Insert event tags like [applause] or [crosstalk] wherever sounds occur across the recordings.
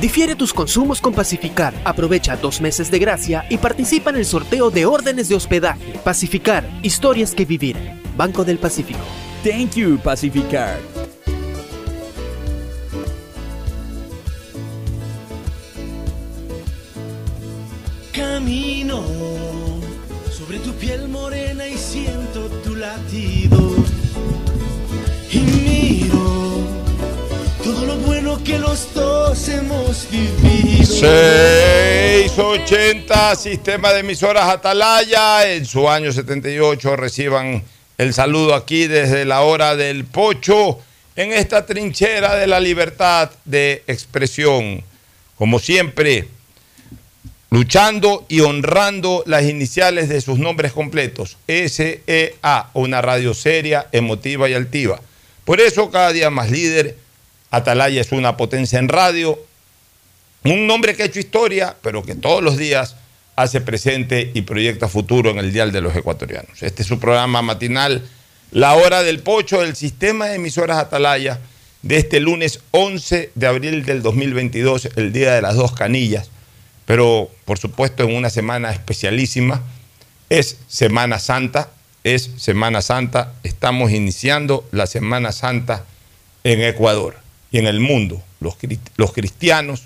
Difiere tus consumos con Pacificar. Aprovecha dos meses de gracia y participa en el sorteo de órdenes de hospedaje. Pacificar, historias que vivir. Banco del Pacífico. Thank you, Pacificar. Camino sobre tu piel morena que los dos hemos vivido. 680, sistema de emisoras Atalaya. En su año 78 reciban el saludo aquí desde la hora del pocho en esta trinchera de la libertad de expresión. Como siempre, luchando y honrando las iniciales de sus nombres completos. SEA, una radio seria, emotiva y altiva. Por eso cada día más líder, Atalaya es una potencia en radio, un nombre que ha hecho historia, pero que todos los días hace presente y proyecta futuro en el Dial de los Ecuatorianos. Este es su programa matinal, La Hora del Pocho, del sistema de emisoras Atalaya, de este lunes 11 de abril del 2022, el Día de las Dos Canillas, pero por supuesto en una semana especialísima. Es Semana Santa, es Semana Santa, estamos iniciando la Semana Santa en Ecuador en el mundo. Los, cristianos,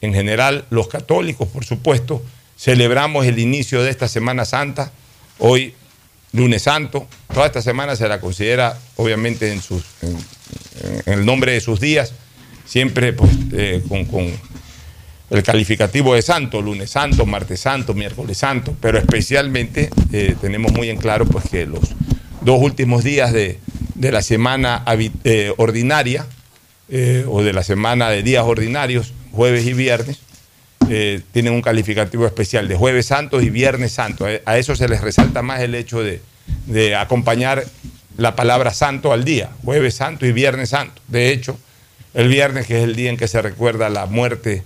en general los católicos, por supuesto, celebramos el inicio de esta Semana Santa, hoy lunes santo, toda esta semana se la considera obviamente en el nombre de sus días, siempre pues, eh, con, el calificativo de santo, lunes santo, martes santo, miércoles santo, pero especialmente eh, tenemos muy en claro pues que los dos últimos días de, la semana eh, ordinaria eh, o de la semana de días ordinarios, jueves y viernes, eh, tienen un calificativo especial de jueves santo y viernes santo. A- A eso se les resalta más el hecho de, acompañar la palabra santo al día, jueves santo y viernes santo. De hecho, el viernes, que es el día en que se recuerda la muerte,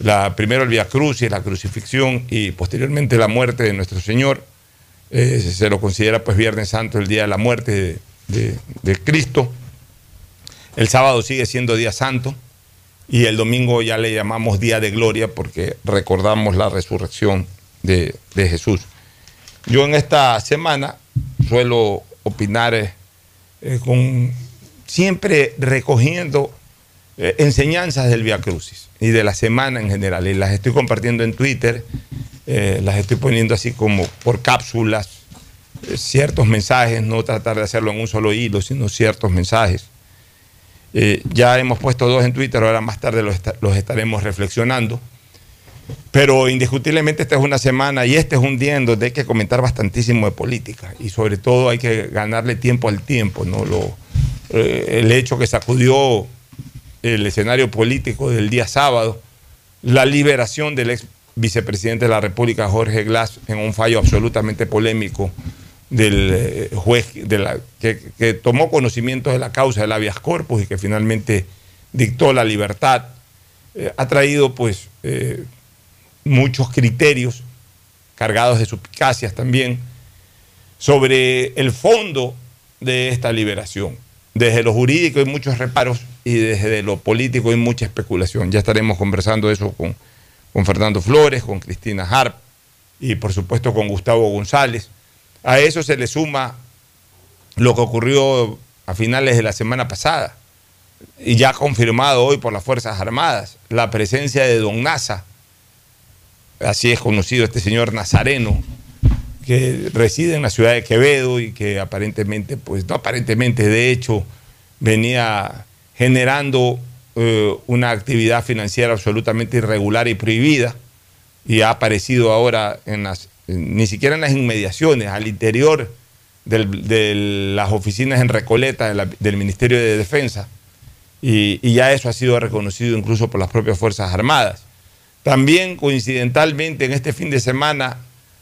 la, primero el Via Crucis, la crucifixión y posteriormente la muerte de nuestro Señor, eh, se lo considera pues Viernes Santo, el día de la muerte de Cristo. El sábado sigue siendo día santo y el domingo ya le llamamos día de gloria porque recordamos la resurrección de, de Jesús. Yo en esta semana suelo opinar eh, eh, con siempre recogiendo eh, enseñanzas del Via Crucis y de la semana en general. Y las estoy compartiendo en Twitter, las estoy poniendo así como por cápsulas, ciertos mensajes, no tratar de hacerlo en un solo hilo, sino ciertos mensajes. Eh, ya hemos puesto dos en Twitter, ahora más tarde los, los estaremos reflexionando. Pero indiscutiblemente esta es una semana y este es un día en donde hay que comentar bastantísimo de política y sobre todo hay que ganarle tiempo al tiempo, ¿no? Lo, eh, el hecho que sacudió el escenario político del día sábado, la liberación del ex vicepresidente de la República, Jorge Glass, en un fallo absolutamente polémico del eh, juez que, tomó conocimiento de la causa del habeas corpus y que finalmente dictó la libertad, eh, ha traído pues eh, muchos criterios cargados de suspicacias también sobre el fondo de esta liberación. Desde lo jurídico hay muchos reparos y desde lo político hay mucha especulación. Ya estaremos conversando eso con Fernando Flores, con Cristina Harp y por supuesto con Gustavo González. A eso se le suma lo que ocurrió a finales de la semana pasada. Y ya confirmado hoy por las Fuerzas Armadas, la presencia de Don Nasa, así es conocido este señor Nazareno, que reside en la ciudad de Quevedo y que aparentemente, pues no aparentemente, de hecho, venía generando eh, una actividad financiera absolutamente irregular y prohibida. Y ha aparecido ahora en las, ni siquiera en las inmediaciones, al interior de las oficinas en Recoleta del Ministerio de Defensa y, y ya eso ha sido reconocido incluso por las propias Fuerzas Armadas. También coincidentalmente en este fin de semana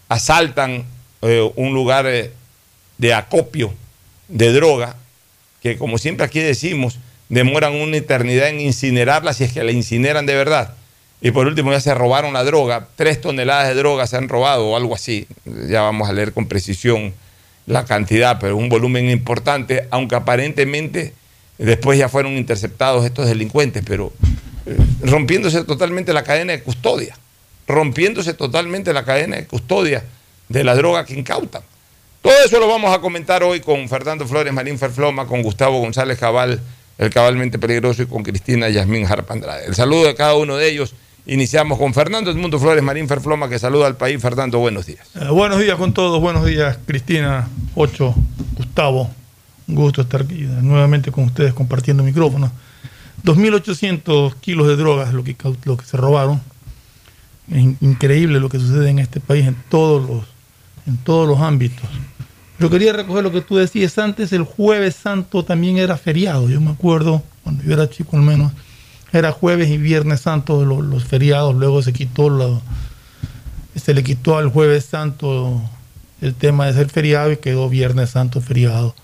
asaltan eh, un lugar eh, de acopio de droga que como siempre aquí decimos demoran una eternidad en incinerarla si es que la incineran de verdad. Y por último ya se robaron la droga, tres toneladas de droga se han robado o algo así. Ya vamos a leer con precisión la cantidad, pero un volumen importante, aunque aparentemente después ya fueron interceptados estos delincuentes, pero eh, rompiéndose totalmente la cadena de custodia, rompiéndose totalmente la cadena de custodia de la droga que incautan. Todo eso lo vamos a comentar hoy con Fernando Flores Marín Ferfloma, con Gustavo González Cabal, el cabalmente peligroso, y con Cristina Yasmín Harp Andrade. El saludo de cada uno de ellos. Iniciamos con Fernando Edmundo Flores Marín Ferfloma, que saluda al país. Fernando, buenos días. Eh, buenos días con todos, buenos días Cristina, Ocho, Gustavo. Un gusto estar aquí, eh, nuevamente con ustedes compartiendo micrófonos. 2.800 kilos de drogas lo que, lo que se robaron. Es in- increíble lo que sucede en este país en todos los, en todos los ámbitos. Pero quería recoger lo que tú decías antes, el jueves santo también era feriado. Yo me acuerdo, cuando yo era chico al menos, era jueves y viernes santo los, feriados, luego se quitó lo- se le quitó al jueves santo el tema de ser feriado y quedó viernes santo feriado.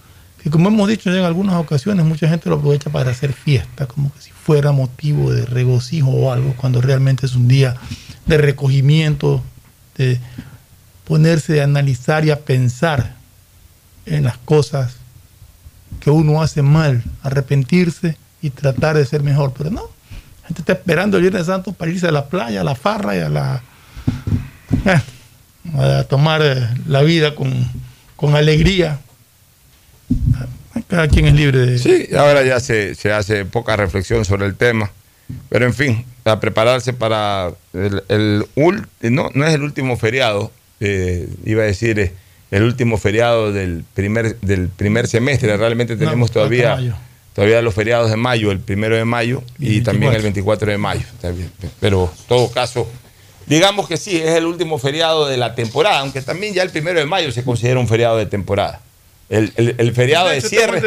Que como hemos dicho en algunas ocasiones, mucha gente lo aprovecha para hacer fiesta, como que si fuera motivo de regocijo o algo, cuando realmente es un día de recogimiento, de ponerse a analizar y a pensar en las cosas que uno hace mal, arrepentirse y tratar de ser mejor. Pero no, la gente está esperando el Viernes Santo para irse a la playa, a la farra y a la eh, a tomar eh, la vida con, con alegría. Cada quien es libre de... Sí, ahora ya se, se hace poca reflexión sobre el tema. Pero en fin, a prepararse para el, el no, no es el último feriado, eh, iba a decir eh, el último feriado del primer, del primer semestre. Realmente tenemos todavía. Todavía los feriados de mayo, el primero de mayo y, también el 24 de mayo. Pero en todo caso, digamos que sí, es el último feriado de la temporada, aunque también ya el primero de mayo se considera un feriado de temporada. El, feriado de cierre.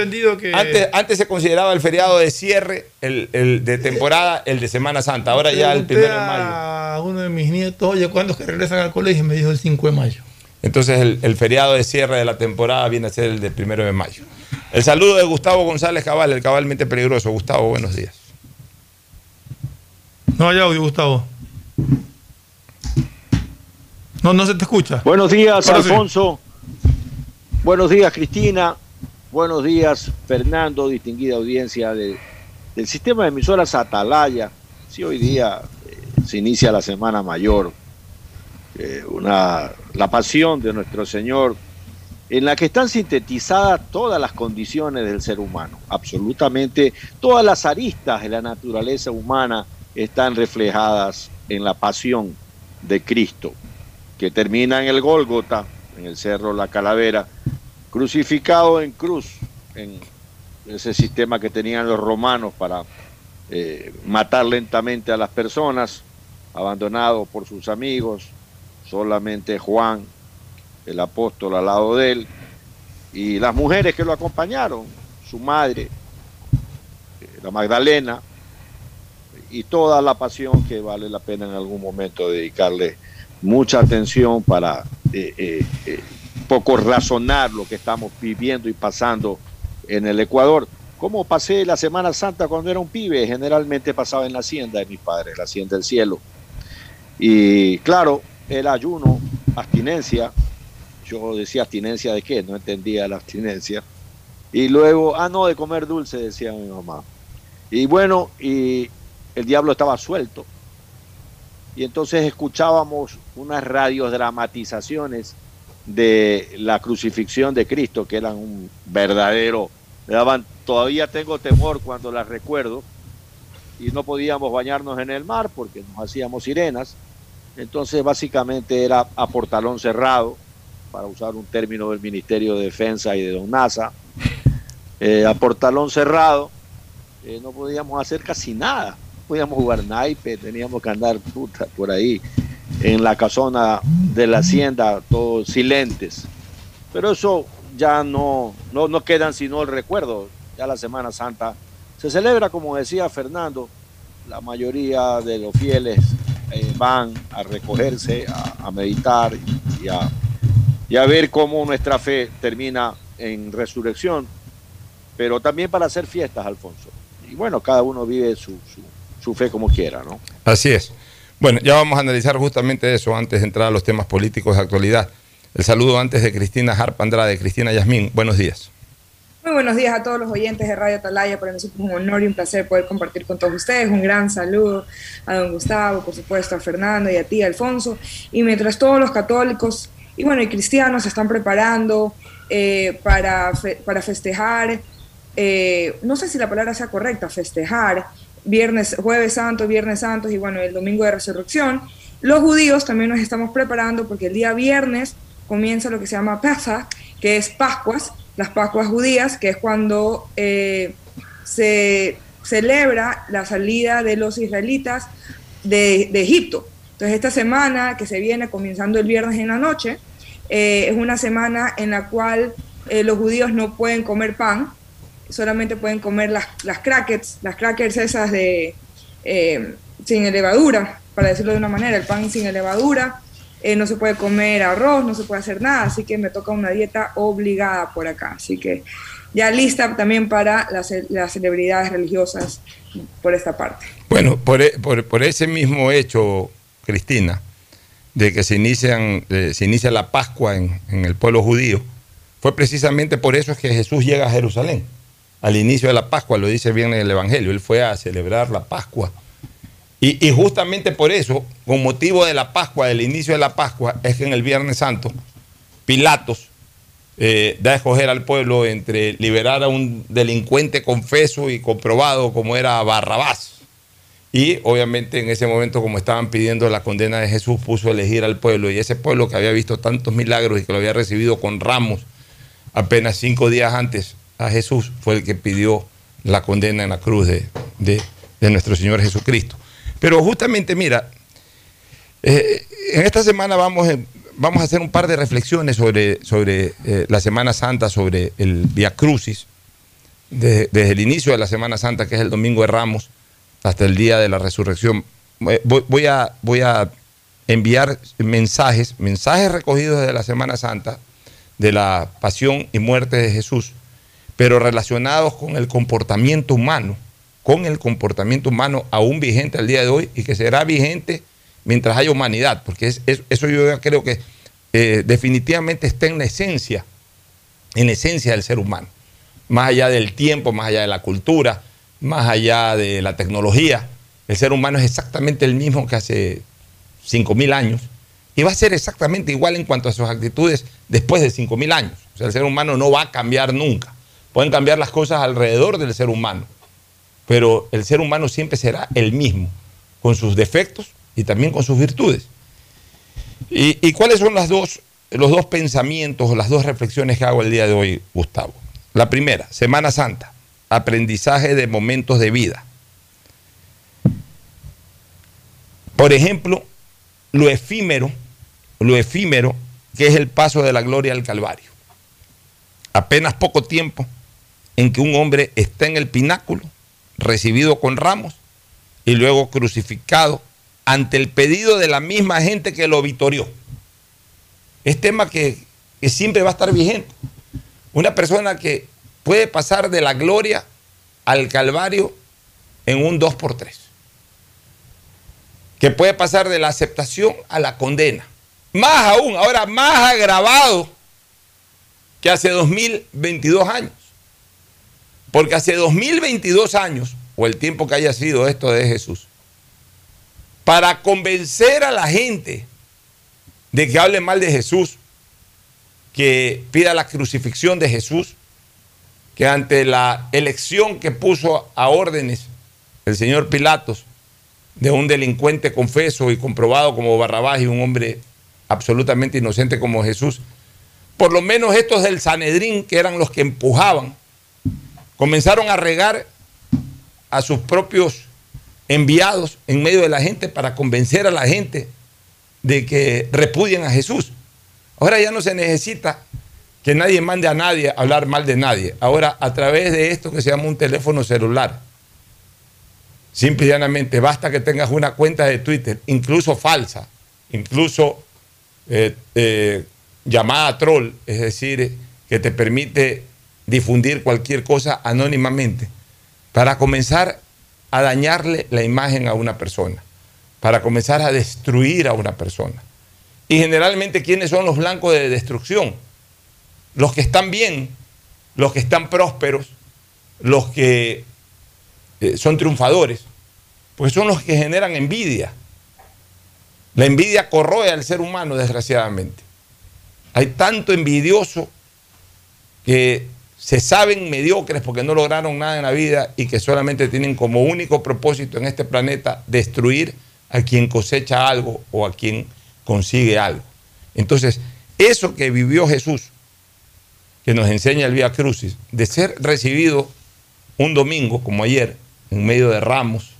Antes, antes se consideraba el feriado de cierre, el, de temporada, el de Semana Santa. Ahora ya el primero de mayo. A uno de mis nietos, oye, ¿cuándo es que regresan al colegio? Me dijo el 5 de mayo. Entonces el, el, feriado de cierre de la temporada viene a ser el del primero de mayo. El saludo de Gustavo González Cabal, el cabalmente peligroso. Gustavo, buenos días. No hay audio, Gustavo. No, no se te escucha. Buenos días, Alfonso. Buenos días, Cristina. Buenos días, Fernando, distinguida audiencia del sistema de emisoras Atalaya. Sí, hoy día eh, se inicia la Semana Mayor, eh, una, la pasión de nuestro Señor, en la que están sintetizadas todas las condiciones del ser humano. Absolutamente todas las aristas de la naturaleza humana están reflejadas en la pasión de Cristo, que termina en el Gólgota, en el Cerro La Calavera, crucificado en cruz, en ese sistema que tenían los romanos para eh, matar lentamente a las personas, abandonado por sus amigos, solamente Juan, el apóstol al lado de él, y las mujeres que lo acompañaron, su madre, eh, la Magdalena, y toda la pasión que vale la pena en algún momento dedicarle mucha atención para eh, eh, poco razonar lo que estamos viviendo y pasando en el Ecuador. ¿Cómo pasé la Semana Santa cuando era un pibe? Generalmente pasaba en la hacienda de mis padres, la hacienda del cielo. Y claro, el ayuno, abstinencia, yo decía abstinencia de qué, no entendía la abstinencia. Y luego, ah, no, de comer dulce, decía mi mamá. Y bueno, y el diablo estaba suelto y entonces escuchábamos unas radiodramatizaciones de la crucifixión de Cristo, que eran un verdadero, daban, todavía tengo temor cuando las recuerdo, y no podíamos bañarnos en el mar porque nos hacíamos sirenas, entonces básicamente era a portalón cerrado, para usar un término del Ministerio de Defensa y de Don NASA, eh, a portalón cerrado, eh, no podíamos hacer casi nada podíamos jugar naipe, teníamos que andar puta, por ahí en la casona de la hacienda, todos silentes. Pero eso ya no, no, no quedan sino el recuerdo. Ya la Semana Santa se celebra, como decía Fernando, la mayoría de los fieles eh, van a recogerse, a, meditar y a, y a ver cómo nuestra fe termina en resurrección, pero también para hacer fiestas, Alfonso. Y bueno, cada uno vive su, su fe como quiera, ¿no? Así es. Bueno, ya vamos a analizar justamente eso antes de entrar a los temas políticos de actualidad. El saludo antes de Cristina Harp Andrade. Cristina Yasmín, buenos días. Muy buenos días a todos los oyentes de Radio Atalaya. Para nosotros es un honor y un placer poder compartir con todos ustedes. Un gran saludo a don Gustavo, por supuesto, a Fernando y a ti, Alfonso. Y mientras todos los católicos y bueno, y cristianos se están preparando eh, para, para festejar, eh, no sé si la palabra sea correcta, festejar viernes, jueves santo, viernes santo y bueno, el domingo de resurrección. Los judíos también nos estamos preparando porque el día viernes comienza lo que se llama Pesach, que es Pascuas, las Pascuas judías, que es cuando eh, se celebra la salida de los israelitas de, Egipto. Entonces esta semana que se viene comenzando el viernes en la noche, eh, es una semana en la cual eh, los judíos no pueden comer pan, solamente pueden comer las, las crackers, las crackers esas de sin levadura, para decirlo de una manera, el pan sin levadura, eh, no se puede comer arroz, no se puede hacer nada, así que me toca una dieta obligada por acá, así que ya lista también para las, las celebridades religiosas por esta parte. Bueno, por, e, por, por ese mismo hecho, Cristina, de que se, inician, eh, se inicia la Pascua en, en el pueblo judío, fue precisamente por eso que Jesús llega a Jerusalén al inicio de la Pascua, lo dice bien en el Evangelio, él fue a celebrar la Pascua. Y, justamente por eso, con motivo de la Pascua, del inicio de la Pascua, es que en el Viernes Santo, Pilatos eh, da a escoger al pueblo entre liberar a un delincuente confeso y comprobado como era Barrabás. Y obviamente en ese momento, como estaban pidiendo la condena de Jesús, puso a elegir al pueblo. Y ese pueblo que había visto tantos milagros y que lo había recibido con ramos apenas cinco días antes a Jesús fue el que pidió la condena en la cruz de, de- de nuestro Señor Jesucristo. Pero justamente, mira, eh, en esta semana vamos, eh, vamos a hacer un par de reflexiones sobre, sobre eh, la Semana Santa, sobre el Via Crucis, de- desde el inicio de la Semana Santa, que es el Domingo de Ramos, hasta el día de la resurrección. Voy, voy a, voy a enviar mensajes, mensajes recogidos de la Semana Santa, de la pasión y muerte de Jesús, pero relacionados con el comportamiento humano, con el comportamiento humano aún vigente al día de hoy y que será vigente mientras haya humanidad, porque es- es- eso yo creo que eh, definitivamente está en la esencia, en la esencia del ser humano, más allá del tiempo, más allá de la cultura, más allá de la tecnología, el ser humano es exactamente el mismo que hace 5.000 años y va a ser exactamente igual en cuanto a sus actitudes después de 5.000 años. O sea, el ser humano no va a cambiar nunca. Pueden cambiar las cosas alrededor del ser humano, pero el ser humano siempre será el mismo, con sus defectos y también con sus virtudes. ¿Y, cuáles son dos, los dos pensamientos o las dos reflexiones que hago el día de hoy, Gustavo? La primera, Semana Santa, aprendizaje de momentos de vida. Por ejemplo, lo efímero, lo efímero que es el paso de la gloria al Calvario. Apenas poco tiempo en que un hombre está en el pináculo, recibido con ramos y luego crucificado ante el pedido de la misma gente que lo vitorió. Es tema que, siempre va a estar vigente. Una persona que puede pasar de la gloria al Calvario en un 2 por 3 que puede pasar de la aceptación a la condena. Más aún, ahora más agravado que hace 2022 años. Porque hace 2022 años, o el tiempo que haya sido esto de Jesús, para convencer a la gente de que hable mal de Jesús, que pida la crucifixión de Jesús, que ante la elección que puso a órdenes el señor Pilatos de un delincuente confeso y comprobado como Barrabás y un hombre absolutamente inocente como Jesús, por lo menos estos del Sanedrín, que eran los que empujaban, comenzaron a regar a sus propios enviados en medio de la gente para convencer a la gente de que repudien a Jesús. Ahora ya no se necesita que nadie mande a nadie a hablar mal de nadie. Ahora, a través de esto que se llama un teléfono celular, simple y llanamente, basta que tengas una cuenta de Twitter, incluso falsa, incluso eh, eh, llamada troll, es decir, que te permite difundir cualquier cosa anónimamente, para comenzar a dañarle la imagen a una persona, para comenzar a destruir a una persona. Y generalmente, ¿quiénes son los blancos de destrucción? Los que están bien, los que están prósperos, los que eh, son triunfadores, pues son los que generan envidia. La envidia corroe al ser humano, desgraciadamente. Hay tanto envidioso que se saben mediocres porque no lograron nada en la vida y que solamente tienen como único propósito en este planeta destruir a quien cosecha algo o a quien consigue algo. Entonces, eso que vivió Jesús, que nos enseña el Vía Crucis, de ser recibido un domingo como ayer, en medio de ramos,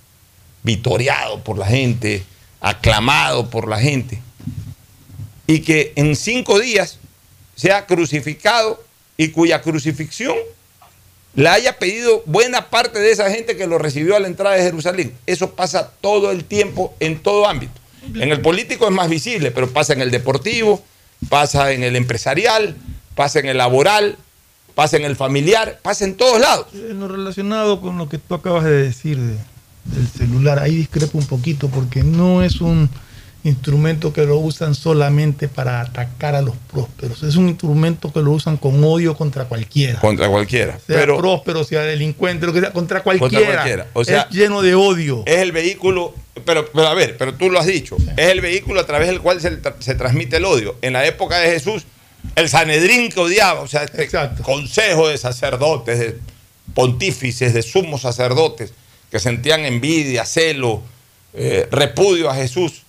vitoriado por la gente, aclamado por la gente, y que en cinco días sea crucificado y cuya crucifixión la haya pedido buena parte de esa gente que lo recibió a la entrada de Jerusalén. Eso pasa todo el tiempo en todo ámbito. En el político es más visible, pero pasa en el deportivo, pasa en el empresarial, pasa en el laboral, pasa en el familiar, pasa en todos lados. En lo relacionado con lo que tú acabas de decir de- del celular, ahí discrepo un poquito porque no es un instrumento que lo usan solamente para atacar a los prósperos, es un instrumento que lo usan con odio contra cualquiera. Contra cualquiera. Sea pero próspero, sea delincuente, lo que sea, contra cualquiera. Contra cualquiera. O sea, es lleno de odio. es el vehículo, pero, pero a ver, pero tú lo has dicho, es el vehículo a través del cual se, tra- se transmite el odio. En la época de Jesús, el Sanedrín que odiaba, o sea, este consejo de sacerdotes, de pontífices, de sumos sacerdotes, que sentían envidia, celo, eh, repudio a Jesús,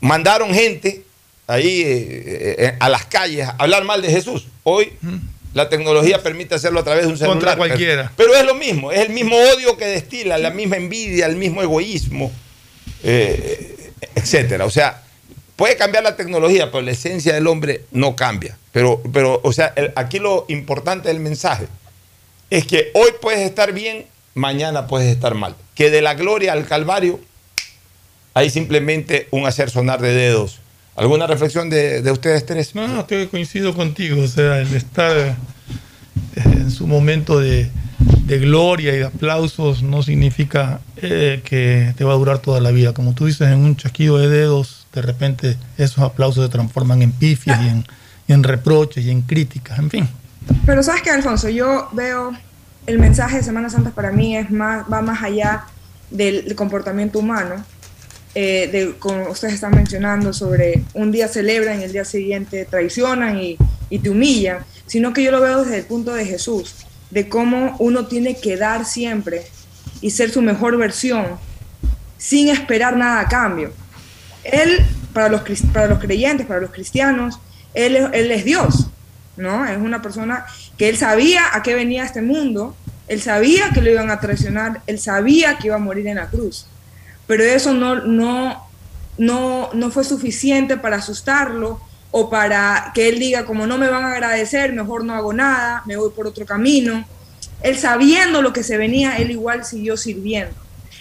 mandaron gente ahí eh, eh, a las calles a hablar mal de Jesús. Hoy la tecnología permite hacerlo a través de un celular. Contra cualquiera. Pero, pero es lo mismo, es el mismo odio que destila, la misma envidia, el mismo egoísmo, eh, etcétera. O sea, puede cambiar la tecnología, pero la esencia del hombre no cambia. Pero, pero o sea, el- aquí lo importante del mensaje es que hoy puedes estar bien, mañana puedes estar mal. Que de la gloria al calvario hay simplemente un hacer sonar de dedos. ¿Alguna reflexión de, de ustedes tres? No, no, estoy coincido contigo. O sea, el estar eh, en su momento de, de gloria y de aplausos no significa eh, que te va a durar toda la vida. Como tú dices, en un chasquido de dedos, de repente esos aplausos se transforman en pifias y en, y en reproches y en críticas, en fin. Pero sabes que, Alfonso, yo veo el mensaje de Semana Santa para mí es más, va más allá del, del comportamiento humano, eh, de, como ustedes están mencionando, sobre un día celebran y el día siguiente traicionan y, y te humillan, sino que yo lo veo desde el punto de Jesús, de cómo uno tiene que dar siempre y ser su mejor versión sin esperar nada a cambio. Él, para los, para los creyentes, para los cristianos, él, él es Dios, ¿no? Es una persona que él sabía a qué venía este mundo, él sabía que lo iban a traicionar, él sabía que iba a morir en la cruz, pero eso no, no, no, no fue suficiente para asustarlo o para que él diga, como no me van a agradecer, mejor no hago nada, me voy por otro camino. Él sabiendo lo que se venía, él igual siguió sirviendo.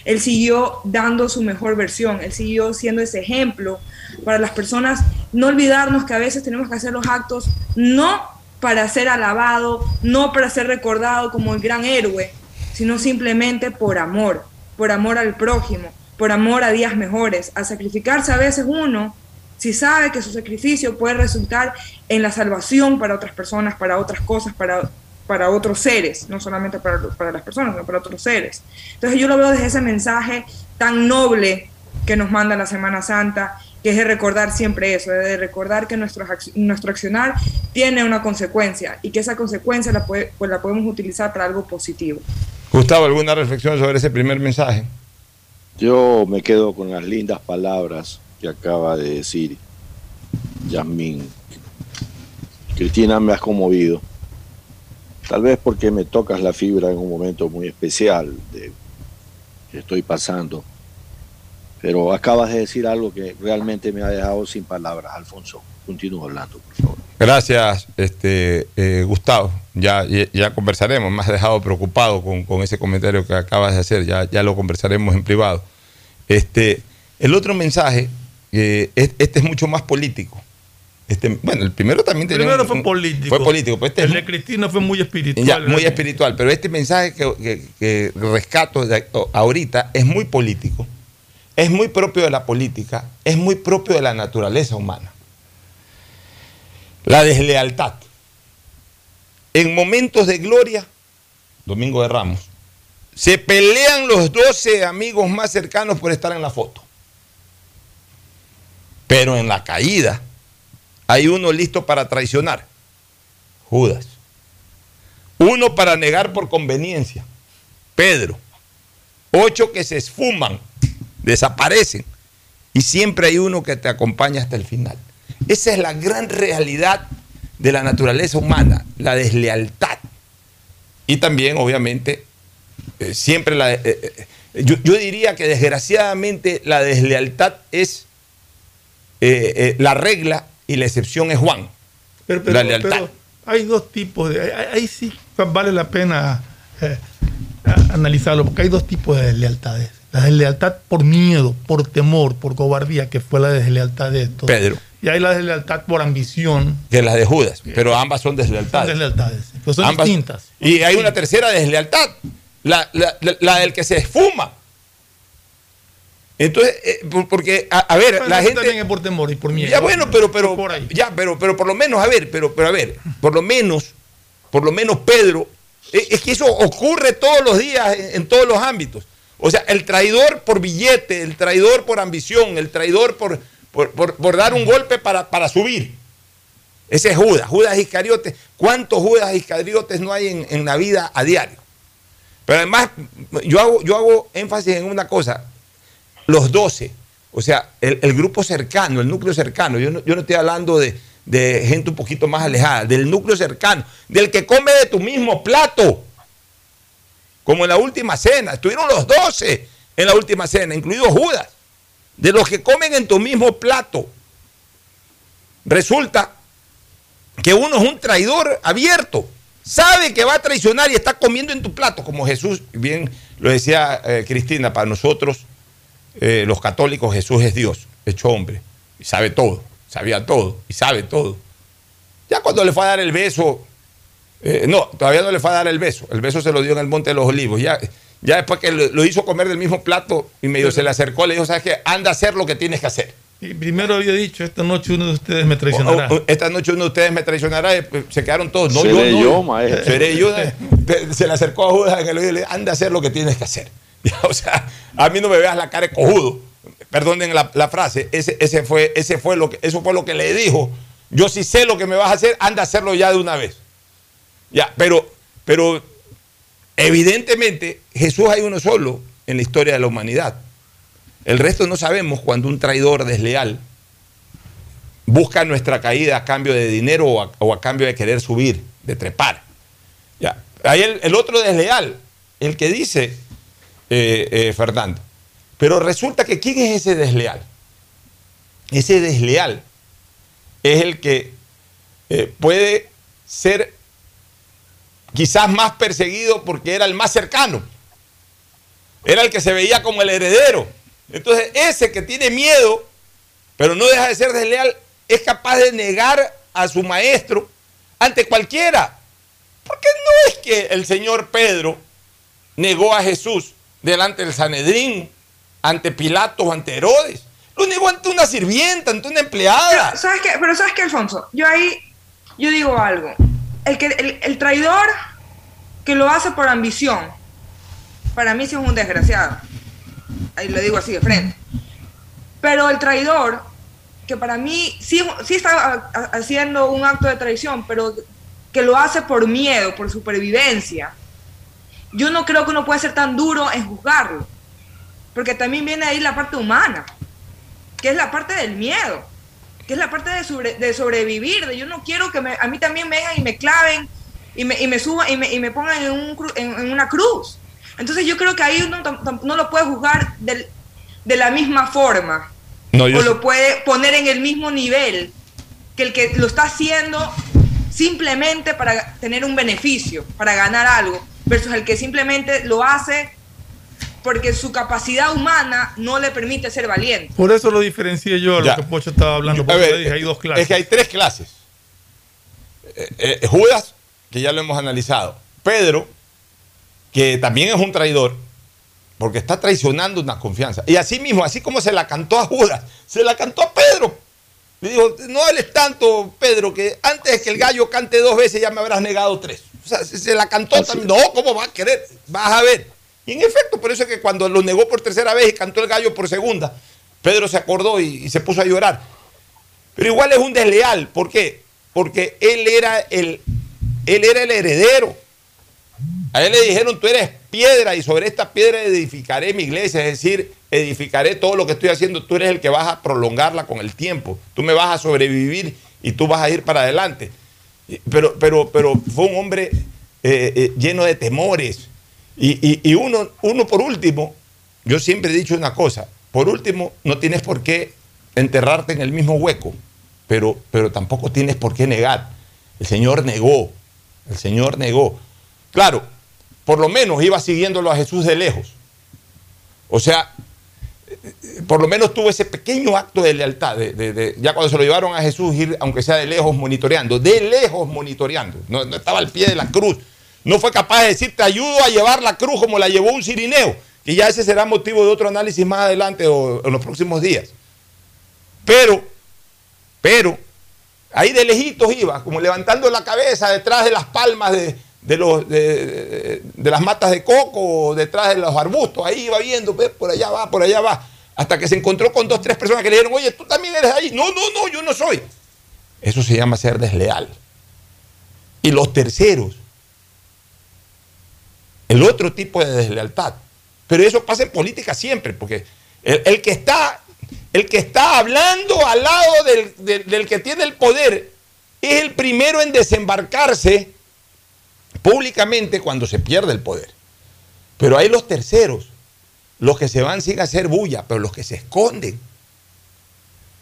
Él siguió dando su mejor versión, él siguió siendo ese ejemplo para las personas. No olvidarnos que a veces tenemos que hacer los actos no para ser alabado, no para ser recordado como el gran héroe, sino simplemente por amor, por amor al prójimo, por amor a días mejores, a sacrificarse a veces uno si sabe que su sacrificio puede resultar en la salvación para otras personas, para otras cosas, para, para otros seres, no solamente para, para las personas, sino para otros seres. Entonces yo lo veo desde ese mensaje tan noble que nos manda la Semana Santa, que es de recordar siempre eso, de recordar que nuestro, nuestro accionar tiene una consecuencia y que esa consecuencia la, puede- pues la podemos utilizar para algo positivo. Gustavo, ¿alguna reflexión sobre ese primer mensaje? Yo me quedo con las lindas palabras que acaba de decir Yasmín. Cristina, me has conmovido. Tal vez porque me tocas la fibra en un momento muy especial de que estoy pasando. Pero acabas de decir algo que realmente me ha dejado sin palabras. Alfonso, continúa hablando, por favor. Gracias, este, eh, Gustavo. Ya, ya, conversaremos. Me has dejado preocupado con, con ese comentario que acabas de hacer. Ya, ya lo conversaremos en privado. Este, el otro mensaje, eh, es- este es mucho más político. Este, bueno, el primero también tenía Primero un- fue político. Fue político, pero este el es de Cristina fue muy espiritual. ya, muy espiritual. Pero este mensaje que, que- que rescato de ahorita es muy político. Es muy propio de la política. Es muy propio de la naturaleza humana. La deslealtad. En momentos de gloria, Domingo de Ramos, se pelean los 12 amigos más cercanos por estar en la foto. Pero en la caída hay uno listo para traicionar, Judas. Uno para negar por conveniencia, Pedro. Ocho que se esfuman, desaparecen. Y siempre hay uno que te acompaña hasta el final. Esa es la gran realidad de la naturaleza humana, la deslealtad. Y también, obviamente, eh, siempre la... eh, eh, yo, yo diría que desgraciadamente la deslealtad es eh, la regla y la excepción es Juan. Pero, pero- la lealtad. pero hay dos tipos de. Ahí, ahí sí vale la pena analizarlo, porque hay dos tipos de deslealtades. La deslealtad por miedo, por temor, por cobardía, que fue la deslealtad de estos. Pedro. Y hay la deslealtad por ambición. que las de Judas, pero ambas son deslealtades. Son deslealtades, pero son Ambas- distintas. Y hay una tercera deslealtad, la, la- la- la del que se esfuma. Entonces, eh, por- porque, a, a ver, Pero la gente... también es por temor y por miedo. Ya bueno, pero, pero, ya, pero, pero por lo menos, a ver, pero, pero a ver, por lo menos, por lo menos Pedro, es, es que eso ocurre todos los días en, en todos los ámbitos. O sea, el traidor por billete, el traidor por ambición, el traidor por, por, dar un golpe para, subir. Ese es Judas, Judas Iscariotes. ¿Cuántos Judas Iscariotes no hay en, la vida a diario? Pero además, yo hago, yo hago énfasis en una cosa, los doce, o sea, el, grupo cercano, el núcleo cercano, yo no, estoy hablando de, de gente un poquito más alejada, del núcleo cercano, del que come de tu mismo plato. Como en la última cena, estuvieron los doce en la última cena, incluido Judas, de los que comen en tu mismo plato. Resulta que uno es un traidor abierto, sabe que va a traicionar y está comiendo en tu plato, como Jesús, bien lo decía eh, Cristina, para nosotros eh, los católicos Jesús es Dios, hecho hombre, y sabe todo, sabía todo, y sabe todo. Ya cuando le fue a dar el beso, eh, no, todavía no le fue a dar el beso, el beso se lo dio en el Monte de los Olivos, ya, ya después que lo, lo hizo comer del mismo plato y medio se le acercó, le dijo, ¿sabes qué? Anda a hacer lo que tienes que hacer. Y primero había dicho, esta noche uno de ustedes me traicionará. O- o- esta noche uno de ustedes me traicionará. y, pues, Se quedaron todos. No, Seré yo, no. yo, maestro. Seré yo. Se le acercó a Judas en el oído y le dijo, anda a hacer lo que tienes que hacer. [laughs] Ya, O sea, a mí no me veas la cara de cojudo. Perdonen la, la frase. Ese, ese fue, ese fue lo que, eso fue lo que le dijo. Yo sí sé lo que me vas a hacer, anda a hacerlo ya de una vez. Ya, pero, pero evidentemente Jesús hay uno solo en la historia de la humanidad. El resto no sabemos cuando un traidor desleal busca nuestra caída a cambio de dinero o a, cambio de querer subir, de trepar. Ya. Hay el, el otro desleal, el que dice eh, eh, Fernando. Pero resulta que ¿quién es ese desleal? Ese desleal es el que eh, puede ser quizás más perseguido porque era el más cercano. Era el que se veía como el heredero. Entonces, ese que tiene miedo, pero no deja de ser desleal, es capaz de negar a su maestro ante cualquiera. Porque no es que el señor Pedro negó a Jesús delante del Sanedrín, ante Pilatos, ante Herodes. Lo negó ante una sirvienta, ante una empleada. Pero, ¿sabes qué? Pero ¿sabes qué, Alfonso? Yo ahí, yo digo algo. El, que, el, el traidor que lo hace por ambición, para mí sí es un desgraciado. Ahí lo digo así de frente. Pero el traidor, que para mí sí, sí está haciendo un acto de traición, pero que lo hace por miedo, por supervivencia, yo no creo que uno pueda ser tan duro en juzgarlo. Porque también viene ahí la parte humana, que es la parte del miedo, que es la parte de, sobre- de sobrevivir, de yo no quiero que me- a mí también me vengan y me claven y me, y me suban y me, y me pongan en, un en- en una cruz. Entonces yo creo que ahí uno no lo puede juzgar del- de la misma forma No, o lo puede poner en el mismo nivel que el que lo está haciendo simplemente para tener un beneficio, para ganar algo, versus el que simplemente lo hace porque su capacidad humana no le permite ser valiente. Por eso lo diferencié yo a lo Ya. que Pocho estaba hablando. A Porque ver, dije, hay dos clases. Es que hay tres clases. Eh, eh, Judas, que ya lo hemos analizado. Pedro, que también es un traidor, porque está traicionando una confianza. Y así mismo, así como se la cantó a Judas, se la cantó a Pedro. Le dijo, no hables tanto, Pedro, que antes de que el gallo cante dos veces ya me habrás negado tres. O sea, se, se la cantó también. No, ¿cómo va a querer? Vas a ver. Y en efecto, por eso es que cuando lo negó por tercera vez y cantó el gallo por segunda, Pedro se acordó y, se puso a llorar. Pero igual es un desleal. ¿Por qué? Porque él era el, él era el heredero. A él le dijeron, tú eres piedra y sobre esta piedra edificaré mi iglesia, es decir, edificaré todo lo que estoy haciendo, tú eres el que vas a prolongarla con el tiempo, tú me vas a sobrevivir y tú vas a ir para adelante. Pero, pero, pero fue un hombre eh, eh, lleno de temores. Y, uno, uno por último, yo siempre he dicho una cosa, por último, no tienes por qué enterrarte en el mismo hueco, pero, pero tampoco tienes por qué negar. El Señor negó, el Señor negó. Claro, por lo menos iba siguiéndolo a Jesús de lejos. O sea, por lo menos tuvo ese pequeño acto de lealtad, de, ya cuando se lo llevaron a Jesús, ir, aunque sea de lejos, monitoreando, de lejos monitoreando, no estaba al pie de la cruz, no fue capaz de decir, te ayudo a llevar la cruz como la llevó un cirineo, que ya ese será motivo de otro análisis más adelante o en los próximos días. Pero, pero, ahí de lejitos iba, como levantando la cabeza detrás de las palmas de, de los, de, las matas de coco, detrás de los arbustos, ahí iba viendo, ve, por allá va, por allá va, hasta que se encontró con dos, tres personas que le dijeron, oye, tú también eres ahí. No, no, no, yo no soy. Eso se llama ser desleal. Y los terceros, el otro tipo de deslealtad. Pero eso pasa en política siempre, porque el, que, está, el que está hablando al lado del, del- que tiene el poder es el primero en desembarcarse públicamente cuando se pierde el poder. Pero hay los terceros, los que se van sin hacer bulla, pero los que se esconden.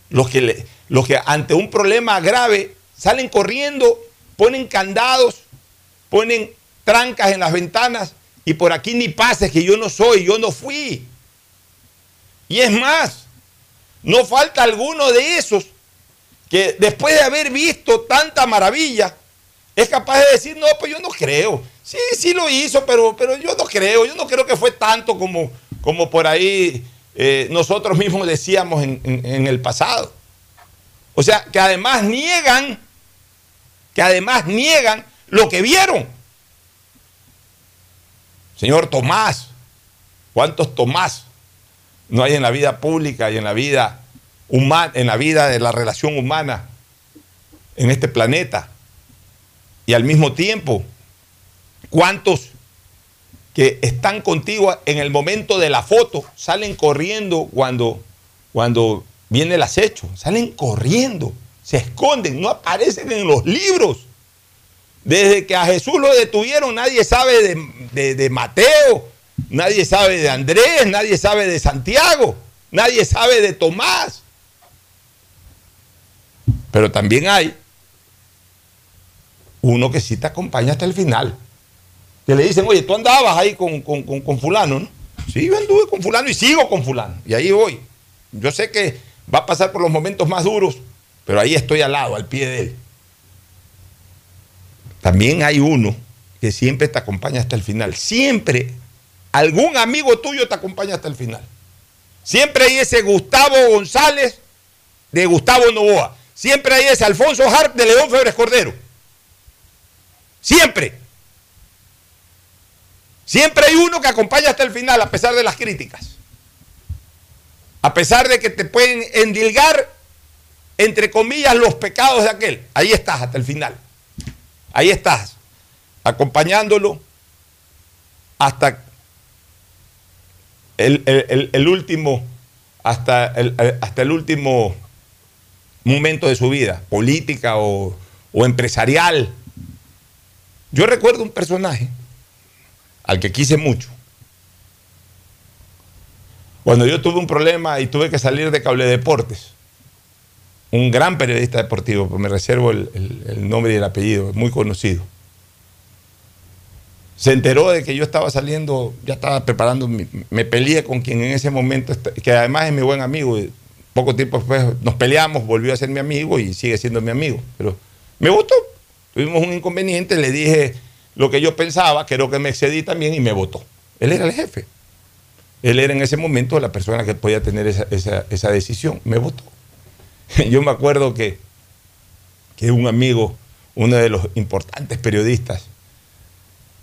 Los que, los que ante un problema grave salen corriendo, ponen candados, ponen trancas en las ventanas y por aquí ni pases que yo no soy, yo no fui. Y es más, no falta alguno de esos que después de haber visto tanta maravilla, es capaz de decir, no, pues yo no creo. Sí, sí lo hizo, pero, pero yo no creo, yo no creo que fue tanto como, como por ahí eh, nosotros mismos decíamos en, en- en el pasado. O sea, que además niegan, que además niegan lo que vieron. Señor Tomás, ¿cuántos Tomás no hay en la vida pública y en la vida en la vida de la relación humana en este planeta? Y al mismo tiempo, ¿cuántos que están contigo en el momento de la foto salen corriendo cuando, cuando viene el acecho? Salen corriendo, se esconden, no aparecen en los libros. Desde que a Jesús lo detuvieron, nadie sabe de, de- Mateo, nadie sabe de Andrés, nadie sabe de Santiago, nadie sabe de Tomás. Pero también hay uno que sí te acompaña hasta el final. Que le dicen, oye, tú andabas ahí con, con- con- con fulano, ¿no? Sí, yo anduve con fulano y sigo con fulano. Y ahí voy. Yo sé que va a pasar por los momentos más duros, pero ahí estoy al lado, al pie de él. También hay uno que siempre te acompaña hasta el final. Siempre algún amigo tuyo te acompaña hasta el final. Siempre hay ese Gustavo González de Gustavo Novoa. Siempre hay ese Alfonso Harp de León Febres Cordero. Siempre. Siempre hay uno que acompaña hasta el final a pesar de las críticas. A pesar de que te pueden endilgar, entre comillas, los pecados de aquel. Ahí estás hasta el final. Ahí estás, acompañándolo hasta el, último, hasta el, hasta el último momento de su vida, política o, o empresarial. Yo recuerdo un personaje al que quise mucho. Cuando yo tuve un problema y tuve que salir de Cable Deportes, un gran periodista deportivo, me reservo el, el- nombre y el apellido, muy conocido. Se enteró de que yo estaba saliendo, ya estaba preparando, me peleé con quien en ese momento, que además es mi buen amigo. y Poco tiempo después nos peleamos, volvió a ser mi amigo y sigue siendo mi amigo. Pero me votó. Tuvimos un inconveniente, le dije lo que yo pensaba, creo que me excedí también y me votó. Él era el jefe. Él era en ese momento la persona que podía tener esa, esa- esa decisión. Me votó. [laughs] Yo me acuerdo que, que un amigo, uno de los importantes periodistas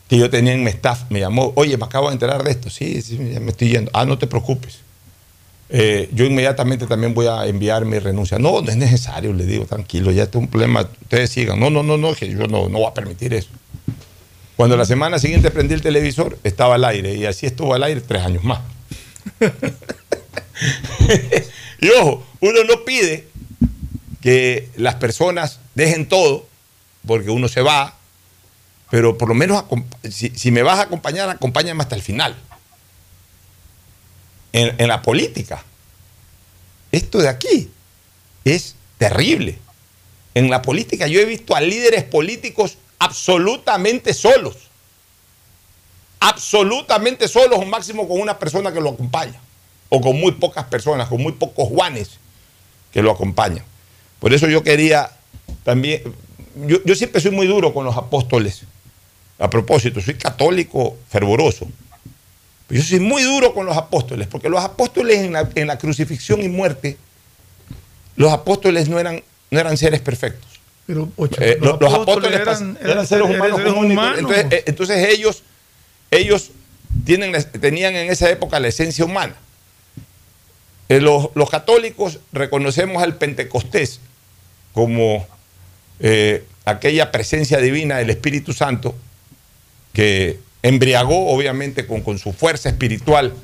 que yo tenía en mi staff, me llamó, oye, me acabo de enterar de esto. Sí, sí, me estoy yendo. Ah, no te preocupes. Eh, yo inmediatamente también voy a enviar mi renuncia. No, no es necesario, le digo, tranquilo, ya este es un problema, ustedes sigan. No, no, no, no, que yo no, no voy a permitir eso. Cuando la semana siguiente prendí el televisor, estaba al aire y así estuvo al aire tres años más. [laughs] [laughs] y ojo, uno no pide que las personas dejen todo porque uno se va, pero por lo menos si me vas a acompañar, acompáñame hasta el final. En, en la política, esto de aquí es terrible. En la política yo he visto a líderes políticos absolutamente solos. Absolutamente solos, o máximo con una persona que lo acompaña. O con muy pocas personas, con muy pocos Juanes que lo acompañan. Por eso yo quería también, yo, yo siempre soy muy duro con los apóstoles. A propósito, soy católico fervoroso. Pero yo soy muy duro con los apóstoles, porque los apóstoles en la, en la crucifixión y muerte, los apóstoles no eran, no eran seres perfectos. Pero, ocho, Eh, los, lo- los apóstoles eran, seres humanos seres humanos. Entonces, eh, entonces ellos, ellos tienen, tenían en esa época la esencia humana. Eh, los, los católicos reconocemos al Pentecostés como eh, aquella presencia divina del Espíritu Santo que embriagó obviamente con, con su fuerza espiritual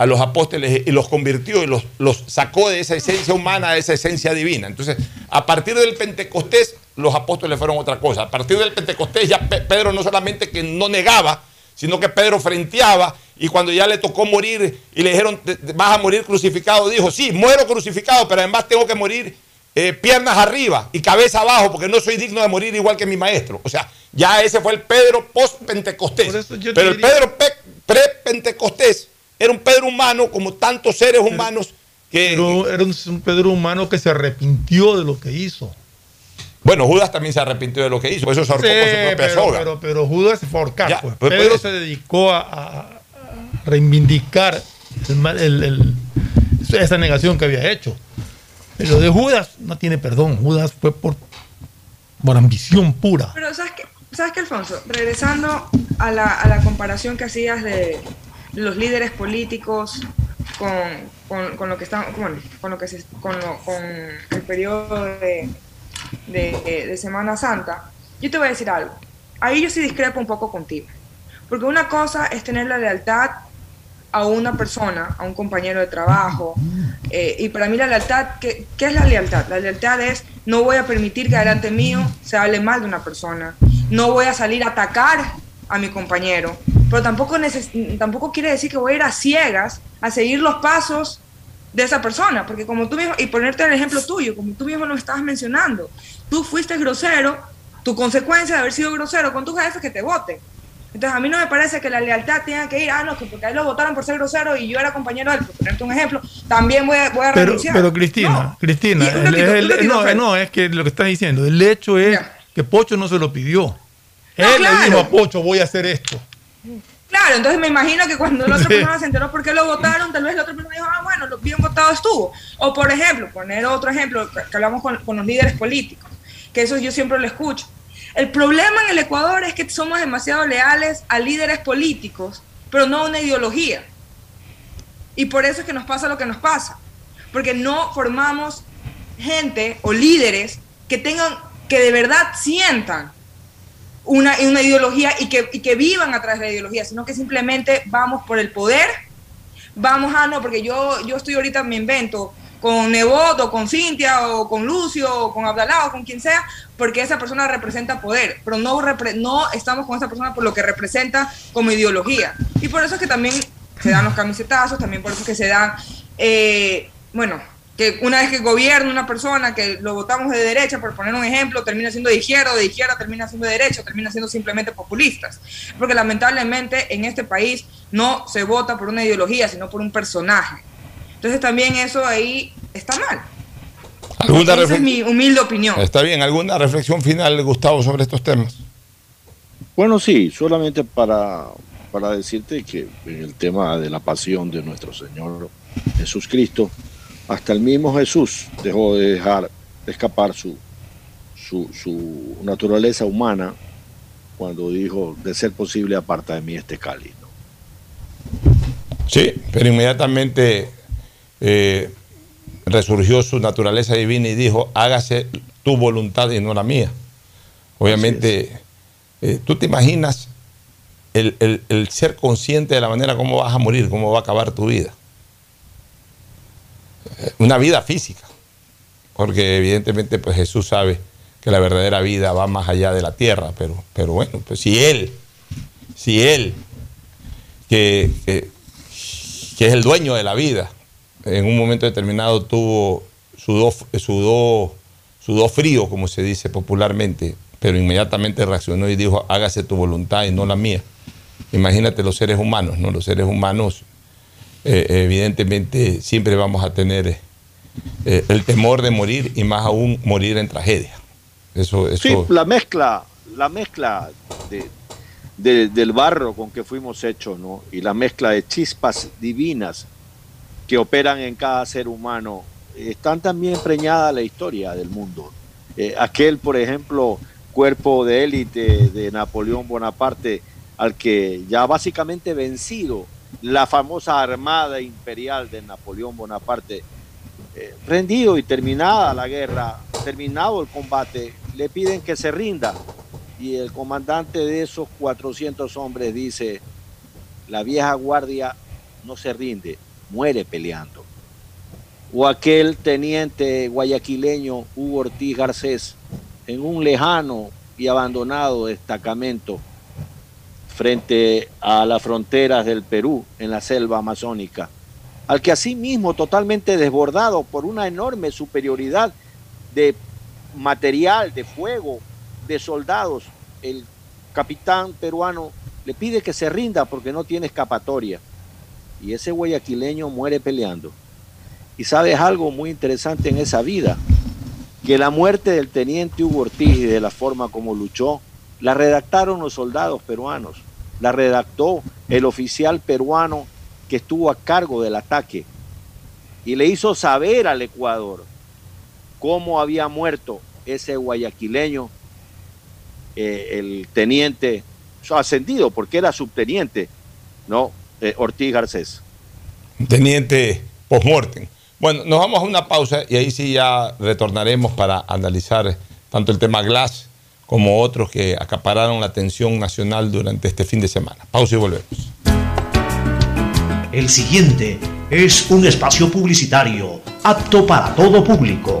a los apóstoles y los convirtió y los, los sacó de esa esencia humana, de esa esencia divina. Entonces, a partir del Pentecostés, los apóstoles fueron otra cosa. A partir del Pentecostés ya Pedro no solamente que no negaba, sino que Pedro frenteaba y cuando ya le tocó morir y le dijeron, vas a morir crucificado, dijo, sí, muero crucificado, pero además tengo que morir eh, piernas arriba y cabeza abajo porque no soy digno de morir igual que mi maestro. O sea, ya ese fue el Pedro post-Pentecostés. Pero el Pedro pre-Pentecostés era un Pedro humano como tantos seres humanos que... era un Pedro humano que se arrepintió de lo que hizo. Bueno, Judas también se arrepintió de lo que hizo, eso se ahorcó con su propia pero, soga. Pero, Judas se fue a pues. Pedro se dedicó a, reivindicar esa negación que había hecho. Pero de Judas no tiene perdón. Judas fue por, por ambición pura. Pero ¿sabes qué, ¿sabes qué Alfonso? Regresando a la, a la comparación que hacías de los líderes políticos con, con, con lo que con lo que se, con, con el periodo de de, Semana Santa, yo te voy a decir algo. Ahí yo sí discrepo un poco contigo. Porque una cosa es tener la lealtad a una persona, a un compañero de trabajo. Eh, y para mí la lealtad, ¿qué, ¿qué, es la lealtad? La lealtad es no voy a permitir que delante mío se hable mal de una persona. No voy a salir a atacar a mi compañero. Pero tampoco, tampoco quiere decir que voy a ir a ciegas a seguir los pasos de esa persona, porque como tú mismo, y ponerte el ejemplo tuyo, como tú mismo lo estabas mencionando, tú fuiste grosero, tu consecuencia de haber sido grosero con tu jefe es que te vote. Entonces a mí no me parece que la lealtad tenga que ir, ah, no, que porque a él lo votaron por ser grosero y yo era compañero de él, por ponerte un ejemplo, también voy a, voy a pero, renunciar. Pero Cristina, Cristina, no, no, es que lo que estás diciendo, el hecho es que Pocho no se lo pidió. él le dijo a Pocho, voy a hacer esto. Claro, entonces me imagino que cuando la otra [laughs] persona se enteró por qué lo votaron, tal vez la otra persona dijo, ah, bueno, lo bien votado estuvo. O por ejemplo, poner otro ejemplo, que hablamos con, los líderes políticos, que eso yo siempre lo escucho. El problema en el Ecuador es que somos demasiado leales a líderes políticos, pero no a una ideología. Y por eso es que nos pasa lo que nos pasa. Porque no formamos gente o líderes que tengan, que de verdad sientan una, una ideología y que, y que vivan a través de la ideología, sino que simplemente vamos por el poder, vamos a, no, porque yo, yo estoy ahorita, me invento, con Nebot con Cintia o con Lucio o con Abdalá o con quien sea, porque esa persona representa poder, pero no, no estamos con esa persona por lo que representa como ideología. Y por eso es que también se dan los camisetazos, también por eso es que se dan, eh, bueno, que una vez que gobierna una persona que lo votamos de derecha, por poner un ejemplo, termina siendo de izquierda, de izquierda termina siendo de derecha, termina siendo simplemente populistas. Porque lamentablemente en este país no se vota por una ideología, sino por un personaje. Entonces también eso ahí está mal. Esa es mi humilde opinión. Está bien, ¿alguna reflexión final, Gustavo, sobre estos temas? Bueno, sí, solamente para, para decirte que en el tema de la pasión de nuestro Señor Jesús Cristo, hasta el mismo Jesús dejó de dejar escapar su, su, naturaleza humana cuando dijo, de ser posible, aparta de mí este cáliz. Sí, pero inmediatamente eh, resurgió su naturaleza divina y dijo, hágase tu voluntad y no la mía. Obviamente, eh, tú te imaginas el, el, ser consciente de la manera como vas a morir, cómo va a acabar tu vida. Una vida física, porque evidentemente pues Jesús sabe que la verdadera vida va más allá de la tierra, pero, pero bueno, pues si Él, si Él, que, que, es el dueño de la vida, en un momento determinado tuvo sudó, sudó, sudó frío, como se dice popularmente, pero inmediatamente reaccionó y dijo, hágase tu voluntad y no la mía. Imagínate los seres humanos, ¿no? Los seres humanos eh, evidentemente siempre vamos a tener eh, el temor de morir y más aún morir en tragedia. Eso, eso... Sí, la mezcla, la mezcla de, del barro con que fuimos hechos, ¿no? Y la mezcla de chispas divinas que operan en cada ser humano, están también preñadas la historia del mundo. Eh, aquel, por ejemplo, cuerpo de élite de Napoleón Bonaparte, al que ya básicamente vencido, la famosa Armada Imperial de Napoleón Bonaparte, eh, rendido y terminada la guerra, terminado el combate, le piden que se rinda. Y el comandante de esos 400 hombres dice, la vieja guardia no se rinde, muere peleando. O aquel teniente guayaquileño Hugo Ortiz Garcés, en un lejano y abandonado destacamento frente a las fronteras del Perú en la selva amazónica, al que asimismo totalmente desbordado por una enorme superioridad de material, de fuego, de soldados, el capitán peruano le pide que se rinda porque no tiene escapatoria. Y ese guayaquileño muere peleando. Y sabes algo muy interesante en esa vida, que la muerte del teniente Hugo Ortiz y de la forma como luchó, la redactaron los soldados peruanos, la redactó el oficial peruano que estuvo a cargo del ataque y le hizo saber al Ecuador cómo había muerto ese guayaquileño, eh, el teniente ascendido, porque era subteniente, ¿no? Eh, Ortiz Garcés. Teniente postmortem. Bueno, nos vamos a una pausa y ahí sí ya retornaremos para analizar tanto el tema Glass como otros que acapararon la atención nacional durante este fin de semana. Pausa y volvemos. El siguiente es un espacio publicitario apto para todo público.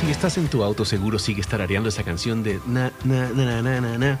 Si estás en tu auto, seguro sigue tarareando esa canción de na, na, na, na, na, na,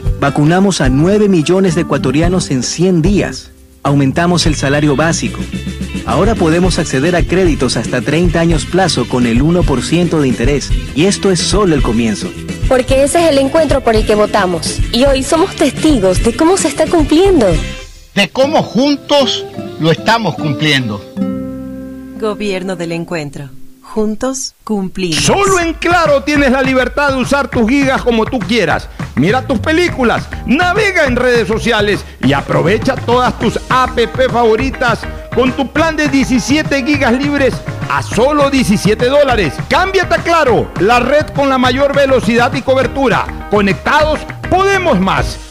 Vacunamos a 9 millones de ecuatorianos en 100 días. Aumentamos el salario básico. Ahora podemos acceder a créditos hasta 30 años plazo con el 1% de interés. Y esto es solo el comienzo. Porque ese es el encuentro por el que votamos. Y hoy somos testigos de cómo se está cumpliendo. De cómo juntos lo estamos cumpliendo. Gobierno del encuentro. Juntos cumplimos. Solo en Claro tienes la libertad de usar tus gigas como tú quieras. Mira tus películas, navega en redes sociales y aprovecha todas tus app favoritas con tu plan de 17 gigas libres a solo 17 dólares. Cámbiate a Claro, la red con la mayor velocidad y cobertura. Conectados, podemos más.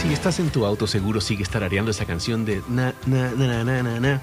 Si estás en tu auto, seguro sigue tarareando esa canción de na, na, na, na, na, na,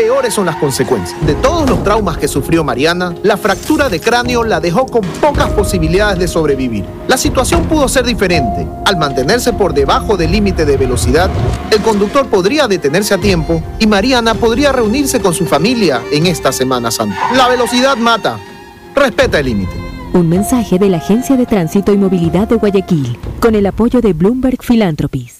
peores son las consecuencias. De todos los traumas que sufrió Mariana, la fractura de cráneo la dejó con pocas posibilidades de sobrevivir. La situación pudo ser diferente. Al mantenerse por debajo del límite de velocidad, el conductor podría detenerse a tiempo y Mariana podría reunirse con su familia en esta Semana Santa. La velocidad mata. Respeta el límite. Un mensaje de la Agencia de Tránsito y Movilidad de Guayaquil, con el apoyo de Bloomberg Philanthropies.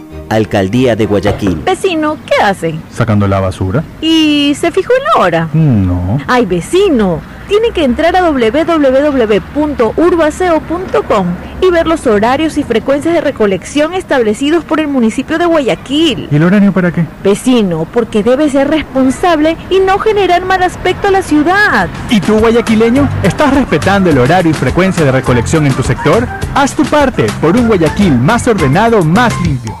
Alcaldía de Guayaquil. Vecino, ¿qué hace? Sacando la basura. ¿Y se fijó en la hora? No. Ay, vecino, tiene que entrar a www.urbaceo.com y ver los horarios y frecuencias de recolección establecidos por el municipio de Guayaquil. ¿Y el horario para qué? Vecino, porque debe ser responsable y no generar mal aspecto a la ciudad. ¿Y tú, guayaquileño, estás respetando el horario y frecuencia de recolección en tu sector? Haz tu parte por un Guayaquil más ordenado, más limpio.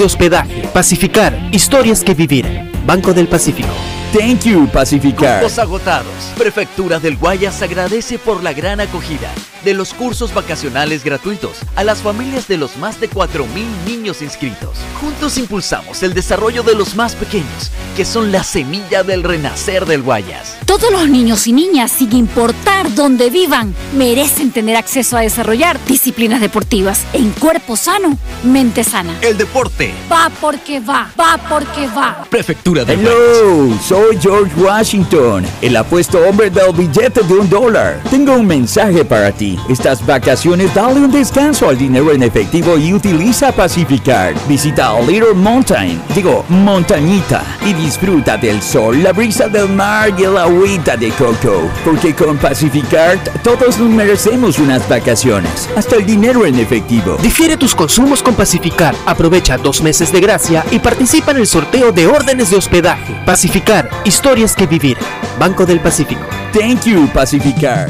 de hospedaje. Pacificar, historias que vivir. Banco del Pacífico. Thank you, Pacificar. Cupos agotados. Prefectura del Guayas agradece por la gran acogida de los cursos vacacionales gratuitos a las familias de los más de 4.000 niños inscritos. Juntos impulsamos el desarrollo de los más pequeños, que son la semilla del renacer del Guayas. Todos los niños y niñas, sin importar dónde vivan, merecen tener acceso a desarrollar disciplinas deportivas en cuerpo sano, mente sana. El deporte Va porque va, va porque va. Prefectura del Hello, soy George Washington, el apuesto hombre del billete de un dólar. Tengo un mensaje para ti. Estas vacaciones dale un descanso al dinero en efectivo y utiliza Pacificar. Visita Little Mountain, digo, montañita, y disfruta del sol, la brisa del mar y el agüita de coco. Porque con Pacificar todos nos merecemos unas vacaciones, hasta el dinero en efectivo. Difiere tus consumos con Pacificar. Aprovecha dos meses de gracia y participa en el sorteo de órdenes de hospedaje. Pacificar, historias que vivir. Banco del Pacífico. Thank you, Pacificar.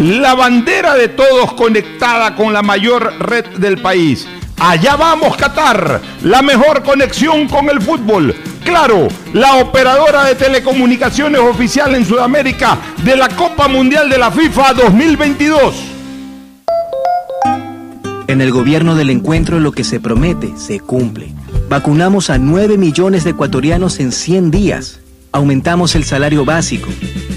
La bandera de todos conectada con la mayor red del país. Allá vamos, Qatar. La mejor conexión con el fútbol. Claro, la operadora de telecomunicaciones oficial en Sudamérica de la Copa Mundial de la FIFA 2022. En el gobierno del encuentro lo que se promete se cumple. Vacunamos a 9 millones de ecuatorianos en 100 días. Aumentamos el salario básico.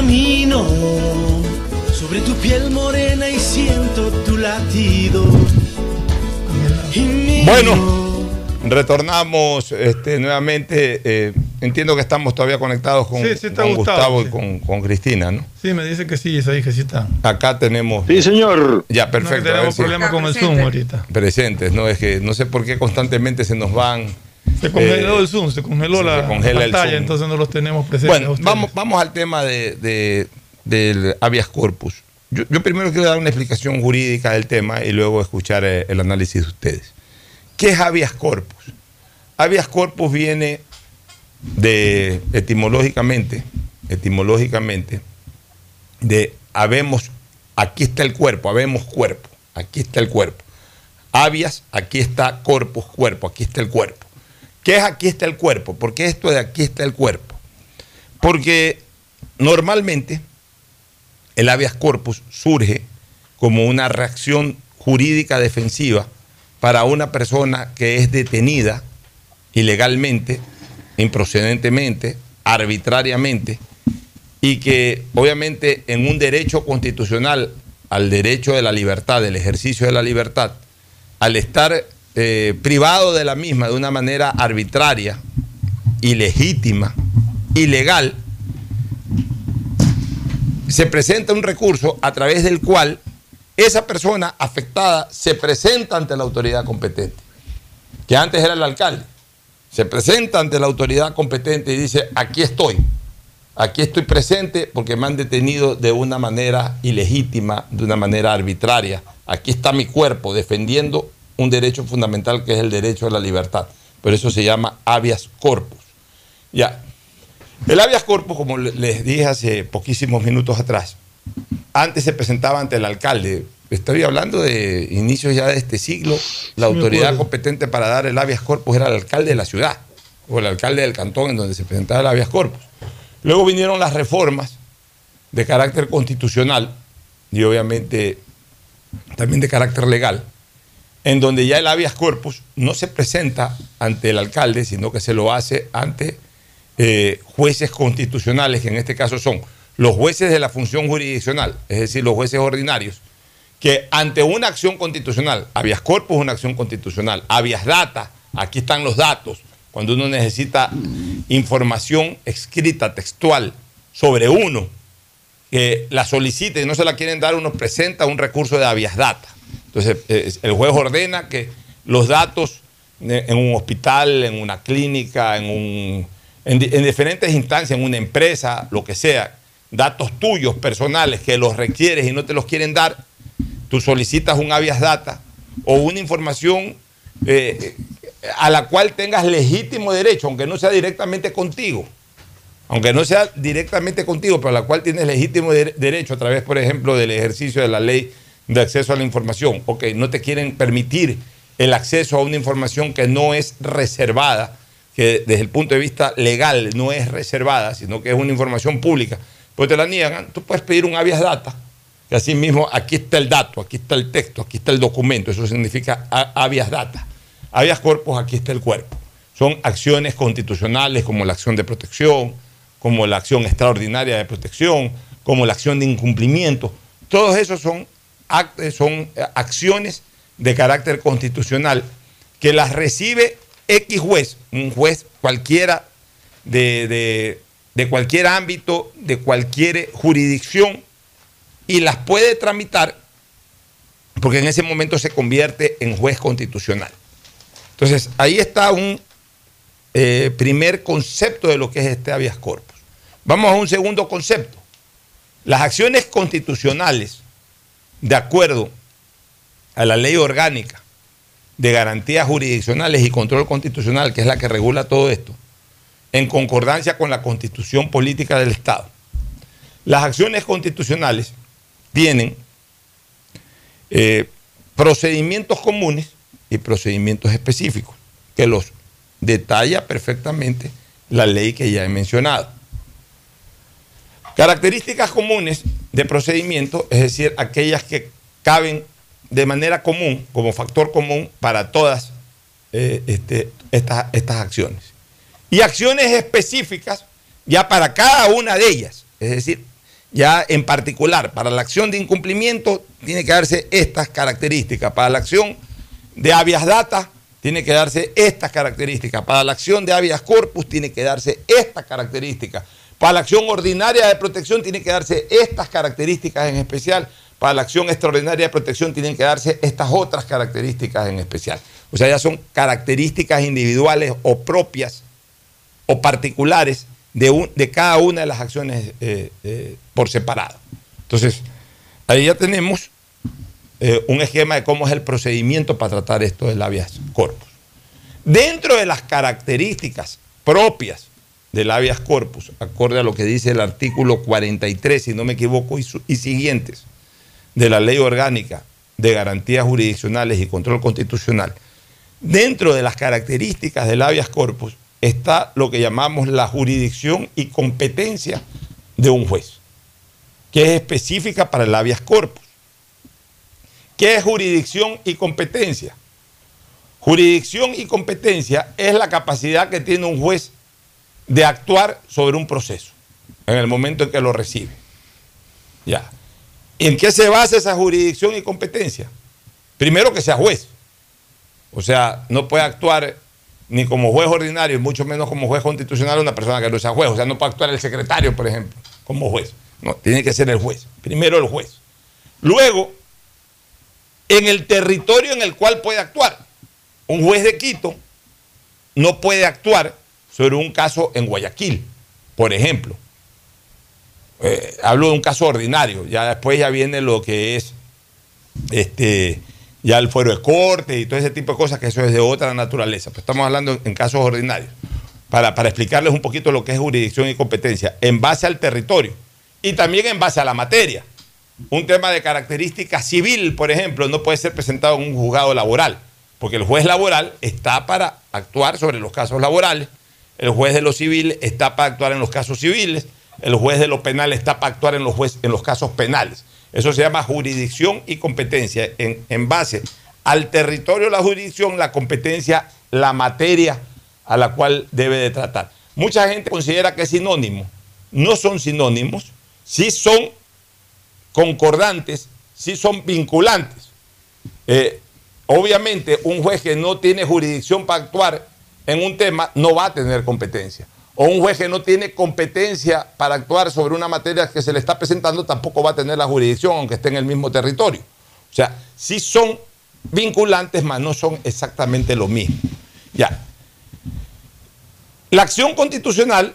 Camino sobre tu piel morena y siento tu latido. Bueno, retornamos este, nuevamente. eh, entiendo que estamos todavía conectados con, Sí, sí está con Gustavo, Gustavo y sí. con, con Cristina, ¿no? Sí, me dice que sí, esa hija sí está. Acá tenemos. Sí, señor. Ya, perfecto. No, que tenemos si- problemas con el Zoom ahorita. Presentes, ¿no? Es que no sé por qué constantemente se nos van. Se congeló eh, el Zoom, se congeló se la congela pantalla, entonces no los tenemos presentes. Bueno, vamos, vamos al tema de, de- del habeas corpus. Yo, yo primero quiero dar una explicación jurídica del tema y luego escuchar eh, el análisis de ustedes. ¿Qué es habeas corpus? Habeas corpus viene de etimológicamente, etimológicamente, de habemos, aquí está el cuerpo, habemos cuerpo, aquí está el cuerpo. Habeas, aquí está corpus, cuerpo, aquí está el cuerpo. ¿Qué es aquí está el cuerpo? ¿Por qué esto de aquí está el cuerpo? Porque normalmente el habeas corpus surge como una reacción jurídica defensiva para una persona que es detenida ilegalmente, improcedentemente, arbitrariamente, y que obviamente en un derecho constitucional al derecho de la libertad, del ejercicio de la libertad, al estar eh, privado de la misma de una manera arbitraria, ilegítima, ilegal, se presenta un recurso a través del cual esa persona afectada se presenta ante la autoridad competente, que antes era el alcalde. Se presenta ante la autoridad competente y dice, aquí estoy, aquí estoy presente porque me han detenido de una manera ilegítima, de una manera arbitraria. Aquí está mi cuerpo defendiendo un derecho fundamental que es el derecho a la libertad. Por eso se llama habeas corpus. Ya. El habeas corpus, como le- les dije hace poquísimos minutos atrás, antes se presentaba ante el alcalde. Estoy hablando de inicios ya de este siglo. La Sí, autoridad competente para dar el habeas corpus era el alcalde de la ciudad o el alcalde del cantón en donde se presentaba el habeas corpus. Luego vinieron las reformas de carácter constitucional y obviamente también de carácter legal, en donde ya el habeas corpus no se presenta ante el alcalde, sino que se lo hace ante eh, jueces constitucionales, que en este caso son los jueces de la función jurisdiccional, es decir, los jueces ordinarios, que ante una acción constitucional, habeas corpus es una acción constitucional, habeas data, aquí están los datos, cuando uno necesita información escrita, textual, sobre uno, que la solicite y no se la quieren dar, uno presenta un recurso de habeas data. Entonces, el juez ordena que los datos en un hospital, en una clínica, en, un, en, diferentes instancias, en una empresa, lo que sea, datos tuyos personales que los requieres y no te los quieren dar, tú solicitas un habeas data o una información eh, a la cual tengas legítimo derecho, aunque no sea directamente contigo, aunque no sea directamente contigo, pero a la cual tienes legítimo derecho a través, por ejemplo, del ejercicio de la ley de acceso a la información. Ok, no te quieren permitir el acceso a una información que no es reservada, que desde el punto de vista legal no es reservada, sino que es una información pública, pues te la niegan, tú puedes pedir un habeas data, que así mismo aquí está el dato, aquí está el texto, aquí está el documento, eso significa habeas data. Habeas corpus, aquí está el cuerpo. Son acciones constitucionales como la acción de protección, como la acción extraordinaria de protección, como la acción de incumplimiento. Todos esos son, son acciones de carácter constitucional que las recibe X juez, un juez cualquiera de, cualquier ámbito, de cualquier jurisdicción, y las puede tramitar porque en ese momento se convierte en juez constitucional. Entonces, ahí está un eh, primer concepto de lo que es este habeas corpus. Vamos a un segundo concepto. Las acciones constitucionales, de acuerdo a la ley orgánica de garantías jurisdiccionales y control constitucional, que es la que regula todo esto, en concordancia con la constitución política del Estado. Las acciones constitucionales tienen eh, procedimientos comunes y procedimientos específicos, que los detalla perfectamente la ley que ya he mencionado. Características comunes de procedimiento, es decir, aquellas que caben de manera común, como factor común para todas eh, este, estas, estas acciones. Y acciones específicas ya para cada una de ellas. Es decir, ya en particular, para la acción de incumplimiento tiene que darse estas características. Para la acción de habeas data tiene que darse estas características. Para la acción de habeas corpus tiene que darse estas características. Para la acción ordinaria de protección tiene que darse estas características en especial para la acción extraordinaria de protección tienen que darse estas otras características en especial. O sea, ya son características individuales o propias o particulares de, de cada una de las acciones eh, eh, por separado. Entonces, ahí ya tenemos eh, un esquema de cómo es el procedimiento para tratar esto del habeas corpus. Dentro de las características propias del habeas corpus, acorde a lo que dice el artículo 43, si no me equivoco, y siguientes, de la ley orgánica de garantías jurisdiccionales y control constitucional, dentro de las características del habeas corpus está lo que llamamos la jurisdicción y competencia de un juez, que es específica para el habeas corpus. ¿Qué es jurisdicción y competencia? Jurisdicción y competencia es la capacidad que tiene un juez de actuar sobre un proceso en el momento en que lo recibe. Ya. ¿En qué se basa esa jurisdicción y competencia? Primero que sea juez. O sea, no puede actuar ni como juez ordinario, mucho menos como juez constitucional una persona que no sea juez. O sea, no puede actuar el secretario, por ejemplo, como juez. No, tiene que ser el juez. Primero el juez. Luego, en el territorio en el cual puede actuar. Un juez de Quito no puede actuar sobre un caso en Guayaquil, por ejemplo. Eh, hablo de un caso ordinario, ya después ya viene lo que es este, ya el fuero de corte y todo ese tipo de cosas, que eso es de otra naturaleza. Pues estamos hablando en casos ordinarios, para, para explicarles un poquito lo que es jurisdicción y competencia, en base al territorio y también en base a la materia. Un tema de característica civil, por ejemplo, no puede ser presentado en un juzgado laboral, porque el juez laboral está para actuar sobre los casos laborales, el juez de lo civil está para actuar en los casos civiles, el juez de lo penal está para actuar en los, en los casos penales. Eso se llama jurisdicción y competencia. En, en base al territorio la jurisdicción, la competencia, la materia a la cual debe de tratar. Mucha gente considera que es sinónimo. No son sinónimos, sí son concordantes, sí son vinculantes. Eh, obviamente, un juez que no tiene jurisdicción para actuar en un tema no va a tener competencia. O un juez que no tiene competencia para actuar sobre una materia que se le está presentando tampoco va a tener la jurisdicción, aunque esté en el mismo territorio. O sea, sí son vinculantes, mas no son exactamente lo mismo. Ya. La acción constitucional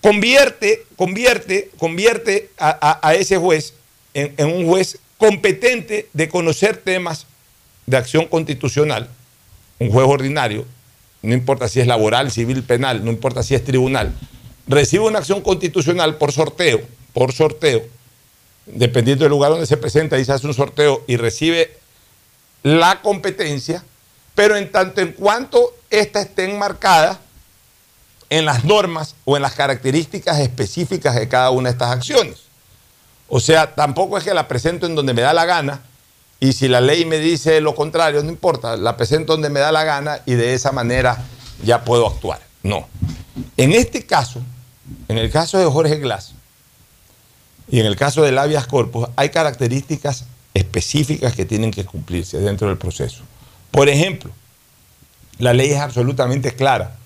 convierte, convierte, convierte a, ese juez en un juez competente de conocer temas de acción constitucional, un juez ordinario, no importa si es laboral, civil, penal, no importa si es tribunal, recibe una acción constitucional por sorteo, por sorteo, dependiendo del lugar donde se presenta y se hace un sorteo y recibe la competencia, pero en tanto en cuanto ésta esté enmarcada en las normas o en las características específicas de cada una de estas acciones. O sea, tampoco es que la presento en donde me da la gana y si la ley me dice lo contrario, no importa, la presento donde me da la gana y de esa manera ya puedo actuar. No. En este caso, en el caso de Jorge Glass y en el caso del habeas corpus, hay características específicas que tienen que cumplirse dentro del proceso. Por ejemplo, la ley es absolutamente clara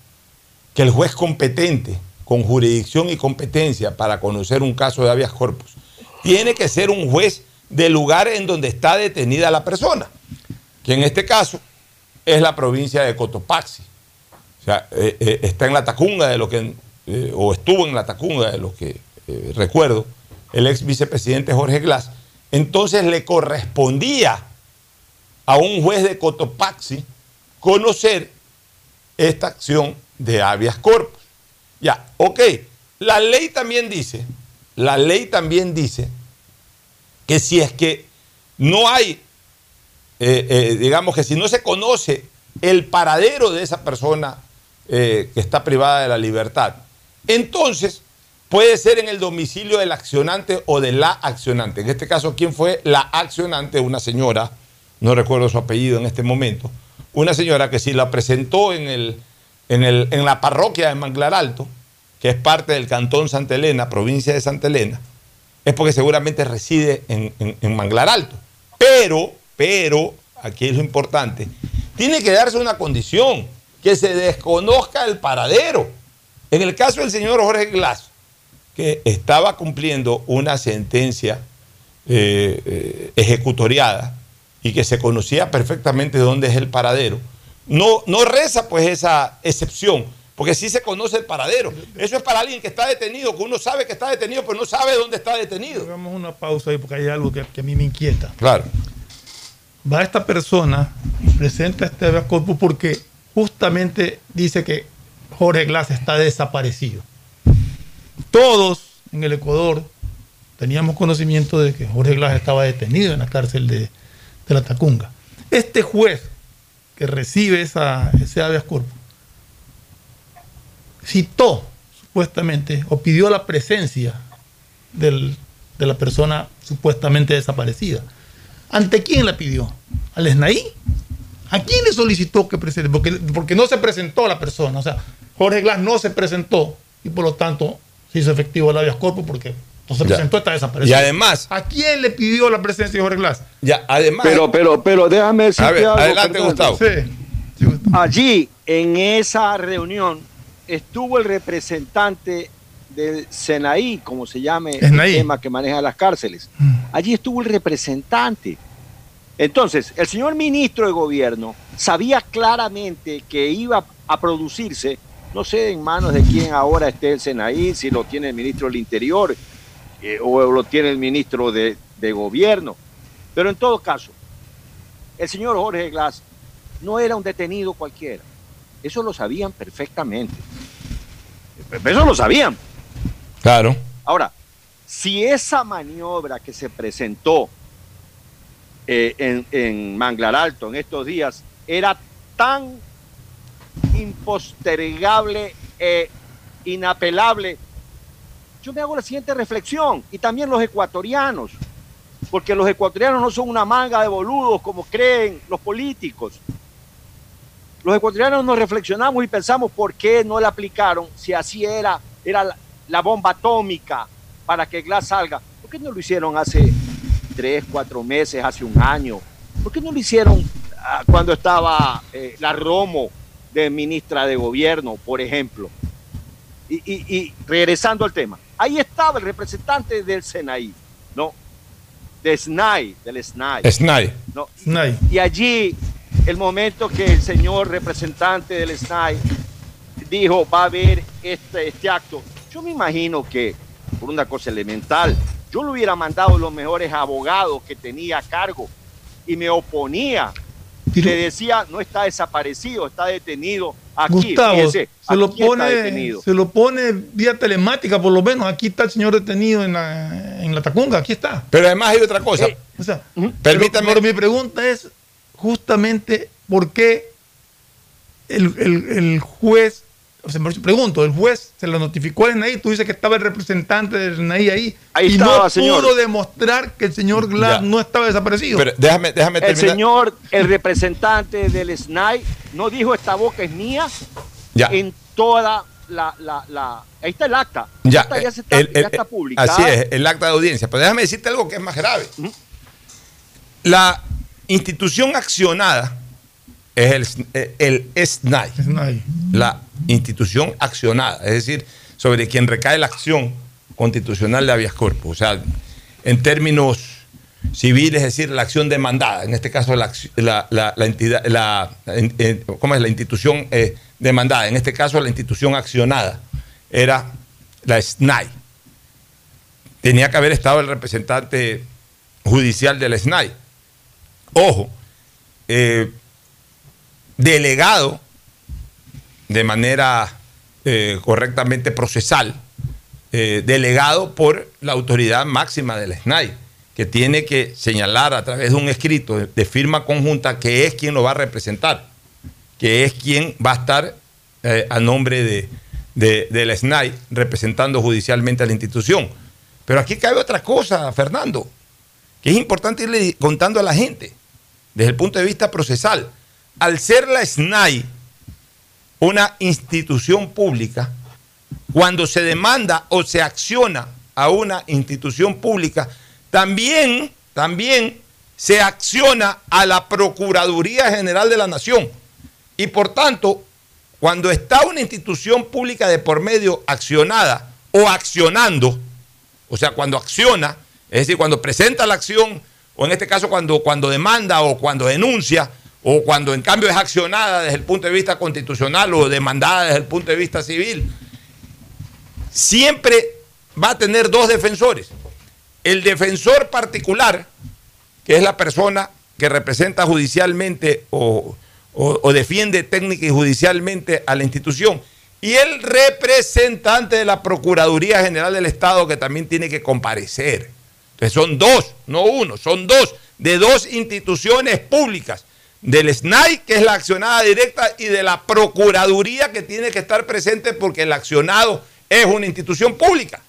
que el juez competente, con jurisdicción y competencia para conocer un caso de habeas corpus, tiene que ser un juez del lugar en donde está detenida la persona, que en este caso es la provincia de Cotopaxi. O sea, eh, eh, está en la Tacunga de lo que, eh, o estuvo en la Tacunga de lo que recuerdo, el ex vicepresidente Jorge Glass. Entonces le correspondía a un juez de Cotopaxi conocer esta acción de habeas corpus. Ya, ok. La ley también dice, la ley también dice que si es que no hay, eh, eh, digamos que si no se conoce el paradero de esa persona eh, que está privada de la libertad, entonces puede ser en el domicilio del accionante o de la accionante. En este caso, ¿quién fue la accionante? Una señora, no recuerdo su apellido en este momento, una señora que si la presentó en, el, en, el, en la parroquia de Manglar Alto, que es parte del cantón Santa Elena, provincia de Santa Elena, es porque seguramente reside en, en- Manglar Alto. Pero, pero, aquí es lo importante, tiene que darse una condición, que se desconozca el paradero. En el caso del señor Jorge Glass, que estaba cumpliendo una sentencia eh, eh, ejecutoriada y que se conocía perfectamente dónde es el paradero, no, no reza pues esa excepción, porque sí se conoce el paradero. Eso es para alguien que está detenido, que uno sabe que está detenido, pero no sabe dónde está detenido. Hagamos una pausa ahí porque hay algo que, que a mí me inquieta. Claro. Va esta persona y presenta este habeas corpus porque justamente dice que Jorge Glass está desaparecido. Todos en el Ecuador teníamos conocimiento de que Jorge Glass estaba detenido en la cárcel de, de la Tacunga. Este juez que recibe esa, ese habeas corpus citó supuestamente o pidió la presencia del- de la persona supuestamente desaparecida. ¿Ante quién la pidió? ¿Al SNAI? ¿A quién le solicitó que presente? Porque, porque no se presentó la persona. O sea, Jorge Glass no se presentó y por lo tanto se hizo efectivo el habeas corpus porque no se Ya. presentó, está desaparecido. Y además- ¿A quién le pidió la presencia de Jorge Glass? Ya, además. Pero, pero, pero déjame decirte A ver, algo. adelante. Gustavo. Allí, en esa reunión, estuvo el representante del SENAI, como se llame el tema que maneja las cárceles. Allí estuvo el representante. Entonces, el señor ministro de gobierno sabía claramente que iba a producirse, no sé en manos de quién ahora esté el SENAI, si lo tiene el ministro del Interior eh, o lo tiene el ministro de, de gobierno. Pero en todo caso, el señor Jorge Glass no era un detenido cualquiera. Eso lo sabían perfectamente. Eso lo sabían. Claro. Ahora, si esa maniobra que se presentó eh, en, en Manglar Alto en estos días era tan impostergable e inapelable, yo me hago la siguiente reflexión, y también los ecuatorianos, porque los ecuatorianos no son una manga de boludos como creen los políticos. Los ecuatorianos nos reflexionamos y pensamos por qué no la aplicaron si así era, era la, la bomba atómica para que Glass salga. qué no lo hicieron hace tres, cuatro meses, hace un año? ¿Por qué no lo hicieron ah, cuando estaba eh, la Romo de ministra de gobierno, por ejemplo? Y, y- y regresando al tema, ahí estaba el representante del SENAI, ¿no? De SNAI, del SNAI. SNAI. ¿no? Y allí, el momento que el señor representante del SNAI dijo va a haber este, este acto, yo me imagino que por una cosa elemental, yo le hubiera mandado los mejores abogados que tenía a cargo y me oponía. Le decía, no está desaparecido, está detenido aquí. Gustavo, Fíjese, se lo, aquí está pone, detenido. se lo pone vía telemática, por lo menos. Aquí está el señor detenido en la, en la Tacunga, aquí está. Pero además hay otra cosa. O sea, Permítame. Pero, pero mi pregunta es justamente por qué el, el- el juez, o sea, me pregunto, el juez se lo notificó al SNAI, tú dices que estaba el representante del SNAI ahí, Ahí y estaba, no señor. pudo demostrar que el señor Glass Ya. no estaba desaparecido. Pero déjame, déjame El terminar. señor, el representante del SNAI, no dijo esta boca es mía Ya. en toda la, la, la- Ahí está el acta. Ya, ya, se está, el- el- ya está publicada. Así es, el acta de audiencia. Pero déjame decirte algo que es más grave. La institución accionada es el, el SNAI. La institución accionada, es decir, sobre quien recae la acción constitucional de habeas corpus. O sea, en términos civiles, es decir, la acción demandada. En este caso, la, la- la- la entidad, la, en- en- ¿cómo es? La institución eh, demandada. En este caso, la institución accionada era la SNAI. Tenía que haber estado el representante judicial del SNAI. Ojo, eh, delegado de manera eh, correctamente procesal, eh, delegado por la autoridad máxima del SNAI, que tiene que señalar a través de un escrito de, firma conjunta que es quien lo va a representar, que es quien va a estar a nombre de, de- del SNAI representando judicialmente a la institución. Pero aquí cabe otra cosa, Fernando, que es importante irle contando a la gente desde el punto de vista procesal. Al ser la SNAI una institución pública, cuando se demanda o se acciona a una institución pública, también, también se acciona a la Procuraduría General de la Nación. Y por tanto, cuando está una institución pública de por medio accionada o accionando, o sea, cuando acciona, es decir, cuando presenta la acción, o en este caso cuando, cuando demanda o cuando denuncia, o cuando en cambio es accionada desde el punto de vista constitucional o demandada desde el punto de vista civil, siempre va a tener dos defensores. El defensor particular, que es la persona que representa judicialmente o, o- o defiende técnica y judicialmente a la institución, y el representante de la Procuraduría General del Estado, que también tiene que comparecer. Son dos, no uno, son dos, de dos instituciones públicas, del SNAI, que es la accionada directa, y de la Procuraduría, que tiene que estar presente porque el accionado es una institución pública.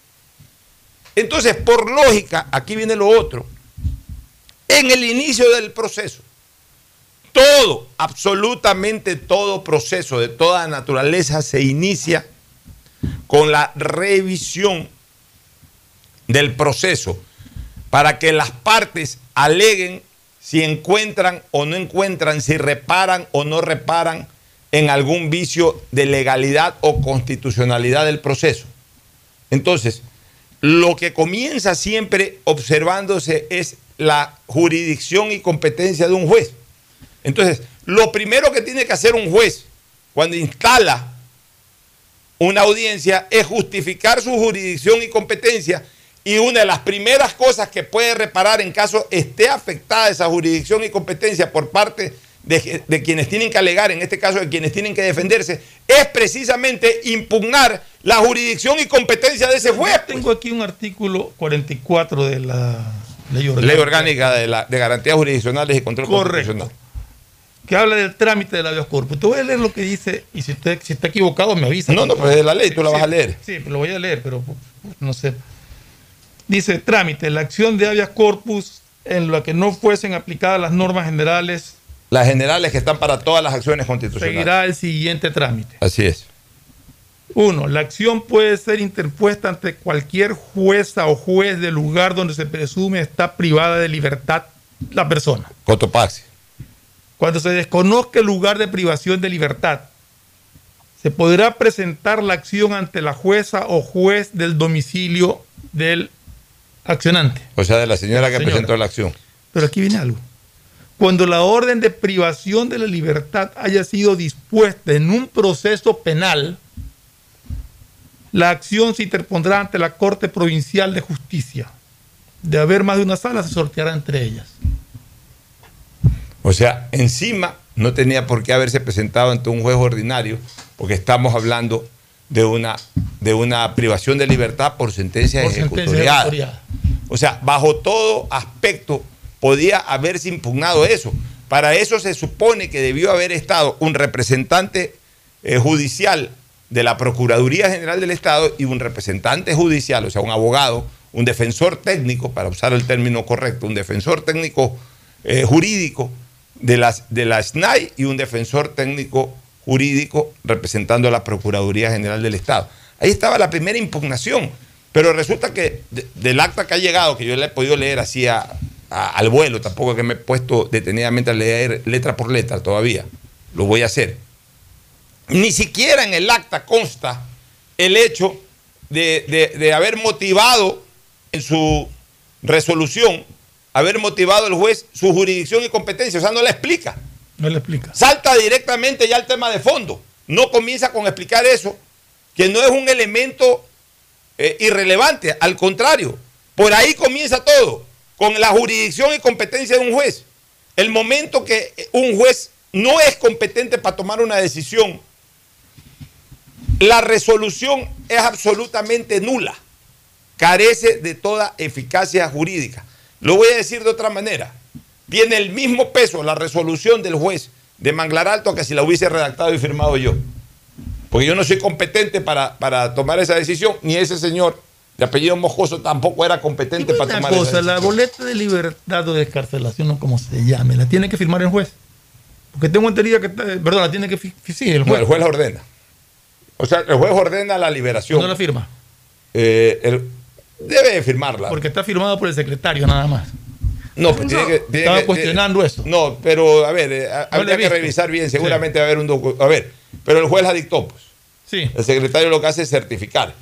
Entonces, por lógica, aquí viene lo otro. En el inicio del proceso, todo, absolutamente todo proceso de toda naturaleza se inicia con la revisión del proceso para que las partes aleguen si encuentran o no encuentran, si reparan o no reparan en algún vicio de legalidad o constitucionalidad del proceso. Entonces, lo que comienza siempre observándose es la jurisdicción y competencia de un juez. Entonces, lo primero que tiene que hacer un juez cuando instala una audiencia es justificar su jurisdicción y competencia y una de las primeras cosas que puede reparar en caso esté afectada esa jurisdicción y competencia por parte de, de quienes tienen que alegar, en este caso de quienes tienen que defenderse, es precisamente impugnar la jurisdicción y competencia de ese juez. pues. Tengo aquí un artículo 44 de la ley orgánica. Ley orgánica de, la, de garantías jurisdiccionales y control Correcto. constitucional. que habla del trámite de la habeas corpus. Te voy a leer lo que dice y si, usted, si está equivocado me avisa. No, no, pues es la ley, tú la Sí, vas a leer. Sí, pero lo voy a leer, pero pues, no sé. Dice, trámite, la acción de habeas corpus en la que no fuesen aplicadas las normas generales Las generales que están para todas las acciones constitucionales. seguirá el siguiente trámite. Así es. Uno, la acción puede ser interpuesta ante cualquier jueza o juez del lugar donde se presume está privada de libertad la persona. Cotopaxi. Cuando se desconozca el lugar de privación de libertad, se podrá presentar la acción ante la jueza o juez del domicilio del accionante. O sea, de la señora que Señora. presentó la acción. Pero aquí viene algo. Cuando la orden de privación de la libertad haya sido dispuesta en un proceso penal, la acción se interpondrá ante la Corte Provincial de Justicia. De haber más de una sala, se sorteará entre ellas. O sea, encima no tenía por qué haberse presentado ante un juez ordinario, porque estamos hablando de una, de una privación de libertad por sentencia Por ejecutoriada. O sea, bajo todo aspecto podía haberse impugnado eso. Para eso se supone que debió haber estado un representante eh, judicial de la Procuraduría General del Estado y un representante judicial, o sea, un abogado, un defensor técnico, para usar el término correcto, un defensor técnico eh, jurídico de, las, de la SNAI y un defensor técnico jurídico representando a la Procuraduría General del Estado. Ahí estaba la primera impugnación, pero resulta que de- del acta que ha llegado, que yo le he podido leer así al vuelo, tampoco que me he puesto detenidamente a leer letra por letra todavía, lo voy a hacer. Ni siquiera en el acta consta el hecho de, de- de haber motivado en su resolución, haber motivado el juez su jurisdicción y competencia, o sea, no la explica. No le explica. Salta directamente ya al tema de fondo. No comienza con explicar eso, que no es un elemento eh, irrelevante, al contrario, por ahí comienza todo, con la jurisdicción y competencia de un juez. El momento que un juez no es competente para tomar una decisión, la resolución es absolutamente nula, carece de toda eficacia jurídica. Lo voy a decir de otra manera. Tiene el mismo peso la resolución del juez de Manglar Alto que si la hubiese redactado y firmado yo. Porque yo no soy competente para, para tomar esa decisión, ni ese señor de apellido Moscoso tampoco era competente para tomar esa cosa, la decisión. boleta de libertad o de escarcelación, o como se llame, la tiene que firmar el juez. Porque tengo entendido que, perdón, la tiene que, sí, el No, juez. el juez la ordena. O sea, el juez ordena la liberación. No la firma. Eh, el- debe firmarla. Porque está firmado por el secretario nada más. No, pues tiene que. tiene Estaba que- cuestionando eso. No, pero a ver, eh, No habría que revisar bien. Seguramente va a haber un documento. A ver, pero el juez la dictó, pues. Sí. El secretario lo que hace es certificar.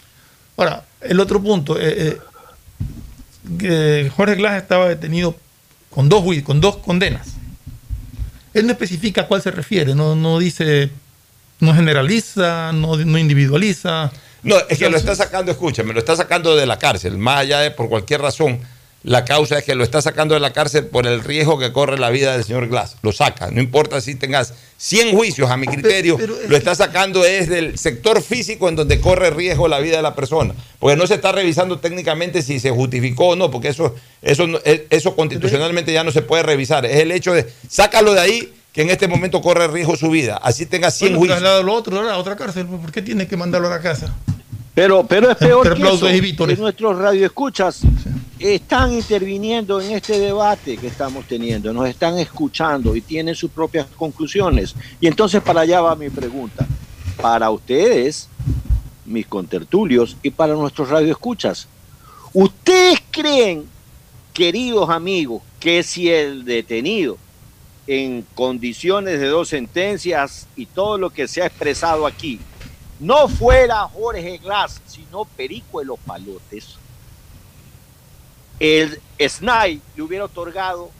Ahora, el otro punto. eh, eh, Jorge Glass estaba detenido con dos, con dos condenas. Él no especifica a cuál se refiere, no, no dice, no generaliza, no, no individualiza. No, es que lo está sacando, escúchame, lo está sacando de la cárcel, más allá de por cualquier razón. La causa es que lo está sacando de la cárcel por el riesgo que corre la vida del señor Glass. Lo saca, no importa si tengas 100 juicios a mi criterio, lo está sacando es del sector físico en donde corre riesgo la vida de la persona. Porque no se está revisando técnicamente si se justificó o no, porque eso, eso, es- eso constitucionalmente ya no se puede revisar. Es el hecho de, sácalo de ahí que en este momento corre riesgo su vida. Así tenga 100 Bueno, juicios. otro, otra cárcel. ¿Por qué tiene que mandarlo a la casa? Pero, pero es peor que, eso, y que nuestros radioescuchas están interviniendo en este debate que estamos teniendo, nos están escuchando y tienen sus propias conclusiones. Y entonces para allá va mi pregunta. Para ustedes, mis contertulios, y para nuestros radioescuchas, ¿ustedes creen, queridos amigos, que si el detenido en condiciones de dos sentencias y todo lo que se ha expresado aquí, no fuera Jorge Glass, sino Perico de los Palotes, el SNAI le hubiera otorgado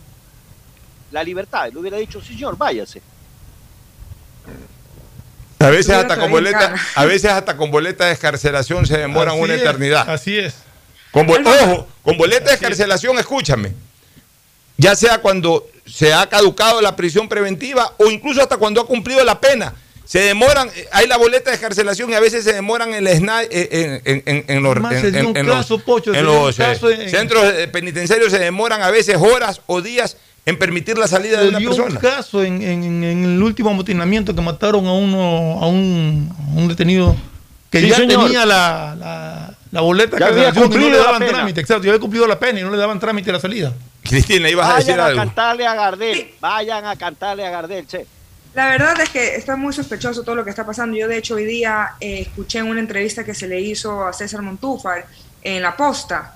la libertad, le hubiera dicho, sí, señor, váyase. A veces, hasta con boleta, a veces hasta con boleta de escarcelación se demoran Así una es, eternidad. Así es. Con ojo, con boleta de escarcelación, escúchame. Ya sea cuando se ha caducado la prisión preventiva o incluso hasta cuando ha cumplido la pena. Se demoran, eh, hay la boleta de escarcelación y a veces se demoran en, el SNAI, eh, en, en- en- en los, Además, en- en- un los- caso, Pocho, un los, eh, centros penitenciarios, se demoran a veces horas o días en permitir la salida de Se una dio un persona. caso en, en- en el último amotinamiento que mataron a uno a un, a un detenido que Sí, ya señor. tenía la, la, la boleta de Ya había cancelación y no cumplido le la daban pena. trámite, exacto, ya había cumplido la pena y no le daban trámite a la salida. [laughs] Cristina, ibas a decir Vayan a algo. cantarle a Gardel, vayan a cantarle a Gardel, che. La verdad es que está muy sospechoso todo lo que está pasando. Yo, de hecho, hoy día eh, escuché en una entrevista que se le hizo a César Montúfar en La Posta,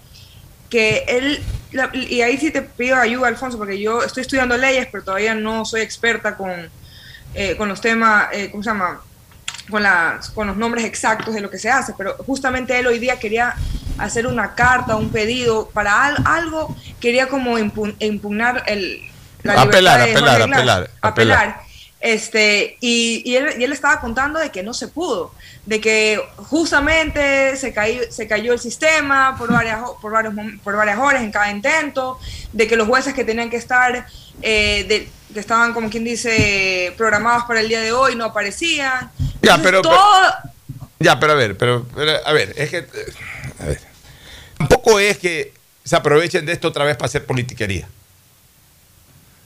que él, la- y ahí sí te pido ayuda, Alfonso, porque yo estoy estudiando leyes, pero todavía no soy experta con, eh, con los temas, eh, ¿cómo se llama? Con, las, con los nombres exactos de lo que se hace, pero justamente él hoy día quería hacer una carta, un pedido para al- algo, quería como impu- impugnar el, la Apelar, libertad de apelar, apelar, apelar. apelar. Este, y, y él, y él estaba contando de que no se pudo, de que justamente se cayó, se cayó el sistema por varias, por, varios, por varias horas en cada intento, de que los jueces que tenían que estar, eh, de- que estaban como quien dice, programados para el día de hoy no aparecían. Ya, Entonces, pero- todo- Ya, pero a ver, pero, pero, a ver, es que. A ver. Tampoco es que se aprovechen de esto otra vez para hacer politiquería.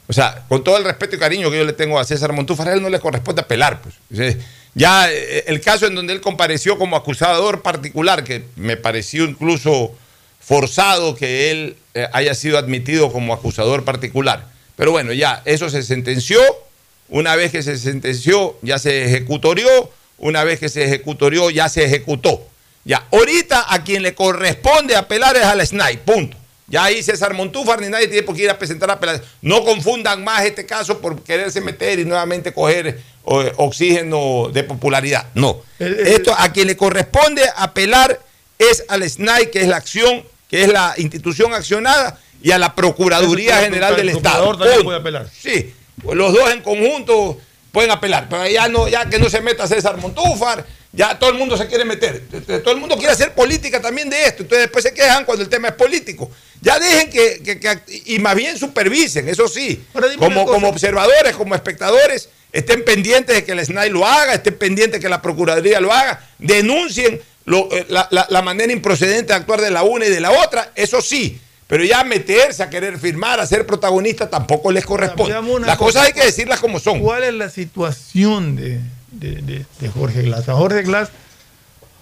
O sea, con todo el respeto y cariño que yo le tengo a César Montúfar, a él no le corresponde apelar. Pues. Ya eh, el caso en donde él compareció como acusador particular, que me pareció incluso forzado que él eh, haya sido admitido como acusador particular. Pero bueno, ya, eso se sentenció. Una vez que se sentenció, ya se ejecutorió. Una vez que se ejecutorió, ya se ejecutó. Ya, ahorita a quien le corresponde apelar es al SNAI, punto. Ya ahí César Montúfar ni nadie tiene por qué ir a presentar apelación. No confundan más este caso por quererse meter y nuevamente coger oxígeno de popularidad. No. Esto a quien le corresponde apelar es al SNAI, que es la acción, que es la institución accionada, y a la Procuraduría General del el Estado. también puede apelar. Sí, pues los dos en conjunto pueden apelar, pero ya no, ya que no se meta César Montúfar, ya todo el mundo se quiere meter, todo el mundo quiere hacer política también de esto, entonces después se quejan cuando el tema es político. Ya dejen que, que- que act- y más bien supervisen, eso sí, como, como observadores, como espectadores, estén pendientes de que el SNAI lo haga, estén pendientes de que la Procuraduría lo haga, denuncien lo- eh, la, la- la manera improcedente de actuar de la una y de la otra, eso sí. Pero ya meterse a querer firmar, a ser protagonista, tampoco les corresponde. Las cosa. cosas hay que decirlas como son. ¿Cuál es la situación de, de- de- de Jorge Glass? A Jorge Glass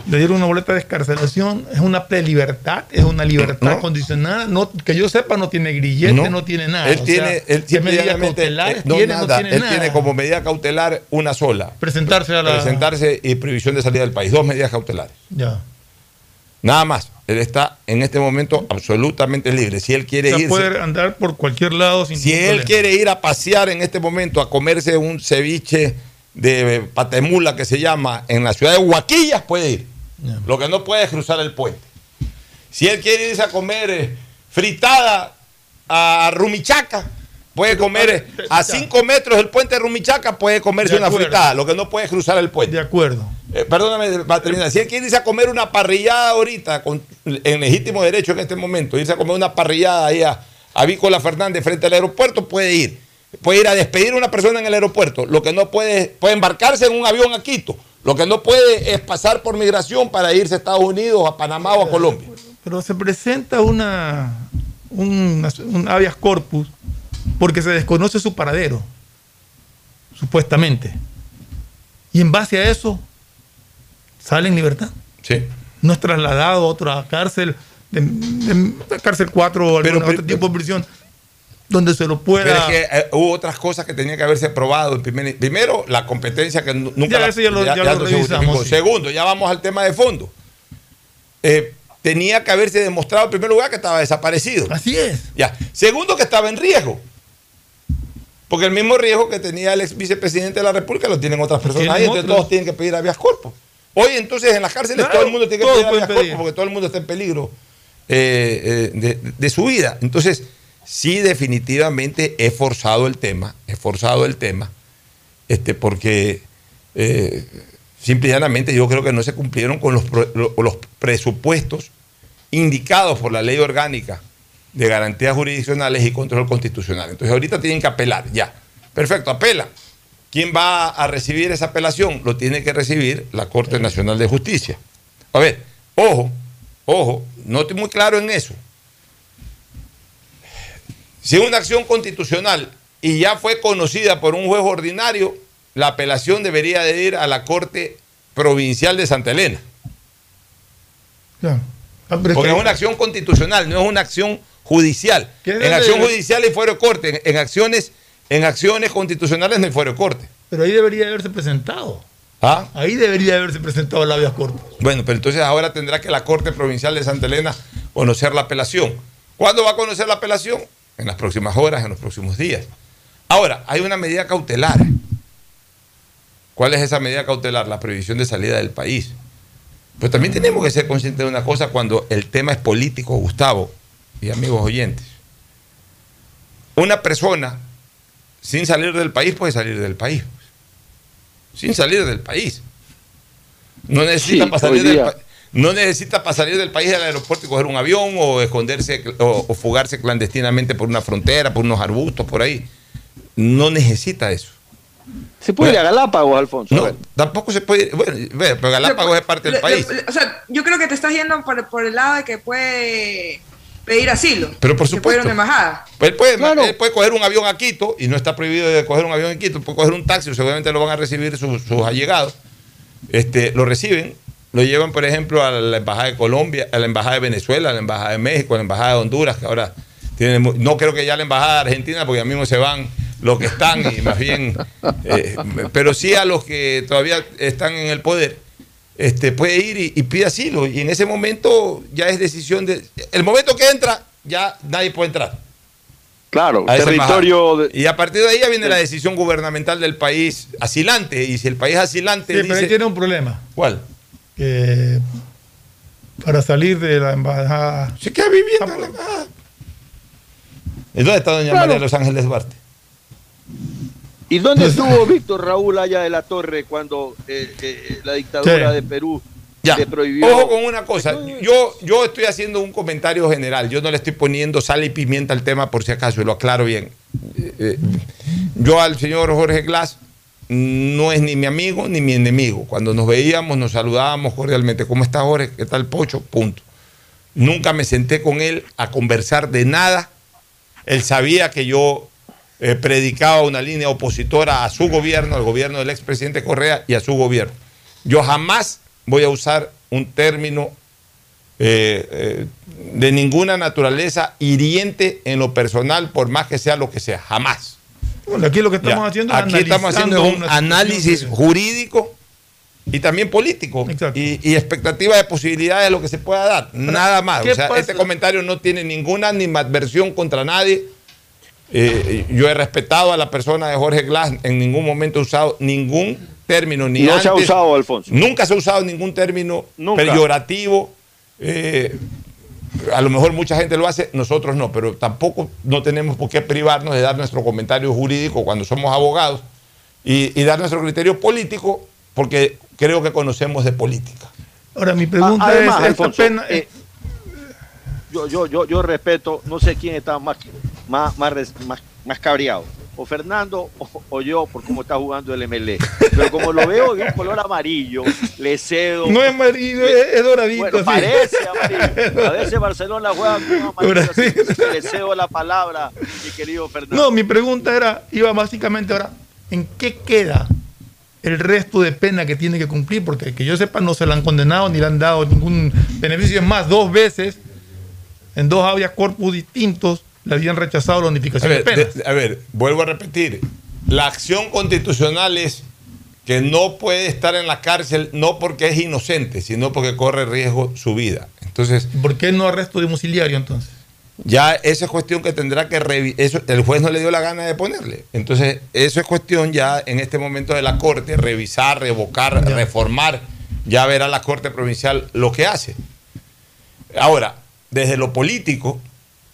le dieron una boleta de escarcelación, es una prelibertad, es una libertad No. condicionada, no, que yo sepa no tiene grillete, no, tiene nada. Él O tiene, sea, él ¿qué simple y medidas llanamente, cautelares eh, no, tiene? nada. tiene él nada. tiene como medida cautelar una sola. Presentarse a la... Presentarse y prohibición de salida del país. Dos medidas cautelares. Ya. Nada más. Él está en este momento absolutamente libre. Si él quiere irse. puede andar por cualquier lado sin Si él quiere ir a pasear en este momento, a comerse un ceviche de patemula que se llama en la ciudad de Huaquillas, puede ir. Lo que no puede es cruzar el puente. Si él quiere irse a comer eh, fritada a Rumichaca, puede comer eh, a 5 metros del puente de Rumichaca, puede comerse una fritada. Lo que no puede es cruzar el puente. De acuerdo. Eh, perdóname, va a terminar. Si él quiere irse a comer una parrillada ahorita, con, en legítimo derecho en este momento, irse a comer una parrillada ahí a, a Vícola Fernández frente al aeropuerto, puede ir. Puede ir a despedir a una persona en el aeropuerto. Lo que no puede, puede embarcarse en un avión a Quito. Lo que no puede es pasar por migración para irse a Estados Unidos, a Panamá o a Colombia. Pero se presenta una, un, un habeas corpus porque se desconoce su paradero, supuestamente. Y en base a eso, sale en libertad. Sí. No es trasladado a otra cárcel, de, de- cárcel 4 o algún otro tipo de prisión, donde se lo pueda... Pero es que eh, hubo otras cosas que tenían que haberse probado. primero, la competencia que nu- nunca Ya, la- ya lo- ya lo revisamos, sí. Segundo, ya vamos al tema de fondo. Eh, tenía que haberse demostrado en primer lugar que estaba desaparecido. Así es. Ya. Segundo, que estaba en riesgo. Porque el mismo riesgo que tenía el ex vicepresidente de la República lo tienen otras personas ahí, entonces todos tienen que pedir habeas corpus. Hoy entonces en las cárceles Claro, todo el mundo tiene que pedir habeas corpus porque todo el mundo está en peligro eh, eh, de, de su vida. Entonces, sí definitivamente he forzado el tema, he forzado el tema, este, porque eh, simple y llanamente yo creo que no se cumplieron con los, los presupuestos indicados por la ley orgánica de garantías jurisdiccionales y control constitucional. Entonces ahorita tienen que apelar, ya. Perfecto, apela. ¿Quién va a recibir esa apelación? Lo tiene que recibir la Corte Nacional de Justicia. A ver, ojo, ojo, no estoy muy claro en eso. Si es una acción constitucional y ya fue conocida por un juez ordinario, la apelación debería de ir a la Corte Provincial de Santa Elena. Ya. Ah, Porque que- es una acción constitucional, no es una acción judicial. ¿Qué es En acción judicial y fuero de corte. En, en acciones, en acciones constitucionales no hay fuero de corte. Pero ahí debería haberse presentado. ¿Ah? Ahí debería haberse presentado el habeas corpus. Bueno, pero entonces ahora tendrá que la Corte Provincial de Santa Elena conocer la apelación. ¿Cuándo va a conocer la apelación? En las próximas horas, en los próximos días. Ahora, hay una medida cautelar. ¿Cuál es esa medida cautelar? La prohibición de salida del país. Pero también tenemos que ser conscientes de una cosa cuando el tema es político, Gustavo y amigos oyentes. Una persona sin salir del país puede salir del país. Sin salir del país. No necesita, Sí, para, salir del día. No necesita para salir del país del aeropuerto y coger un avión o esconderse o, o fugarse clandestinamente por una frontera, por unos arbustos, por ahí. No necesita eso. Se puede ir a Galápagos, Alfonso. No, tampoco se puede. Bueno, ve, pero Galápagos es parte del Le- país. le- o sea, yo creo que te estás yendo por, por el lado de que puede pedir asilo. Pero por Que puede ir a supuesto. una embajada. Pues él, puede, él puede coger un avión a Quito y no está prohibido de coger un avión en Quito, puede coger un taxi, seguramente lo van a recibir sus, sus allegados. Este, lo reciben, lo llevan, por ejemplo, a la Embajada de Colombia, a la Embajada de Venezuela, a la Embajada de México, a la Embajada de Honduras, que ahora tienen, no creo que ya la Embajada de Argentina, porque ya mismo se van los que están y más bien, eh, pero sí a los que todavía están en el poder. Este, puede ir y, y pide asilo. Y en ese momento ya es decisión de. El momento que entra, ya nadie puede entrar. Claro, a territorio embajada. Y a partir de ahí ya viene la decisión gubernamental del país asilante. Y si el país asilante Sí, pero ahí tiene un problema. ¿Cuál? Para salir de la embajada. Se queda viviendo en la embajada. ¿Y dónde está doña Claro. María de Los Ángeles Duarte? ¿Y dónde estuvo Víctor Raúl allá de la Torre cuando eh, eh, la dictadura Sí. de Perú Ya. le prohibió? Ojo con una cosa. Yo, yo estoy haciendo un comentario general. Yo no le estoy poniendo sal y pimienta al tema por si acaso, y lo aclaro bien. Eh, eh, yo al señor Jorge Glass no es ni mi amigo ni mi enemigo. Cuando nos veíamos, nos saludábamos cordialmente. ¿Cómo está Jorge? ¿Qué tal Pocho? Punto. Nunca me senté con él a conversar de nada. Él sabía que yo eh, predicaba una línea opositora a su gobierno, al gobierno del expresidente Correa y a su gobierno. Yo jamás voy a usar un término eh, eh, de ninguna naturaleza hiriente en lo personal, por más que sea lo que sea. Jamás. Bueno, aquí lo que estamos Ya. haciendo es Aquí estamos haciendo un situación análisis que- jurídico y también político. Y, y expectativa de posibilidades de lo que se pueda dar. Nada más. ¿qué O sea, pasa? este comentario no tiene ninguna animadversión contra nadie. Eh, yo he respetado a la persona de Jorge Glass, en ningún momento he usado ningún término, ni No se ha usado, Alfonso. Nunca se ha usado ningún término Nunca. peyorativo. eh, a lo mejor mucha gente lo hace, nosotros no, pero tampoco no tenemos por qué privarnos de dar nuestro comentario jurídico cuando somos abogados y, y dar nuestro criterio político porque creo que conocemos de política. Ahora, mi pregunta Ah, Además, es: Alfonso, pena- eh, yo, yo, yo, yo respeto, no sé quién está más, más, más, más cabreado, o Fernando o, o yo por cómo está jugando el MLE. Pero como lo veo de un color amarillo, le cedo. No es amarillo, es, es doradito. Bueno, parece amarillo. [laughs] A veces Barcelona juega con amarillo, así que le cedo la palabra, mi querido Fernando. No, mi pregunta era, iba básicamente ahora, ¿en qué queda el resto de pena que tiene que cumplir? Porque que yo sepa no se le han condenado ni le han dado ningún beneficio. Es más, dos veces, en dos habeas corpus distintos, le habían rechazado la A unificación ver, de penas. de- a ver, vuelvo a repetir. La acción constitucional es que no puede estar en la cárcel no porque es inocente, sino porque corre riesgo su vida. Entonces, ¿Por qué no arresto domiciliario entonces? ya esa es cuestión que tendrá que revisar. El juez no le dio la gana de ponerle. Entonces, eso es cuestión ya en este momento de la Corte, revisar, revocar, reformar. Ya verá la Corte Provincial lo que hace. Ahora, desde lo político,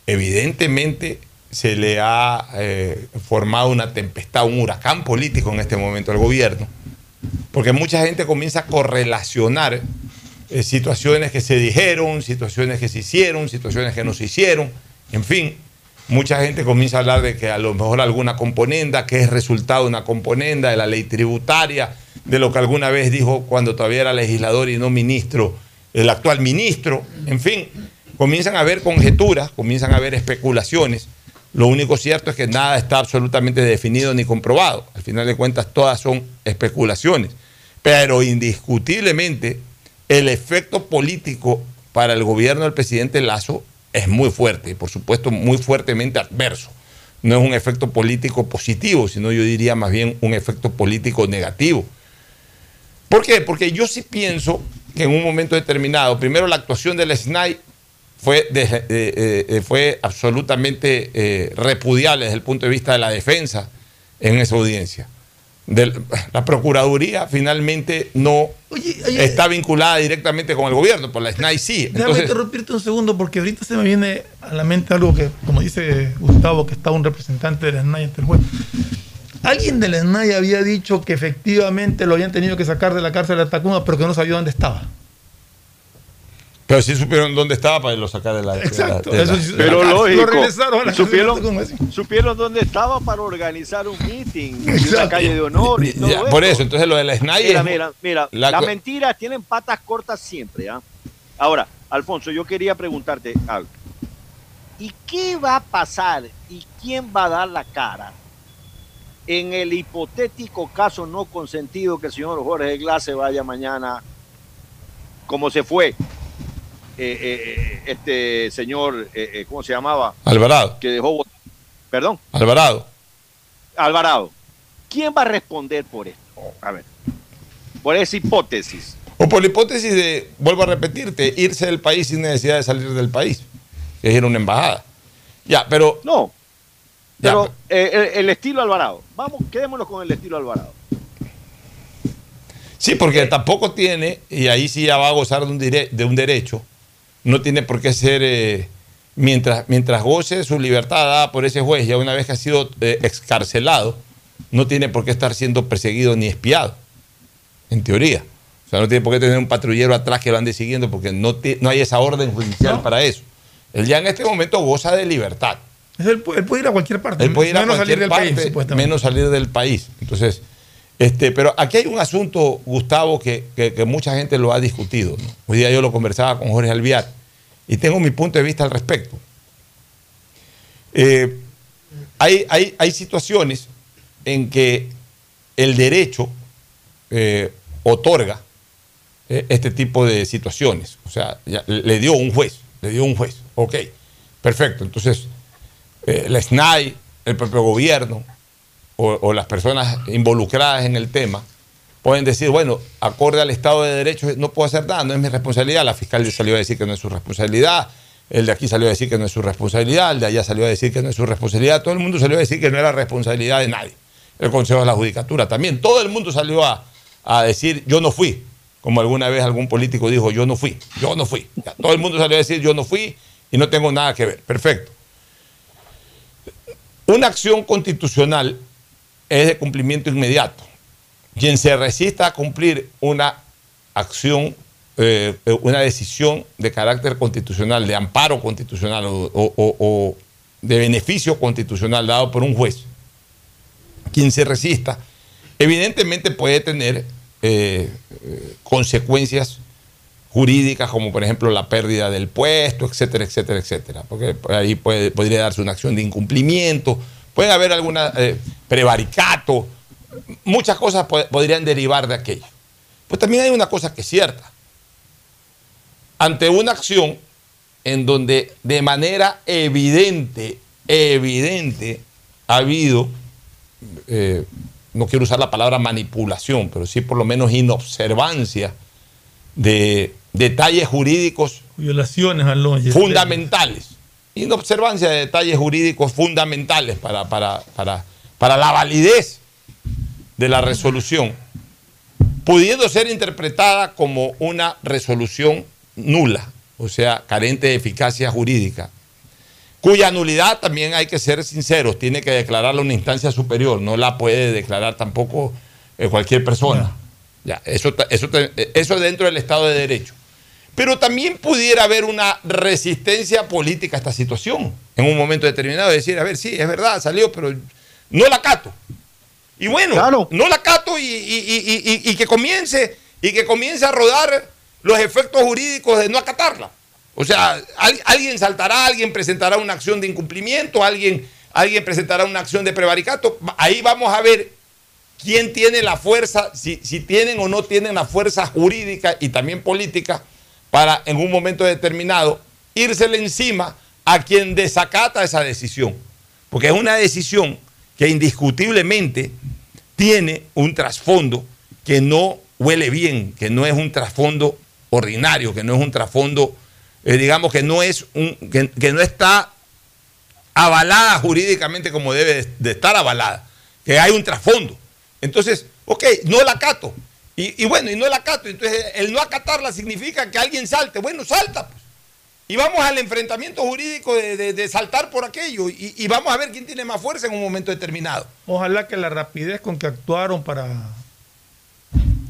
evidentemente se le ha eh, formado una tempestad, un huracán político en este momento al gobierno, porque mucha gente comienza a correlacionar eh, situaciones que se dijeron, situaciones que se hicieron, situaciones que no se hicieron, en fin, mucha gente comienza a hablar de que a lo mejor alguna componenda, que es resultado de una componenda de la ley tributaria, de lo que alguna vez dijo cuando todavía era legislador y no ministro, el actual ministro, en fin, comienzan a haber conjeturas, comienzan a haber especulaciones. Lo único cierto es que nada está absolutamente definido ni comprobado. Al final de cuentas, todas son especulaciones. Pero indiscutiblemente, el efecto político para el gobierno del presidente Lazo es muy fuerte y, por supuesto, muy fuertemente adverso. no es un efecto político positivo, sino yo diría más bien un efecto político negativo. ¿Por qué? Porque yo sí pienso que en un momento determinado, primero la actuación del SNAI fue, de- eh, eh, eh, fue absolutamente eh, repudiable desde el punto de vista de la defensa en esa audiencia. Del- la Procuraduría finalmente no oye. está vinculada directamente con el gobierno, por la SNAI sí. Déjame Entonces, interrumpirte un segundo porque ahorita se me viene a la mente algo que, como dice Gustavo, que está un representante del SNAI ante el juez. Alguien del SNAI había dicho que efectivamente lo habían tenido que sacar de la cárcel de Tacuma, pero que no sabía dónde estaba. Pero sí supieron dónde estaba para irlo sacar de la. de la- Exacto, de la- de la Pero lógico. Lo la supieron, supieron dónde estaba para organizar un meeting en una calle de honor y todo Ya, eso. por eso, entonces lo de la SNAI Mira, mira, mira, la las mentiras tienen patas cortas siempre. ¿ah? Ahora, Alfonso, yo quería preguntarte algo. ¿Y qué va a pasar y quién va a dar la cara en el hipotético caso no consentido que el señor Jorge Glass se vaya mañana, como se fue eh, eh, este señor, eh, eh, ¿cómo se llamaba? Alvarado. Que dejó... Perdón. Alvarado. Alvarado. ¿Quién va a responder por esto? A ver, por esa hipótesis. O por la hipótesis de, vuelvo a repetirte, irse del país sin necesidad de salir del país. Es ir a una embajada. Ya, pero. No. Ya, Pero eh, el, el estilo Alvarado. Vamos, quedémonos con el estilo Alvarado. Sí, porque tampoco tiene, y ahí sí ya va a gozar de un, dire- de un derecho, no tiene por qué ser, eh, mientras, mientras goce su libertad dada por ese juez, ya una vez que ha sido eh, excarcelado, no tiene por qué estar siendo perseguido ni espiado, en teoría. O sea, no tiene por qué tener un patrullero atrás que lo ande siguiendo, porque no, no hay esa orden judicial para eso. Él ya en este momento goza de libertad. Él, pu- él puede ir a cualquier parte. Él puede ir a menos cualquier salir del parte, país, supuestamente. menos salir del país. Entonces, este, pero aquí hay un asunto, Gustavo, que, mucha gente lo ha discutido. ¿no? Hoy día yo lo conversaba con Jorge Alviar y tengo mi punto de vista al respecto. Eh, hay, situaciones en que el derecho eh, otorga eh, este tipo de situaciones. O sea, le dio un juez, le dio un juez. Ok, perfecto. Entonces, la SNAI, el propio gobierno o, las personas involucradas en el tema pueden decir, bueno, acorde al Estado de Derecho no puedo hacer nada, no es mi responsabilidad. La fiscal salió a decir que no es su responsabilidad, el de aquí salió a decir que no es su responsabilidad, el de allá salió a decir que no es su responsabilidad, todo el mundo salió a decir que no era responsabilidad de nadie. El Consejo de la Judicatura también, todo el mundo salió a, a decir yo no fui, como alguna vez algún político dijo yo no fui, yo no fui. Todo el mundo salió a decir yo no fui y no tengo nada que ver. Perfecto. Una acción constitucional es de cumplimiento inmediato. Quien se resista a cumplir una acción, eh, una decisión de carácter constitucional, de amparo constitucional o, de beneficio constitucional dado por un juez, quien se resista, evidentemente puede tener eh, eh, consecuencias jurídicas, como por ejemplo la pérdida del puesto, etcétera, etcétera, etcétera. Porque ahí puede- podría darse una acción de incumplimiento, puede haber alguna eh, prevaricato, muchas cosas po- podrían derivar de aquello. Pues también hay una cosa que es cierta. Ante una acción en donde de manera evidente, evidente, ha habido, eh, no quiero usar la palabra manipulación, pero sí por lo menos inobservancia de detalles jurídicos Violaciones law. fundamentales. Inobservancia de detalles jurídicos fundamentales para, para, para, para la validez de la resolución, pudiendo ser interpretada como una resolución nula, o sea, carente de eficacia jurídica, cuya nulidad también hay que ser sinceros, tiene que declararla una instancia superior, no la puede declarar tampoco eh, cualquier persona. Ya, eso, eso, te- eso dentro del Estado de Derecho. Pero también pudiera haber una resistencia política a esta situación en un momento determinado, de decir, a ver, sí, es verdad, salió, pero no la cato. Y bueno, no la cato y, y- y- y- y que comience, y que comience a rodar los efectos jurídicos de no acatarla. O sea, al- alguien saltará, alguien presentará una acción de incumplimiento, alguien, alguien presentará una acción de prevaricato. Ahí vamos a ver quién tiene la fuerza, si, si tienen o no tienen la fuerza jurídica y también política para en un momento determinado írsele encima a quien desacata esa decisión. porque es una decisión que indiscutiblemente tiene un trasfondo que no huele bien, que no es un trasfondo ordinario, que no es un trasfondo, eh, digamos, que no es que, no está avalada jurídicamente como debe de, estar avalada, que hay un trasfondo. Entonces, ok, no la acato. Y, y bueno, y no la acato. Entonces, el no acatarla significa que alguien salte. Bueno, salta. Pues. Y vamos al enfrentamiento jurídico de, de- de saltar por aquello. Y, y vamos a ver quién tiene más fuerza en un momento determinado. Ojalá que la rapidez con que actuaron para,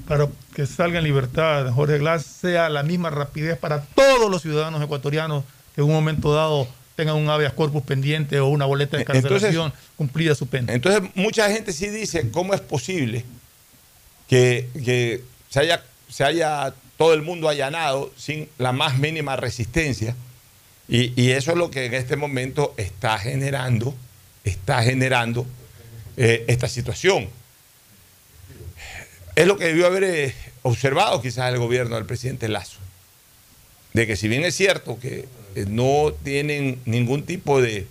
para que salga en libertad Jorge Glass sea la misma rapidez para todos los ciudadanos ecuatorianos que en un momento dado tengan un habeas corpus pendiente o una boleta de Entonces- cancelación cumplida su pena. Entonces, mucha gente sí dice, ¿cómo es posible que, se, haya, se haya todo el mundo allanado sin la más mínima resistencia? Y, eso es lo que en este momento está generando, está generando eh, esta situación. Es lo que debió haber eh, observado quizás el gobierno del presidente Lazo. De que si bien es cierto que eh, no tienen ningún tipo de,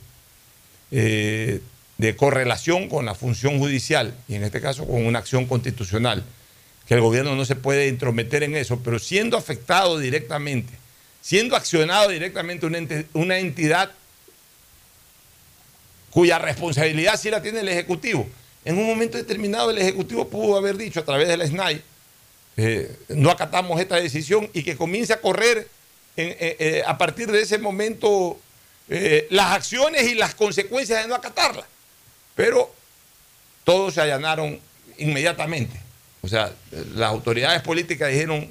de correlación con la función judicial, y en este caso con una acción constitucional, que el gobierno no se puede intrometer en eso, pero siendo afectado directamente, siendo accionado directamente una, entidad cuya responsabilidad sí la tiene el Ejecutivo. En un momento determinado el Ejecutivo pudo haber dicho a través de la SNAI, eh, no acatamos esta decisión y que comience a correr eh, eh, a partir de ese momento las acciones y las consecuencias de no acatarla. Pero todos se allanaron inmediatamente. O sea, las autoridades políticas dijeron,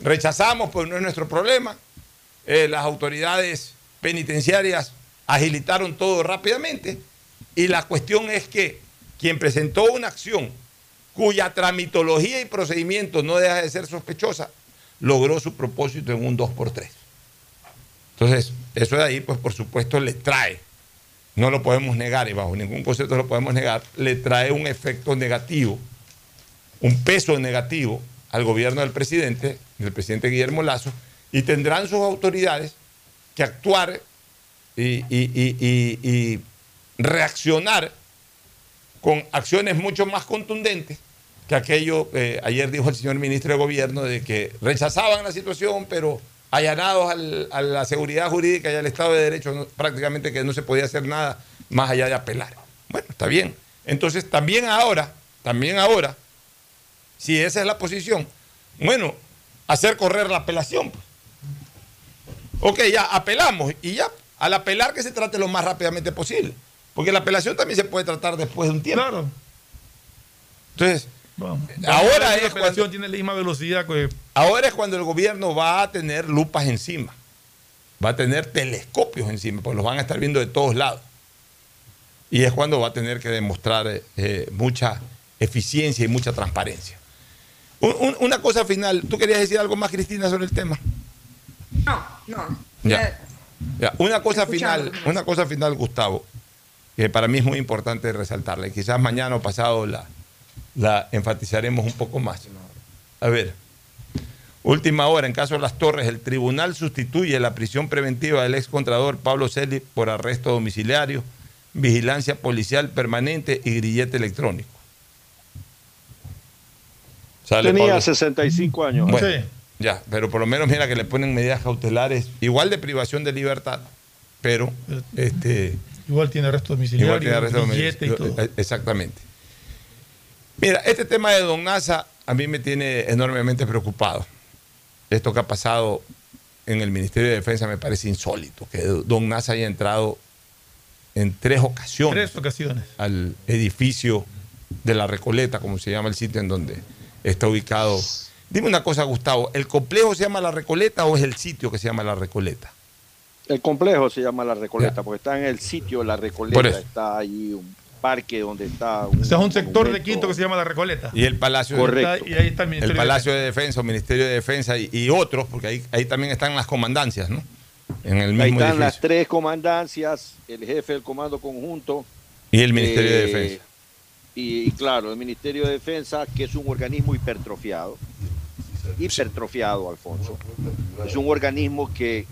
rechazamos, pues no es nuestro problema. Eh, las autoridades penitenciarias agilitaron todo rápidamente. Y la cuestión es que quien presentó una acción cuya tramitología y procedimiento no deja de ser sospechosa, logró su propósito en un 2 por 3 Entonces, eso de ahí, pues por supuesto, le trae, no lo podemos negar y bajo ningún concepto lo podemos negar, le trae un efecto negativo, un peso negativo al gobierno del presidente, del presidente Guillermo Lazo, y tendrán sus autoridades que actuar y, reaccionar con acciones mucho más contundentes que aquello que ayer dijo el señor ministro de Gobierno de que rechazaban la situación, pero allanados al- a la seguridad jurídica y al Estado de Derecho, no- prácticamente que no se podía hacer nada más allá de apelar. Bueno, está bien. Entonces, también ahora, también ahora, si esa es la posición, bueno, hacer correr la apelación. pues. Ok, ya apelamos y ya, al apelar que se trate lo más rápidamente posible. Porque la apelación también se puede tratar después de un tiempo. Claro. Entonces, Ahora la es cuando, tiene la misma velocidad que ahora es cuando el gobierno va a tener lupas encima. Va a tener telescopios encima, porque los van a estar viendo de todos lados. Y es cuando va a tener que demostrar eh, eh, mucha eficiencia y mucha transparencia. Un- un- una cosa final, ¿tú querías decir algo más, Cristina, sobre el tema? No, no. Ya. Ya, Una cosa Escuchando, final, una cosa final, Gustavo, que para mí es muy importante resaltarla, quizás mañana o pasado la, la enfatizaremos un poco más. A ver, última hora, en caso de las torres, el tribunal sustituye la prisión preventiva del excontrador Pablo Celi por arresto domiciliario, vigilancia policial permanente y grillete electrónico. Sale, Tenía Pablo. 65 años. Bueno, Ya, pero por lo menos mira que le ponen medidas cautelares, igual de privación de libertad, pero este igual tiene arresto domiciliario, igual tiene arresto y domiciliario. todo. Eh, Exactamente. Mira, este tema de Don Nasa a mí me tiene enormemente preocupado. Esto que ha pasado en el Ministerio de Defensa me parece insólito, que Don Nasa haya entrado en tres ocasiones Tres ocasiones. al edificio de la Recoleta, como se llama el sitio en donde está ubicado. Dime una cosa, Gustavo, ¿el complejo se llama La Recoleta o es el sitio que se llama La Recoleta? El complejo se llama La Recoleta, Ya. porque está en el sitio La Recoleta, está ahí un parque donde está O sea, es un sector de. Quito que se llama La Recoleta. Y el Palacio, Correcto. Y ahí está el el Ministerio de Palacio de Defensa, o Ministerio de Defensa y, y otros, porque ahí, ahí también están las comandancias, ¿no? En el Ahí mismo están las tres comandancias, el jefe del comando conjunto. Y el Ministerio de eh, Defensa. Y, y claro, el Ministerio de Defensa, que es un organismo hipertrofiado. Hipertrofiado, Alfonso. Es un organismo que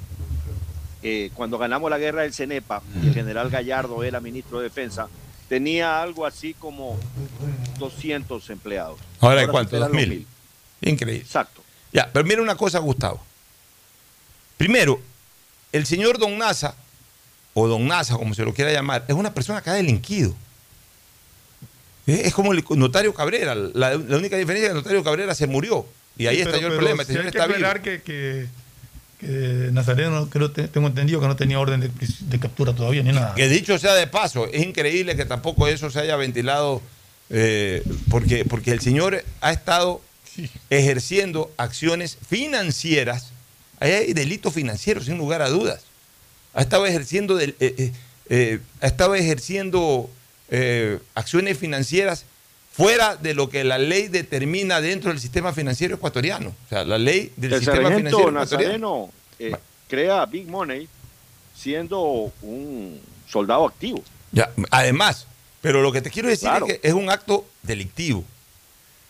eh, cuando ganamos la guerra del CENEPA el general Gallardo era ministro de Defensa, tenía algo así como 200 empleados. Ahora hay cuánto, superan dos los mil. Increíble. Exacto. Ya, pero mira una cosa, Gustavo. Primero, el señor Don Nasa, o Don Nasa, como se lo quiera llamar, es una persona que ha delinquido. Es como el notario Cabrera. La, la única diferencia es que el notario Cabrera se murió. Y ahí Sí, estalló pero- el pero problema. Este señor hay que está vivo. que, que, que Nazareno, creo, te- tengo entendido que no tenía orden de, captura todavía ni nada. Que dicho sea de paso, es increíble que tampoco eso se haya ventilado, eh, porque, porque el señor ha estado ejerciendo acciones financieras. Ahí hay delitos financieros, sin lugar a dudas. Ha estado ejerciendo, del- eh, eh, eh, ha estado ejerciendo eh, acciones financieras fuera de lo que la ley determina dentro del sistema financiero ecuatoriano. O sea, la ley del El sistema financiero ecuatoriano. Eh, crea Big Money siendo un soldado activo. Ya, además, pero lo que te quiero decir Claro. es que es un acto delictivo.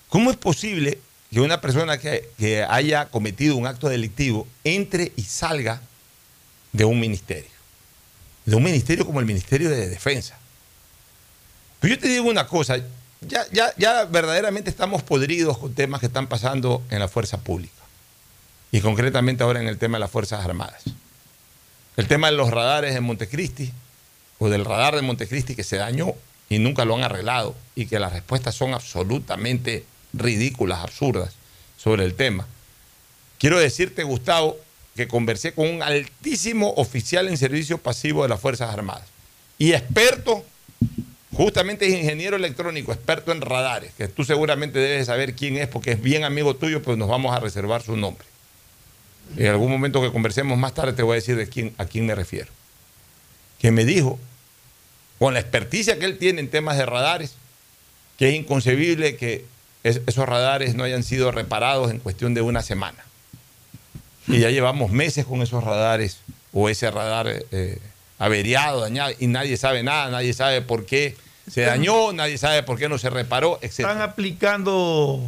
¿Cómo es posible que una persona que, que haya cometido un acto delictivo entre y salga de un ministerio? De un ministerio como el Ministerio de Defensa. Pero yo te digo una cosa, ya, ya, ya verdaderamente estamos podridos con temas que están pasando en la fuerza pública. Y concretamente ahora en el tema de las Fuerzas Armadas. El tema de los radares de Montecristi, o del radar de Montecristi que se dañó y nunca lo han arreglado, y que las respuestas son absolutamente ridículas, absurdas sobre el tema. Quiero decirte, Gustavo, que conversé con un altísimo oficial en servicio pasivo de las Fuerzas Armadas y experto, justamente es ingeniero electrónico, experto en radares, que tú seguramente debes saber quién es porque es bien amigo tuyo, pues nos vamos a reservar su nombre. En algún momento que conversemos más tarde te voy a decir de quién, a quién me refiero. Que me dijo, con la experticia que él tiene en temas de radares, que es inconcebible que es- esos radares no hayan sido reparados en cuestión de una semana. Y ya llevamos meses con esos radares, o ese radar eh, averiado, dañado, y nadie sabe nada, nadie sabe por qué se dañó, nadie sabe por qué no se reparó, etc. Están aplicando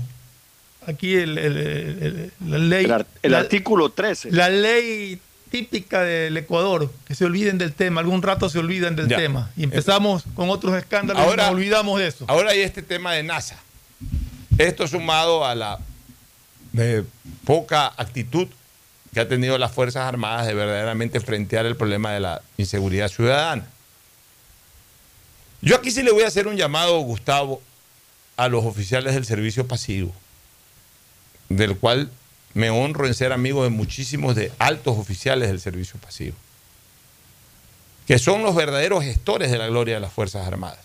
aquí el, el- el- el- la ley. El, la- artículo 13. La ley típica del Ecuador, que se olviden del tema, algún rato se olvidan del Ya. tema. Y empezamos con otros escándalos Ahora- y nos olvidamos de eso. Ahora hay este tema de NASA. Esto sumado a la eh, poca actitud que ha tenido las Fuerzas Armadas de verdaderamente frentear el problema de la inseguridad ciudadana. Yo aquí sí le voy a hacer un llamado, Gustavo, a los oficiales del servicio pasivo, del cual me honro en ser amigo de muchísimos de altos oficiales del servicio pasivo, que son los verdaderos gestores de la gloria de las Fuerzas Armadas.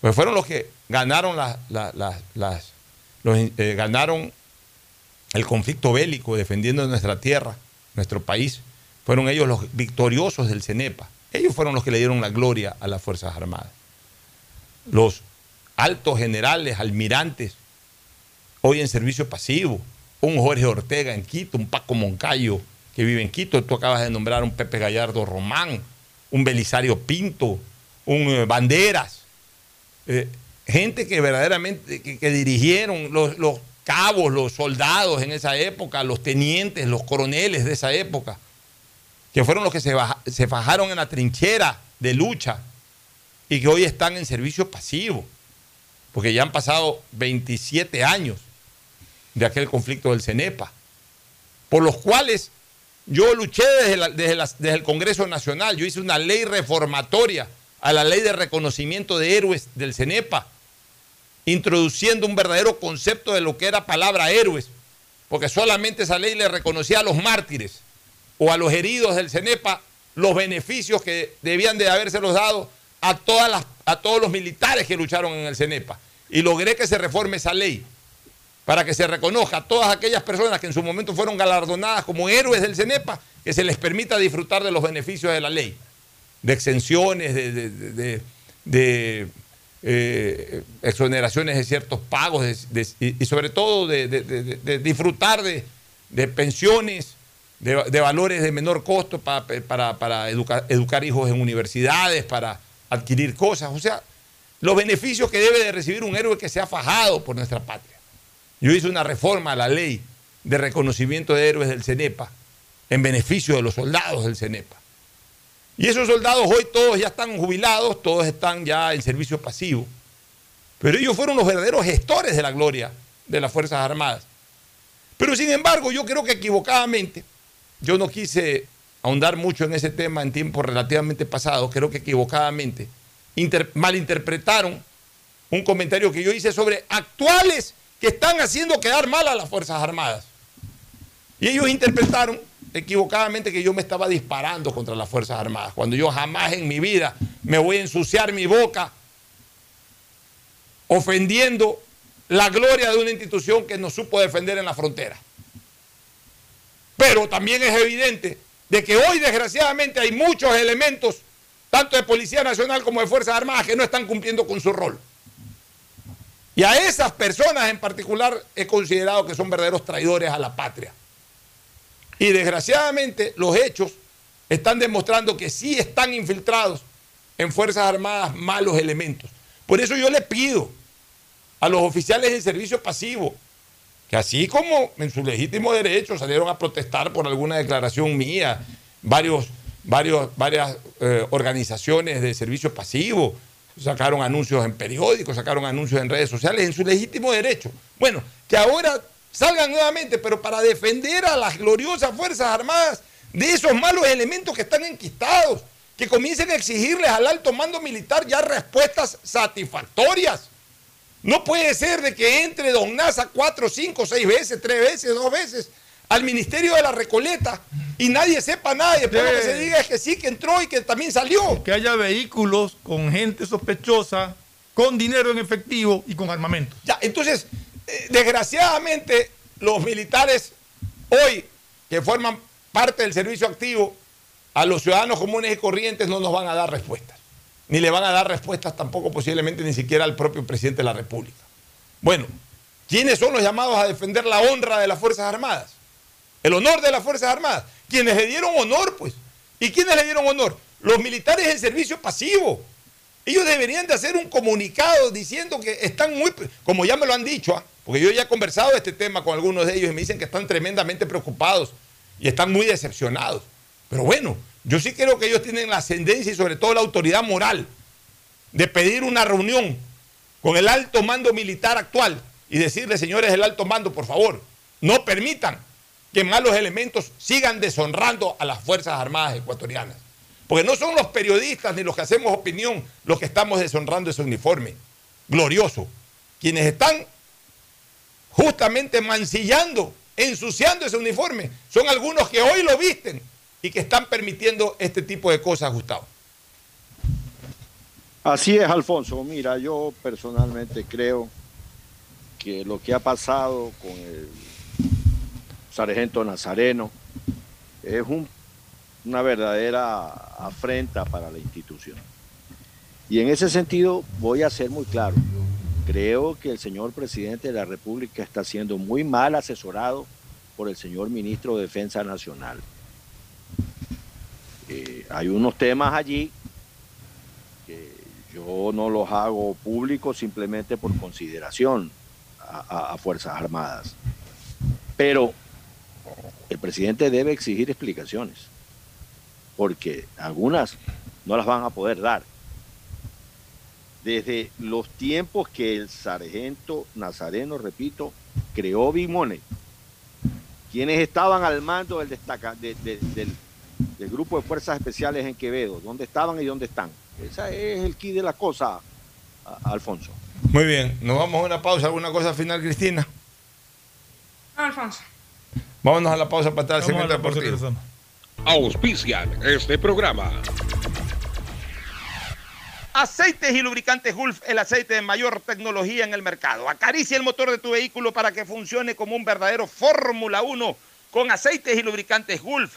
Pues fueron los que ganaron las, eh, ganaron el conflicto bélico defendiendo nuestra tierra, nuestro país. Fueron ellos los victoriosos del CENEPA. Ellos fueron los que le dieron la gloria a las Fuerzas Armadas. Los altos generales, almirantes, hoy en servicio pasivo. Un Jorge Ortega en Quito, un Paco Moncayo que vive en Quito. Tú acabas de nombrar un Pepe Gallardo Román, un Belisario Pinto, un eh, Banderas. Eh, gente que verdaderamente que, dirigieron los, los cabos, los soldados en esa época, los tenientes, los coroneles de esa época, que fueron los que se, fajaron en la trinchera de lucha y que hoy están en servicio pasivo, porque ya han pasado 27 años de aquel conflicto del CENEPA, por los cuales yo luché desde, desde el Congreso Nacional, yo hice una ley reformatoria a la ley de reconocimiento de héroes del CENEPA, introduciendo un verdadero concepto de lo que era palabra héroes, porque solamente esa ley le reconocía a los mártires o a los heridos del CENEPA los beneficios que debían de habérselos dado a, todas las, a todos los militares que lucharon en el CENEPA. Y logré que se reforme esa ley para que se reconozca a todas aquellas personas que en su momento fueron galardonadas como héroes del CENEPA, que se les permita disfrutar de los beneficios de la ley, de exenciones, de, de- eh, exoneraciones de ciertos pagos y, sobre todo de, disfrutar de pensiones, de, valores de menor costo pa- para, para educar, educar hijos en universidades, para adquirir cosas. O sea, los beneficios que debe de recibir un héroe que se ha fajado por nuestra patria. Yo hice una reforma a la ley de reconocimiento de héroes del CENEPA en beneficio de los soldados del CENEPA. Y esos soldados hoy todos ya están jubilados, todos están ya en servicio pasivo. Pero ellos fueron los verdaderos gestores de la gloria de las Fuerzas Armadas. Pero sin embargo, yo creo que equivocadamente, yo no quise ahondar mucho en ese tema en tiempos relativamente pasados, creo que equivocadamente malinterpretaron un comentario que yo hice sobre actuales que están haciendo quedar mal a las Fuerzas Armadas. Y ellos interpretaron equivocadamente que yo me estaba disparando contra las Fuerzas Armadas, cuando yo jamás en mi vida me voy a ensuciar mi boca ofendiendo la gloria de una institución que nos supo defender en la frontera. Pero también es evidente de que hoy desgraciadamente hay muchos elementos, tanto de Policía Nacional como de Fuerzas Armadas, que no están cumpliendo con su rol. Y a esas personas en particular he considerado que son verdaderos traidores a la patria. Y desgraciadamente los hechos están demostrando que sí están infiltrados en Fuerzas Armadas malos elementos. Por eso yo le pido a los oficiales en servicio pasivo, que así como en su legítimo derecho salieron a protestar por alguna declaración mía, varios, varios, varias eh, organizaciones de servicio pasivo, sacaron anuncios en periódicos, sacaron anuncios en redes sociales, en su legítimo derecho. Bueno, que ahora salgan nuevamente, pero para defender a las gloriosas Fuerzas Armadas de esos malos elementos que están enquistados, que comiencen a exigirles al alto mando militar ya respuestas satisfactorias. No puede ser de que entre Don Nasa cuatro, cinco, seis veces, tres veces, dos veces al Ministerio de la Recoleta y nadie sepa nada y después lo que se diga es que sí, que entró y que también salió. Que haya vehículos con gente sospechosa, con dinero en efectivo y con armamento. Ya, entonces, eh, desgraciadamente, los militares hoy que forman parte del servicio activo, a los ciudadanos comunes y corrientes no nos van a dar respuestas. Ni le van a dar respuestas tampoco posiblemente ni siquiera al propio presidente de la República. Bueno, ¿quiénes son los llamados a defender la honra de las Fuerzas Armadas? El honor de las Fuerzas Armadas. Quienes le dieron honor, pues. ¿Y quiénes le dieron honor? Los militares en servicio pasivo. Ellos deberían de hacer un comunicado diciendo que están muy, como ya me lo han dicho, ¿ah? porque yo ya he conversado este tema con algunos de ellos y me dicen que están tremendamente preocupados y están muy decepcionados. Pero bueno, yo sí creo que ellos tienen la ascendencia y sobre todo la autoridad moral de pedir una reunión con el alto mando militar actual y decirle, señores del alto mando, por favor, no permitan que malos elementos sigan deshonrando a las Fuerzas Armadas ecuatorianas. Porque no son los periodistas ni los que hacemos opinión los que estamos deshonrando ese uniforme glorioso. Quienes están justamente mancillando, ensuciando ese uniforme, son algunos que hoy lo visten y que están permitiendo este tipo de cosas, Gustavo. Así es, Alfonso. Mira, yo personalmente creo que lo que ha pasado con el sargento Nazareno es un una verdadera afrenta para la institución. Y en ese sentido voy a ser muy claro. Creo que el señor presidente de la República está siendo muy mal asesorado por el señor ministro de Defensa Nacional. Eh, hay unos temas allí que yo no los hago públicos simplemente por consideración a Fuerzas Armadas. Pero el presidente debe exigir explicaciones porque algunas no las van a poder dar. Desde los tiempos que el sargento Nazareno, repito, creó Bimone, quienes estaban al mando del, destaca, del, grupo de fuerzas especiales en Quevedo, dónde estaban y dónde están. Ese es el key de la cosa, Alfonso. Muy bien, nos vamos a una pausa. ¿Alguna cosa final, Cristina? Alfonso. Vámonos a la pausa para estar el segmento deportivo auspician este programa. Aceites y lubricantes Gulf, el aceite de mayor tecnología en el mercado. Acaricia el motor de tu vehículo para que funcione como un verdadero Fórmula 1 con aceites y lubricantes Gulf.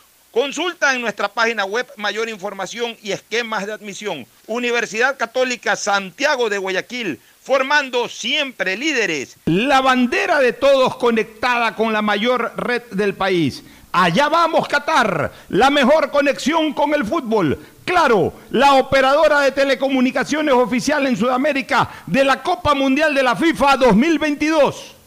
Consulta en nuestra página web mayor información y esquemas de admisión. Universidad Católica Santiago de Guayaquil, formando siempre líderes. La bandera de todos conectada con la mayor red del país. Allá vamos, Qatar, la mejor conexión con el fútbol. Claro, la operadora de telecomunicaciones oficial en Sudamérica de la Copa Mundial de la FIFA 2022.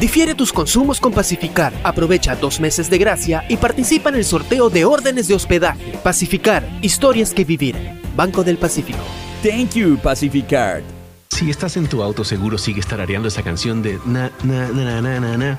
Difiere tus consumos con Pacificar. Aprovecha dos meses de gracia y participa en el sorteo de órdenes de hospedaje. Pacificar, historias que vivir. Banco del Pacífico. Thank you, Pacificard. Si estás en tu auto, seguro sigues tarareando esa canción de na, na, na, na, na, na,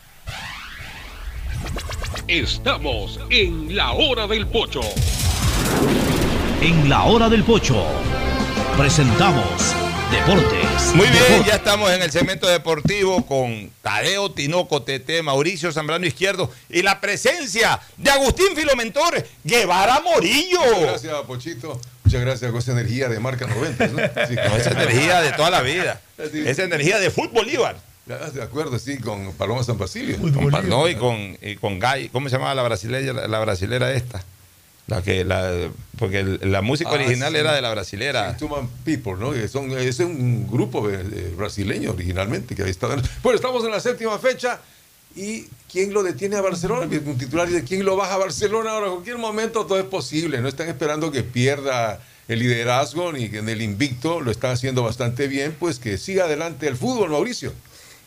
Estamos en la hora del pocho. En la hora del pocho presentamos Deportes. Muy bien, ya estamos en el segmento deportivo con Tadeo Tinoco TT, Mauricio Zambrano Izquierdo y la presencia de Agustín Filomentor Guevara Morillo. Muchas gracias, Pochito. Muchas gracias, Cosa Energía de marca 90. ¿no? Sí, [laughs] No, esa energía de toda la vida. Esa energía de fútbol Bolívar. De acuerdo, sí, con Paloma San Basilio. Con, no, y con, y con Gay, ¿cómo se llamaba la brasilera, la, brasilera esta? La que la, porque el- la música Ah, original sí. era de la brasilera. Sí, People, ¿no? Que son, es un grupo brasileño originalmente que está. Bueno, estamos en la séptima fecha y ¿quién lo detiene a Barcelona? Un titular dice, ¿quién lo baja a Barcelona? Ahora, en cualquier momento todo es posible. No están esperando que pierda el liderazgo ni que en el invicto lo están haciendo bastante bien, pues que siga adelante el fútbol, Mauricio.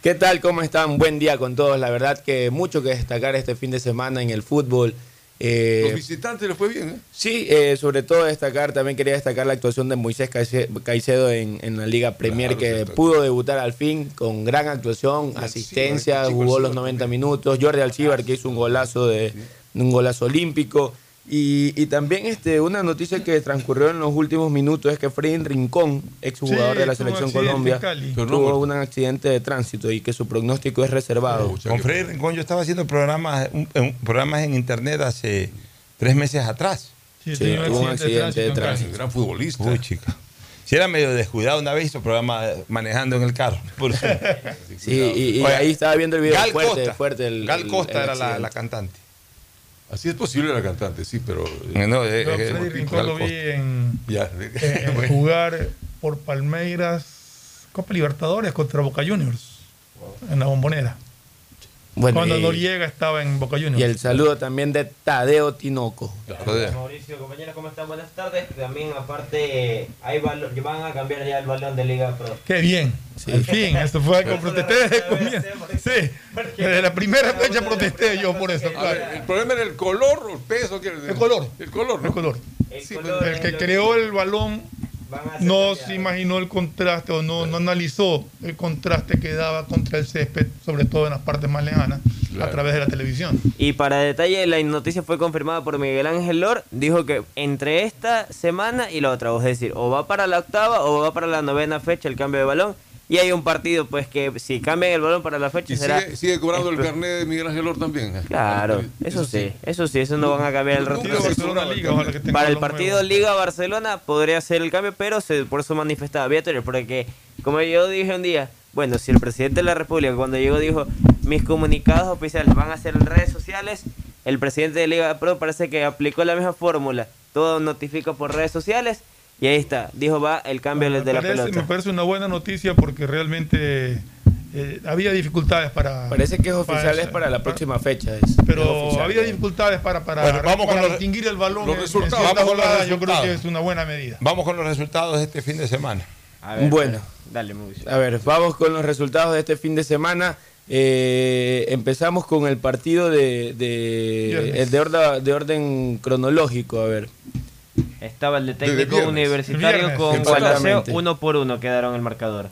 ¿Qué tal? ¿Cómo están? Buen día con todos. La verdad que mucho que destacar este fin de semana en el fútbol. Eh, Los visitantes les fue bien, ¿eh? sí, eh, sobre todo destacar, también quería destacar la actuación de Moisés Caice- Caicedo en, en la Liga Premier, que pudo debutar al fin con gran actuación, asistencia, jugó los Alcibar 90 minutos. Jordi Alcibar que hizo un golazo de un golazo olímpico. Y, y también este, una noticia que transcurrió en los últimos minutos es que Freddy Rincón, exjugador Sí, de la selección Colombia, tuvo un accidente de tránsito y que su pronóstico es reservado. Con Freddy Rincón yo estaba haciendo programas, un- un- programas en internet hace tres meses atrás. Sí, Sí, tuvo un accidente de tránsito. Gran futbolista. Uy, chica. Si era medio descuidado una vez hizo programa manejando en el carro. [laughs] Sí, y, y Oiga, ahí estaba viendo el video Gal fuerte, Costa. fuerte el- Gal Costa el era la cantante. Así es posible la cantante, sí, pero... No, eh, Yo a eh, Freddy Rincón lo vi en, Ya. eh, [laughs] en jugar por Palmeiras Copa Libertadores contra Boca Juniors en la bombonera. Bueno, Cuando y- Noriega estaba en Boca Juniors. Y el saludo también de Tadeo Tinoco. Mauricio, compañeros, ¿cómo están? Buenas tardes. También, aparte, hay balón, van a cambiar ya el balón de Liga Pro. Qué bien. Al fin, eso fue algo que protesté desde el comienzo. Sí, desde la primera fecha protesté yo por eso. Ver, el problema era el color o el peso. El color. El color, ¿no? El color. Sí, El que creó el balón no se imaginó el contraste o no, no analizó el contraste que daba contra el césped, sobre todo en las partes más lejanas, a través de la televisión. Y para detalle, la noticia fue confirmada por Miguel Ángel Lor. Dijo que entre esta semana y la otra, es decir, o va para la octava o va para la novena fecha el cambio de balón. Y hay un partido, pues, que si cambian el balón para la fecha Y será... sigue, sigue cobrando el carnet de Miguel Ángel Or también. ¿eh? Claro, eso sí, eso sí, eso no van a cambiar el tenga Para el partido Liga-Barcelona podría ser el cambio, pero se, por eso manifestaba Beatriz, porque como yo dije un día, bueno, si el presidente de la República cuando llegó dijo, mis comunicados oficiales van a ser en redes sociales, el presidente de Liga Pro parece que aplicó la misma fórmula, todo notifica por redes sociales, y ahí está, dijo va el cambio de la parece- pelota. Me parece una buena noticia porque realmente eh, había dificultades para. Parece que es oficial, para- es para la próxima fecha. Es, Pero es había dificultades para, para, Bueno, vamos con los- distinguir el balón. los resultados. Vamos con los Yo creo resultados. que es una buena medida. Vamos con los resultados de este fin de semana. bueno, dale, Mauricio. a ver, vamos con los resultados de este fin de semana. Eh, empezamos con el partido de, de, de, orda- de orden cronológico, a ver. Estaba el de técnico viernes. universitario Viernes. con. Gualaceo, uno por uno quedaron el marcador.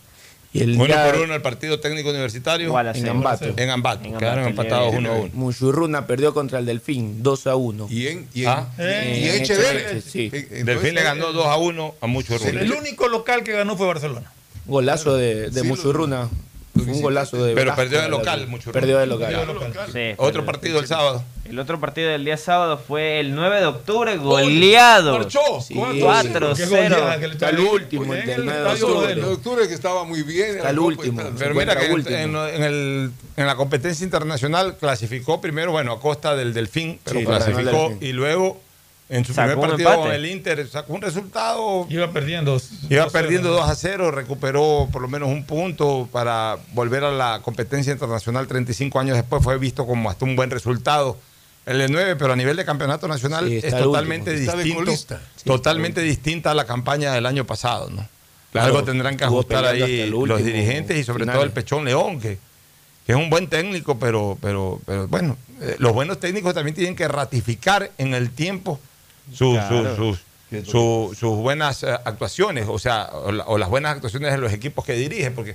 Y el uno día- por uno el partido técnico universitario Gualaceo. En Ambato. En Ambato. En Quedaron Ambato, empatados uno a uno. Muchurruna perdió contra el Delfín, 2 a 1. ¿Y en, y Ah. y en Echeverri? Sí. Delfín le ganó 2 a 1 a Sí, El único local que ganó fue Barcelona. Golazo de, de Sí, Muchurruna. Fue un golazo de Pero perdió de local, verdad. Muchurruna. Perdió de local. Sí, Otro partido el sábado. El otro partido del día sábado fue el 9 de octubre, goleado. marchó. Sí. 4-0. Está el último, el del 9 de El octubre. de octubre que estaba muy bien. Está el último. Pero mira que en, en- en el- en la competencia internacional clasificó primero, bueno, a costa del Delfín, pero Sí, el clasificó Delfín. y luego en su Sacó primer partido empate. con el Inter sacó un resultado. Iba perdiendo. Iba 2-0. perdiendo 2 a 0, recuperó por lo menos un punto para volver a la competencia internacional 35 años después. Fue visto como hasta un buen resultado. El de 9, pero a nivel de campeonato nacional Sí, es totalmente distinto. Sí, totalmente distinta a la campaña del año pasado, ¿no? Claro, Algo tendrán que ajustar ahí los dirigentes y sobre final. todo el Pechón León, que, que es un buen técnico, pero, pero, pero bueno, eh, los buenos técnicos también tienen que ratificar en el tiempo sus, Claro. sus, sus, su- sus buenas eh, actuaciones, o sea, o, la- o las buenas actuaciones de los equipos que dirige, porque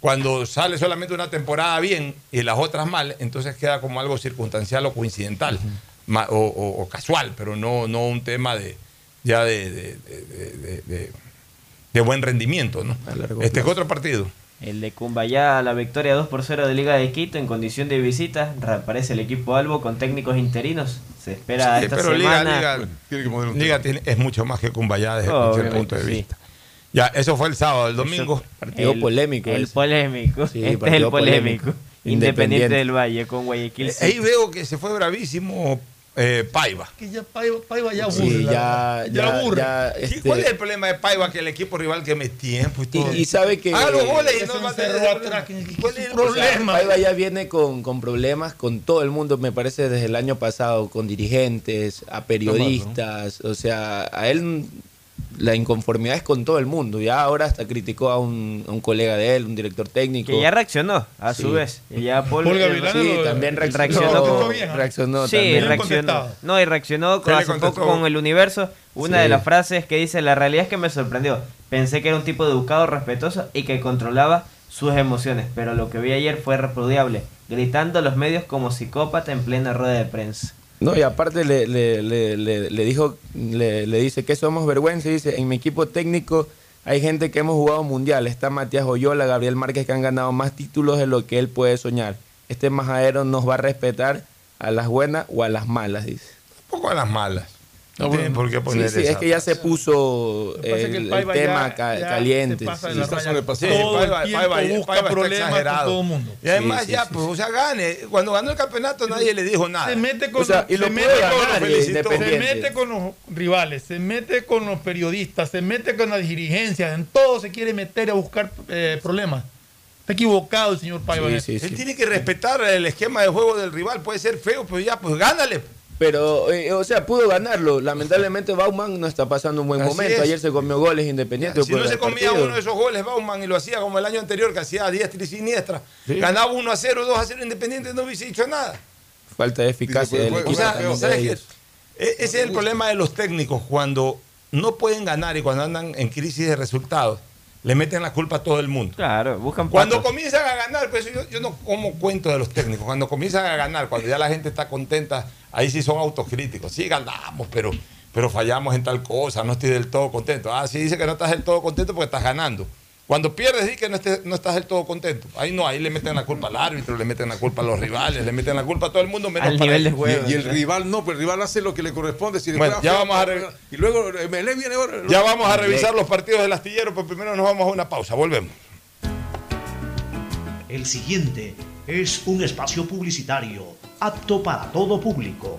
cuando sale solamente una temporada bien y las otras mal, entonces queda como algo circunstancial o coincidental o, o- o casual, pero no, no un tema de ya de, de- de- de- de- de- de buen rendimiento, ¿no? Este es otro partido. El de Cumbayá, la victoria 2 por 0 de Liga de Quito en condición de visita. Reaparece el equipo Albo con técnicos interinos. Se espera Sí, esta pero Liga, semana. Liga, Tiene que poner un Liga tiene- es mucho más que Cumbayá desde cualquier punto de sí. vista. Ya, eso fue el sábado, el domingo. Partido El- polémico El ese. polémico. Sí, este es el partido polémico. polémico. Independiente Independiente. del Valle con Guayaquil. Eh, Ahí veo que se fue bravísimo eh, Paiva. Que ya Paiva, Paiva ya aburre. Sí, la ya, ya, aburre. ya, ¿Qué- este, ¿Cuál es el problema de Paiva? Que el equipo rival que me tiempo y todo. y, y sabe que Haga los goles y no se va a tener atrás, ¿Cuál es el problema? problema. Paiva ya viene con, con problemas con todo el mundo, me parece, desde el año pasado, con dirigentes, a periodistas, o sea, a él la inconformidad es con todo el mundo. Ya ahora hasta criticó a un, a un colega de él, un director técnico. Que ya reaccionó, a Sí. su vez. Y ya Paul, Sí, también reaccionó. reaccionó como- bien, ¿no? reaccionó Sí, también. reaccionó. No, y reaccionó con el universo. Una Sí. de las frases que dice: La realidad es que me sorprendió. Pensé que era un tipo educado, respetuoso y que controlaba sus emociones. Pero lo que vi ayer fue repudiable, gritando a los medios como psicópata en plena rueda de prensa. No, y aparte le, le, le, le- dijo, le, dice que somos vergüenza, y dice, en mi equipo técnico hay gente que hemos jugado mundial, está Matías Oyola, Gabriel Márquez que han ganado más títulos de lo que él puede soñar. Este majadero nos va a respetar a las buenas o a las malas, dice. Poco a las malas. No tienen por qué Sí, poner sí, es esa que ya se puso el, tema ya- ca- ya caliente. se sí. la está sobrepasado. Todo el tiempo Paiva ya- busca Paiva problemas con todo el mundo. Y además Sí, sí, ya, sí. pues, o sea, gane. Cuando ganó el campeonato nadie le dijo nada. Se mete con, O sea, y se lo mete puede con los ganar, felicitó. Independiente. se mete con los rivales, se mete con los periodistas, se mete con las dirigencias, en todo se quiere meter a buscar eh, problemas. Está equivocado el señor Paiva. Él sí. tiene que respetar el esquema de juego del rival. Puede ser feo, pero ya, pues gánale. Pero, eh, o sea, pudo ganarlo. Lamentablemente Bauman no está pasando un buen Así momento. es. Ayer se comió goles independientes. Si no se comía partido. uno de esos goles, Bauman, y lo hacía como el año anterior, que hacía diestra y siniestra. Sí. Ganaba 1 a 0, 2 a 0 Independiente, no hubiese dicho nada. Falta de eficacia del pues, O equipo. sea, también de ¿sabes qué? ellos. E- Ese es el problema de los técnicos. Cuando no pueden ganar y cuando andan en crisis de resultados, le meten la culpa a todo el mundo. Claro, buscan Cuando patos. comienzan a ganar, pues yo, yo no como cuento de los técnicos. Cuando comienzan a ganar, cuando ya la gente está contenta, ahí sí son autocríticos. Sí, ganamos, pero, pero fallamos en tal cosa, no estoy del todo contento. Ah, sí dice que no estás del todo contento porque estás ganando. Cuando pierdes, di que no, estés- no estás del todo contento. Ahí no, ahí le meten la culpa al árbitro, le meten la culpa a los rivales, le meten la culpa a todo el mundo, menos para ellos. Y, y el rival no, pues el rival hace lo que le corresponde. Si Bueno, ya vamos a pues, Y luego eh, Melé viene ahora. Ya vamos a revisar los partidos del astillero, pero primero nos vamos a una pausa. Volvemos. El siguiente es un espacio publicitario apto para todo público.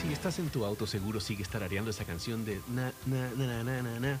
Si estás en tu auto, seguro sigues tarareando esa canción de na, na, na, na, na, na,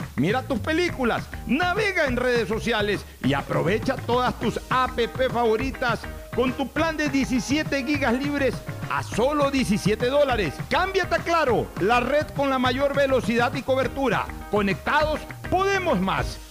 Mira tus películas, navega en redes sociales y aprovecha todas tus app favoritas con tu plan de 17 gigas libres a solo 17 dólares. Cámbiate a Claro, la red con la mayor velocidad y cobertura. Conectados, podemos más.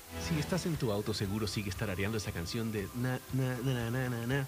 Si estás en tu auto, seguro sigues tarareando esa canción de na, na, na, na, na, na,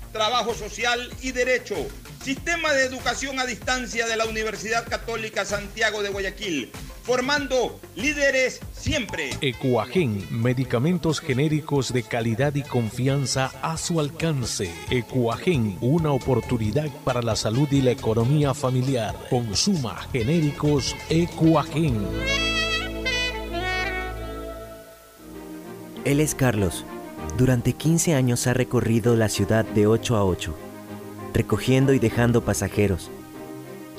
trabajo social y derecho. Sistema de educación a distancia de la Universidad Católica Santiago de Guayaquil, formando líderes siempre. Ecuagen, medicamentos genéricos de calidad y confianza a su alcance. Ecuagen, una oportunidad para la salud y la economía familiar. Consuma genéricos Ecuagen. Él es Carlos. Durante 15 años ha recorrido la ciudad de 8 a 8, recogiendo y dejando pasajeros.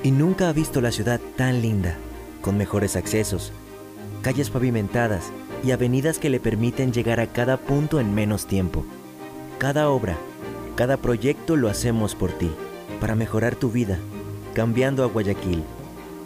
Y nunca ha visto la ciudad tan linda, con mejores accesos, calles pavimentadas y avenidas que le permiten llegar a cada punto en menos tiempo. Cada obra, cada proyecto lo hacemos por ti, para mejorar tu vida, cambiando a Guayaquil.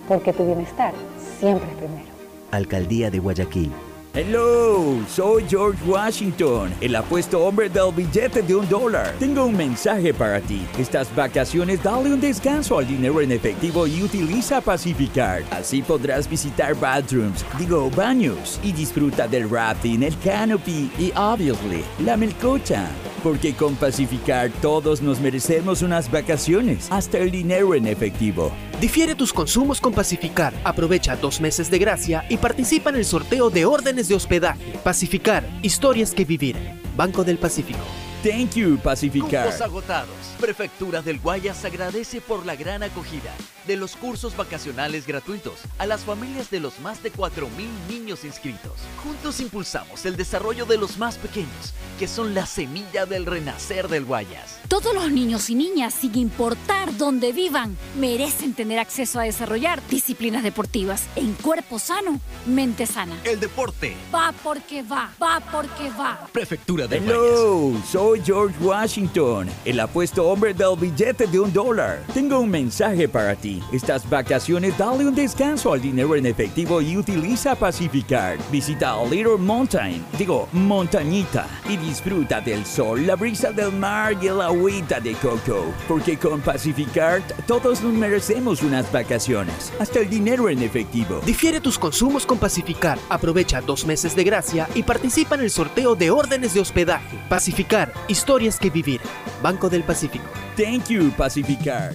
Porque tu bienestar siempre es primero. Alcaldía de Guayaquil. Hello, soy George Washington, el apuesto hombre del billete de un dólar. Tengo un mensaje para ti. Estas vacaciones dale un descanso al dinero en efectivo y utiliza Pacificard. Así podrás visitar bathrooms, digo baños, y disfruta del rafting, el canopy y obviously la melcocha. Porque con Pacificard todos nos merecemos unas vacaciones, hasta el dinero en efectivo. Difiere tus consumos con Pacificar. Aprovecha dos meses de gracia y participa en el sorteo de órdenes de hospedaje. Pacificar, historias que vivir. Banco del Pacífico. Thank you, Pacificar. Cupos agotados. Prefectura del Guayas agradece por la gran acogida de los cursos vacacionales gratuitos a las familias de los más de 4.000 niños inscritos. Juntos impulsamos el desarrollo de los más pequeños, que son la semilla del renacer del Guayas. Todos los niños y niñas, sin importar dónde vivan, merecen tener acceso a desarrollar disciplinas deportivas en cuerpo sano, mente sana. El deporte. Va porque va, va porque va. Prefectura Guayas. Hello, soy George Washington, el apuesto hombre del billete de un dólar. Tengo un mensaje para ti. Estas vacaciones dale un descanso al dinero en efectivo y utiliza Pacificar. Visita Little Mountain, digo, montañita, y disfruta del sol, la brisa del mar y el agüita de coco. Porque con Pacificar todos nos merecemos unas vacaciones, hasta el dinero en efectivo. Difiere tus consumos con Pacificar. Aprovecha dos meses de gracia y participa en el sorteo de órdenes de hospedaje. Pacificar, historias que vivir. Banco del Pacífico. Thank you, Pacificar.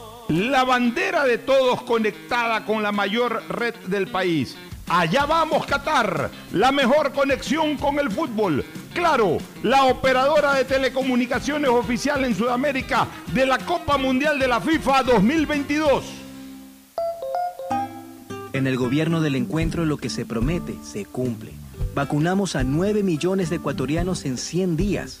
La bandera de todos conectada con la mayor red del país. Allá vamos Qatar, la mejor conexión con el fútbol. Claro, la operadora de telecomunicaciones oficial en Sudamérica de la Copa Mundial de la FIFA 2022. En el gobierno del encuentro lo que se promete se cumple. Vacunamos a 9 millones de ecuatorianos en 100 días.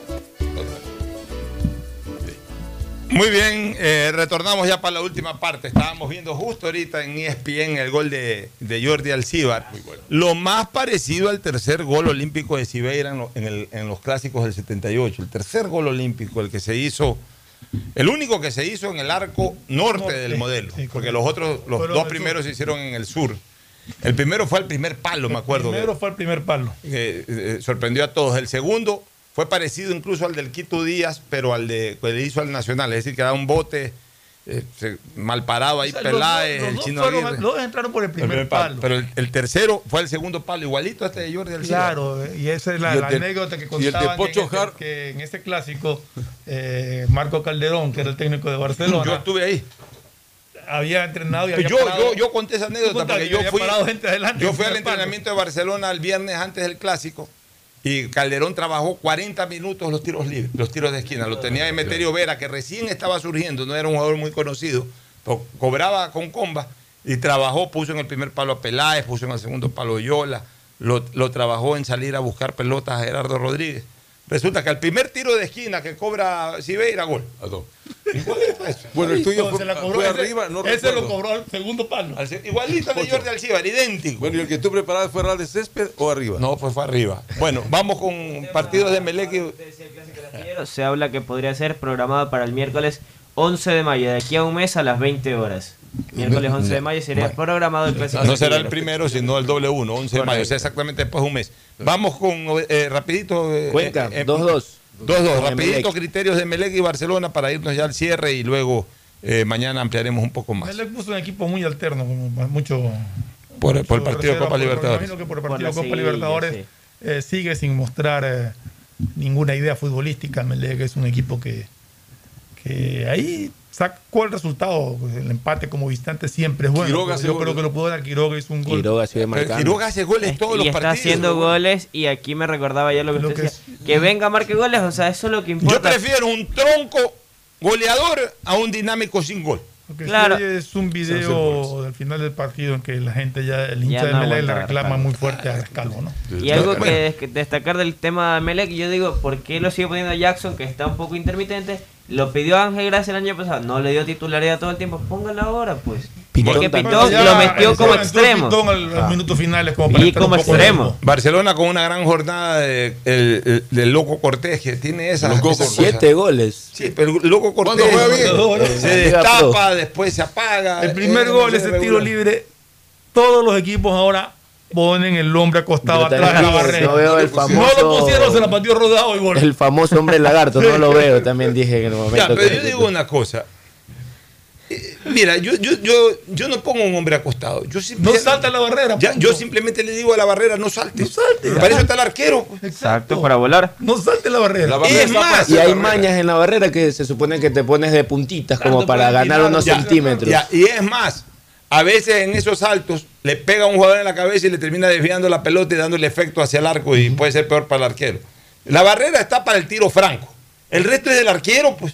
Muy bien, eh, retornamos ya para la última parte. Estábamos viendo justo ahorita en ESPN el gol de, de Jordi Alcibar. Lo más parecido al tercer gol olímpico de Cibeira en, lo- en el- en los clásicos del 78. El tercer gol olímpico, el que se hizo, el único que se hizo en el arco norte, Norte, del modelo. sí, porque los otros, los dos primeros sur. se hicieron en el sur. El primero fue el primer palo, me acuerdo. El primero fue el primer palo. eh, sorprendió a todos. El segundo fue parecido incluso al del Quito Díaz, pero al de que le hizo al Nacional. Es decir, que era un bote eh, se- mal parado ahí, O sea, los Peláez, dos- los el dos chino fueron- Aguirre. los dos entraron por el El primer, palo. Pero el, el tercero fue el segundo palo, igualito a este de Jordi Alcibar. Claro, y esa es la, Y el la de- anécdota que y el de contaban que, Pocho en este, que en este clásico eh, Marco Calderón, que era el técnico de Barcelona, Yo estuve ahí. había entrenado y había Yo, parado- yo, yo conté esa anécdota porque que yo había fui, parado gente adelante yo fui al entrenamiento de Barcelona el viernes antes del clásico y Calderón trabajó 40 minutos los tiros libres, los tiros de esquina. Lo tenía Emeterio Vera, que recién estaba surgiendo, no era un jugador muy conocido, cobraba con comba y trabajó, puso en el primer palo a Peláez, puso en el segundo palo a Yola, lo, lo trabajó en salir a buscar pelotas a Gerardo Rodríguez. Resulta que al primer tiro de esquina que cobra Sibeira, gol. Bueno, el tuyo fue, arriba, no Ese recuerdo. lo cobró al segundo palo. Igualito de Jordi Alcibar, idéntico. Bueno, ¿y el que tú preparabas fue de césped o arriba? No, pues fue arriba. Bueno, vamos con partidos de Melec y... Se habla que podría ser programado para el miércoles 11 de mayo, de aquí a un mes a las 20 horas. Miércoles 11 de mayo sería programado el clásico. No será el primero, sino el doble uno, 11 de mayo, o sea, exactamente después de un mes. Vamos con, eh, rapidito. eh, Cuenca, eh, eh, 2-2. 2-2, Con rapidito criterios de Melec y Barcelona para irnos ya al cierre y luego eh, mañana ampliaremos un poco más. Melec puso un equipo muy alterno, como mucho. Por, por el mucho partido de Copa Libertadores. imagino que por el partido de Copa seguidilla, Libertadores eh, sigue sin mostrar eh, ninguna idea futbolística. Melec es un equipo que, que ahí sacó el resultado. pues, El empate como visitante siempre es bueno. Quiroga yo creo que lo pudo dar Quiroga, hizo un gol. Quiroga sigue marcando. Quiroga hace goles todos y los está partidos. haciendo ¿no? goles y aquí me recordaba ya lo que usted decía. Que venga, marque goles, o sea, eso es lo que Yo importa. prefiero un tronco goleador a un dinámico sin gol. Claro. sí es un video del final del partido en que la gente ya, el hincha Ya de no Melec le reclama muy fuerte a Rescalvo, ¿no? Y algo Bueno, que destacar del tema de Melec, yo digo, ¿por qué lo sigue poniendo Jackson, que está un poco intermitente? Lo pidió Ángel Gracia el año pasado, no le dio titularidad todo el tiempo, póngalo ahora, pues. Porque Bueno, Pitón ya lo metió entró- como extremo. Pitón al, Ah. al minuto finales como para Y como de extremo. Barcelona con una gran jornada de- el- el- del Loco Cortés, que tiene esa. Loco esa Cortés. Siete goles. Sí, pero el Loco Cortés juega bien? se destapa, después se apaga. El primer eh, gol, no ese tiro libre, todos los equipos ahora ponen el hombre acostado atrás de la barrera. no veo el No famoso- lo pusieron, se la pateó rodado y gol. El famoso hombre lagarto, no lo [laughs] veo, también dije en el momento. Ya, pero que- yo digo una cosa. Eh, Mira, yo, yo, yo, yo no pongo un hombre acostado. Yo No salta la barrera. Ya, yo simplemente le digo a la barrera, no salte. Para eso está el arquero. Exacto, para volar. No salte la barrera. La barrera Es más, y hay mañas en la barrera que se supone que te pones de puntitas como para ganar unos ya, centímetros. ya, y es más, a veces en esos saltos le pega a un jugador en la cabeza y le termina desviando la pelota y dándole efecto hacia el arco y puede ser peor para el arquero. La barrera está para el tiro franco. El resto es del arquero, pues.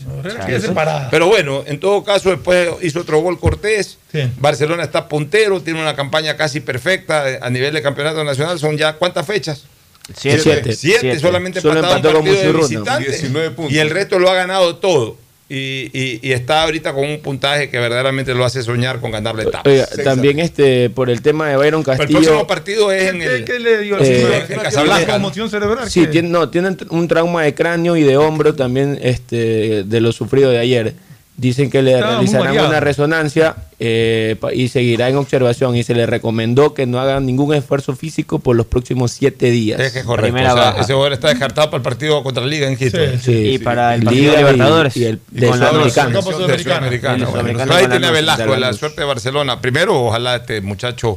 separada. Pero bueno, en todo caso, después hizo otro gol Cortés. Sí. Barcelona está puntero, tiene una campaña casi perfecta a nivel de campeonato nacional. Son ya cuántas fechas? Siete. Siete, Siete. Siete, solamente Solo empatado empató un con partido de visitante. 19 puntos. Y el resto lo ha ganado todo. Y, y- y está ahorita con un puntaje que verdaderamente lo hace soñar con ganarle etapas. Oiga, también este por el tema de Byron Pero el Castillo. próximo partido es en ¿Qué, el. qué le dio? Eh, en Casablanca, conmoción cerebral. Sí, ¿qué? tiene, no, tienen un trauma de cráneo y de hombro también este, de lo sufrido de ayer. Dicen que le Estaba realizarán una resonancia eh, pa- y seguirá en observación y se le recomendó que no hagan ningún esfuerzo físico por los próximos siete días. Es que es correcto. Primera o sea, baja. ese jugador está descartado para el partido contra la Liga en Quito. Sí. Sí, Y sí. para el Liga de Libertadores. y el Y de Sudamericana. Sudamericana. Bueno. Ahí tiene Velasco, la suerte de Barcelona. Primero, ojalá este muchacho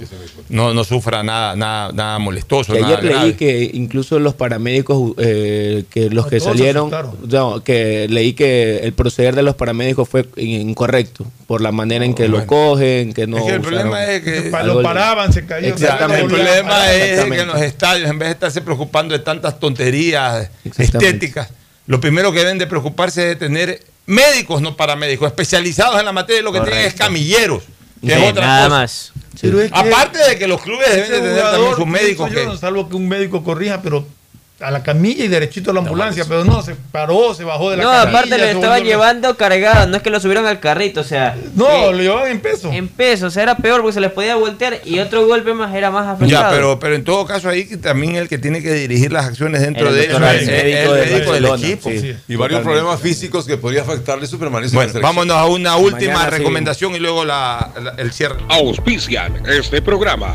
no, no sufra nada, nada, nada molestoso. Que nada ayer leí grave. que incluso los paramédicos, eh, que los que salieron, no, que leí que el proceder de los paramédicos fue incorrecto por la manera en que lo Bueno. Cogen, que no es que el problema es que. Lo paraban, se caían. Exactamente. El problema es que en los estadios, en vez de estarse preocupando de tantas tonterías estéticas, lo primero que deben de preocuparse es de tener médicos, no paramédicos, especializados en la materia, lo que tienen es camilleros, que Sí, es otra nada cosa. más. Pero es que Aparte de que los clubes deben de tener también sus médicos yo, que... salvo que un médico corrija, pero a la camilla y derechito a la ambulancia, pero no, se paró, se bajó de la No, camilla. aparte le se estaba volvió- llevando cargado, no es que lo subieron al carrito, o sea. No, eh, lo llevaban en peso. En peso, o sea, era peor porque se les podía voltear y otro golpe más era más afectado. Ya, pero, pero en todo caso ahí también el que tiene que dirigir las acciones dentro El de es Álvarez, el médico médico, de del equipo. sí. Y varios problemas físicos que podría afectarle su permanencia Bueno, en la selección. vámonos a una última Mañana recomendación y luego la, la- el cierre. Auspician este programa.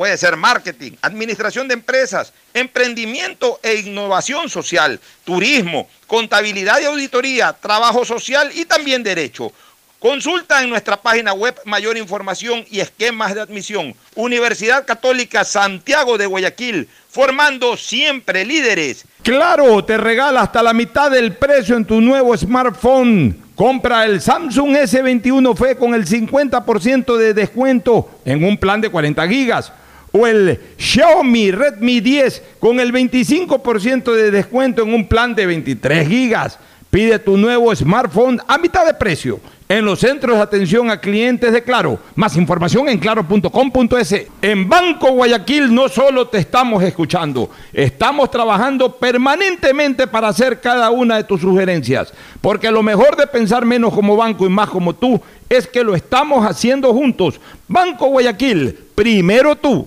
Puede ser marketing, administración de empresas, emprendimiento e innovación social, turismo, contabilidad y auditoría, trabajo social y también derecho. Consulta en nuestra página web mayor información y esquemas de admisión. Universidad Católica Santiago de Guayaquil, formando siempre líderes. Claro, te regala hasta la mitad del precio en tu nuevo smartphone. Compra el Samsung S21 FE con el 50% de descuento en un plan de 40 gigas. O el Xiaomi Redmi 10 con el 25% de descuento en un plan de 23 gigas. Pide tu nuevo smartphone a mitad de precio en los centros de atención a clientes de Claro. Más información en claro.com.es. En Banco Guayaquil no solo te estamos escuchando, estamos trabajando permanentemente para hacer cada una de tus sugerencias. Porque lo mejor de pensar menos como banco y más como tú es que lo estamos haciendo juntos. Banco Guayaquil, primero tú.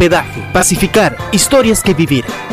hospedaje. Pacificar, historias que vivir.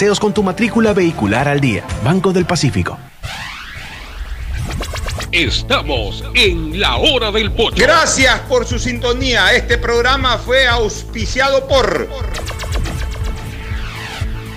paseos con tu matrícula vehicular al día. Banco del Pacífico. Estamos en la hora del pocho. Gracias por su sintonía. Este programa fue auspiciado por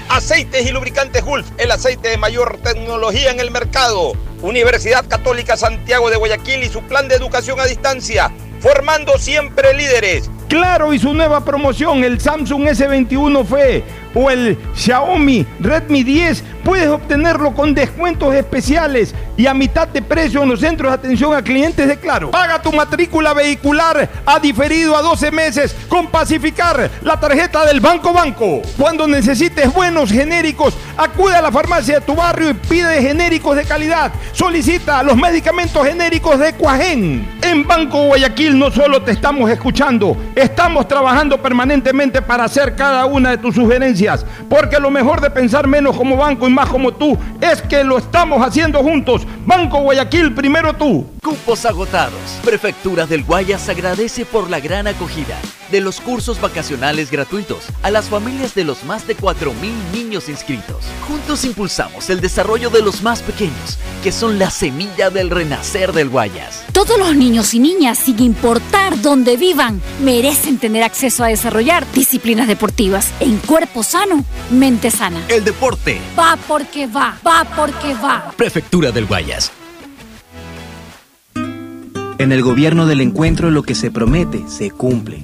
Aceites y lubricantes Gulf, el aceite de mayor tecnología en el mercado. Universidad Católica Santiago de Guayaquil y su plan de educación a distancia, formando siempre líderes. Claro, y su nueva promoción, el Samsung S21 FE o el Xiaomi Redmi 10, puedes obtenerlo con descuentos especiales y a mitad de precio en los centros de atención a clientes de Claro. Paga tu matrícula vehicular a diferido a 12 meses con Pacificar, la tarjeta del Banco Banco. Cuando necesites buenos genéricos, acude a la farmacia de tu barrio y pide genéricos de calidad. Solicita los medicamentos genéricos de Cuajén. En Banco Guayaquil no solo te estamos escuchando, estamos trabajando permanentemente para hacer cada una de tus sugerencias. Porque lo mejor de pensar menos como banco y más como tú es que lo estamos haciendo juntos. Banco Guayaquil, primero tú. Cupos agotados. Prefectura del Guayas agradece por la gran acogida de los cursos vacacionales gratuitos a las familias de los más de 4.000 niños inscritos. Juntos impulsamos el desarrollo de los más pequeños, que son la semilla del renacer del Guayas. Todos los niños y niñas, sin importar dónde vivan, merecen tener acceso a desarrollar disciplinas deportivas en cuerpo sano, mente sana. El deporte. Va porque va, va porque va. Prefectura del Guayas. En el gobierno del encuentro lo que se promete se cumple.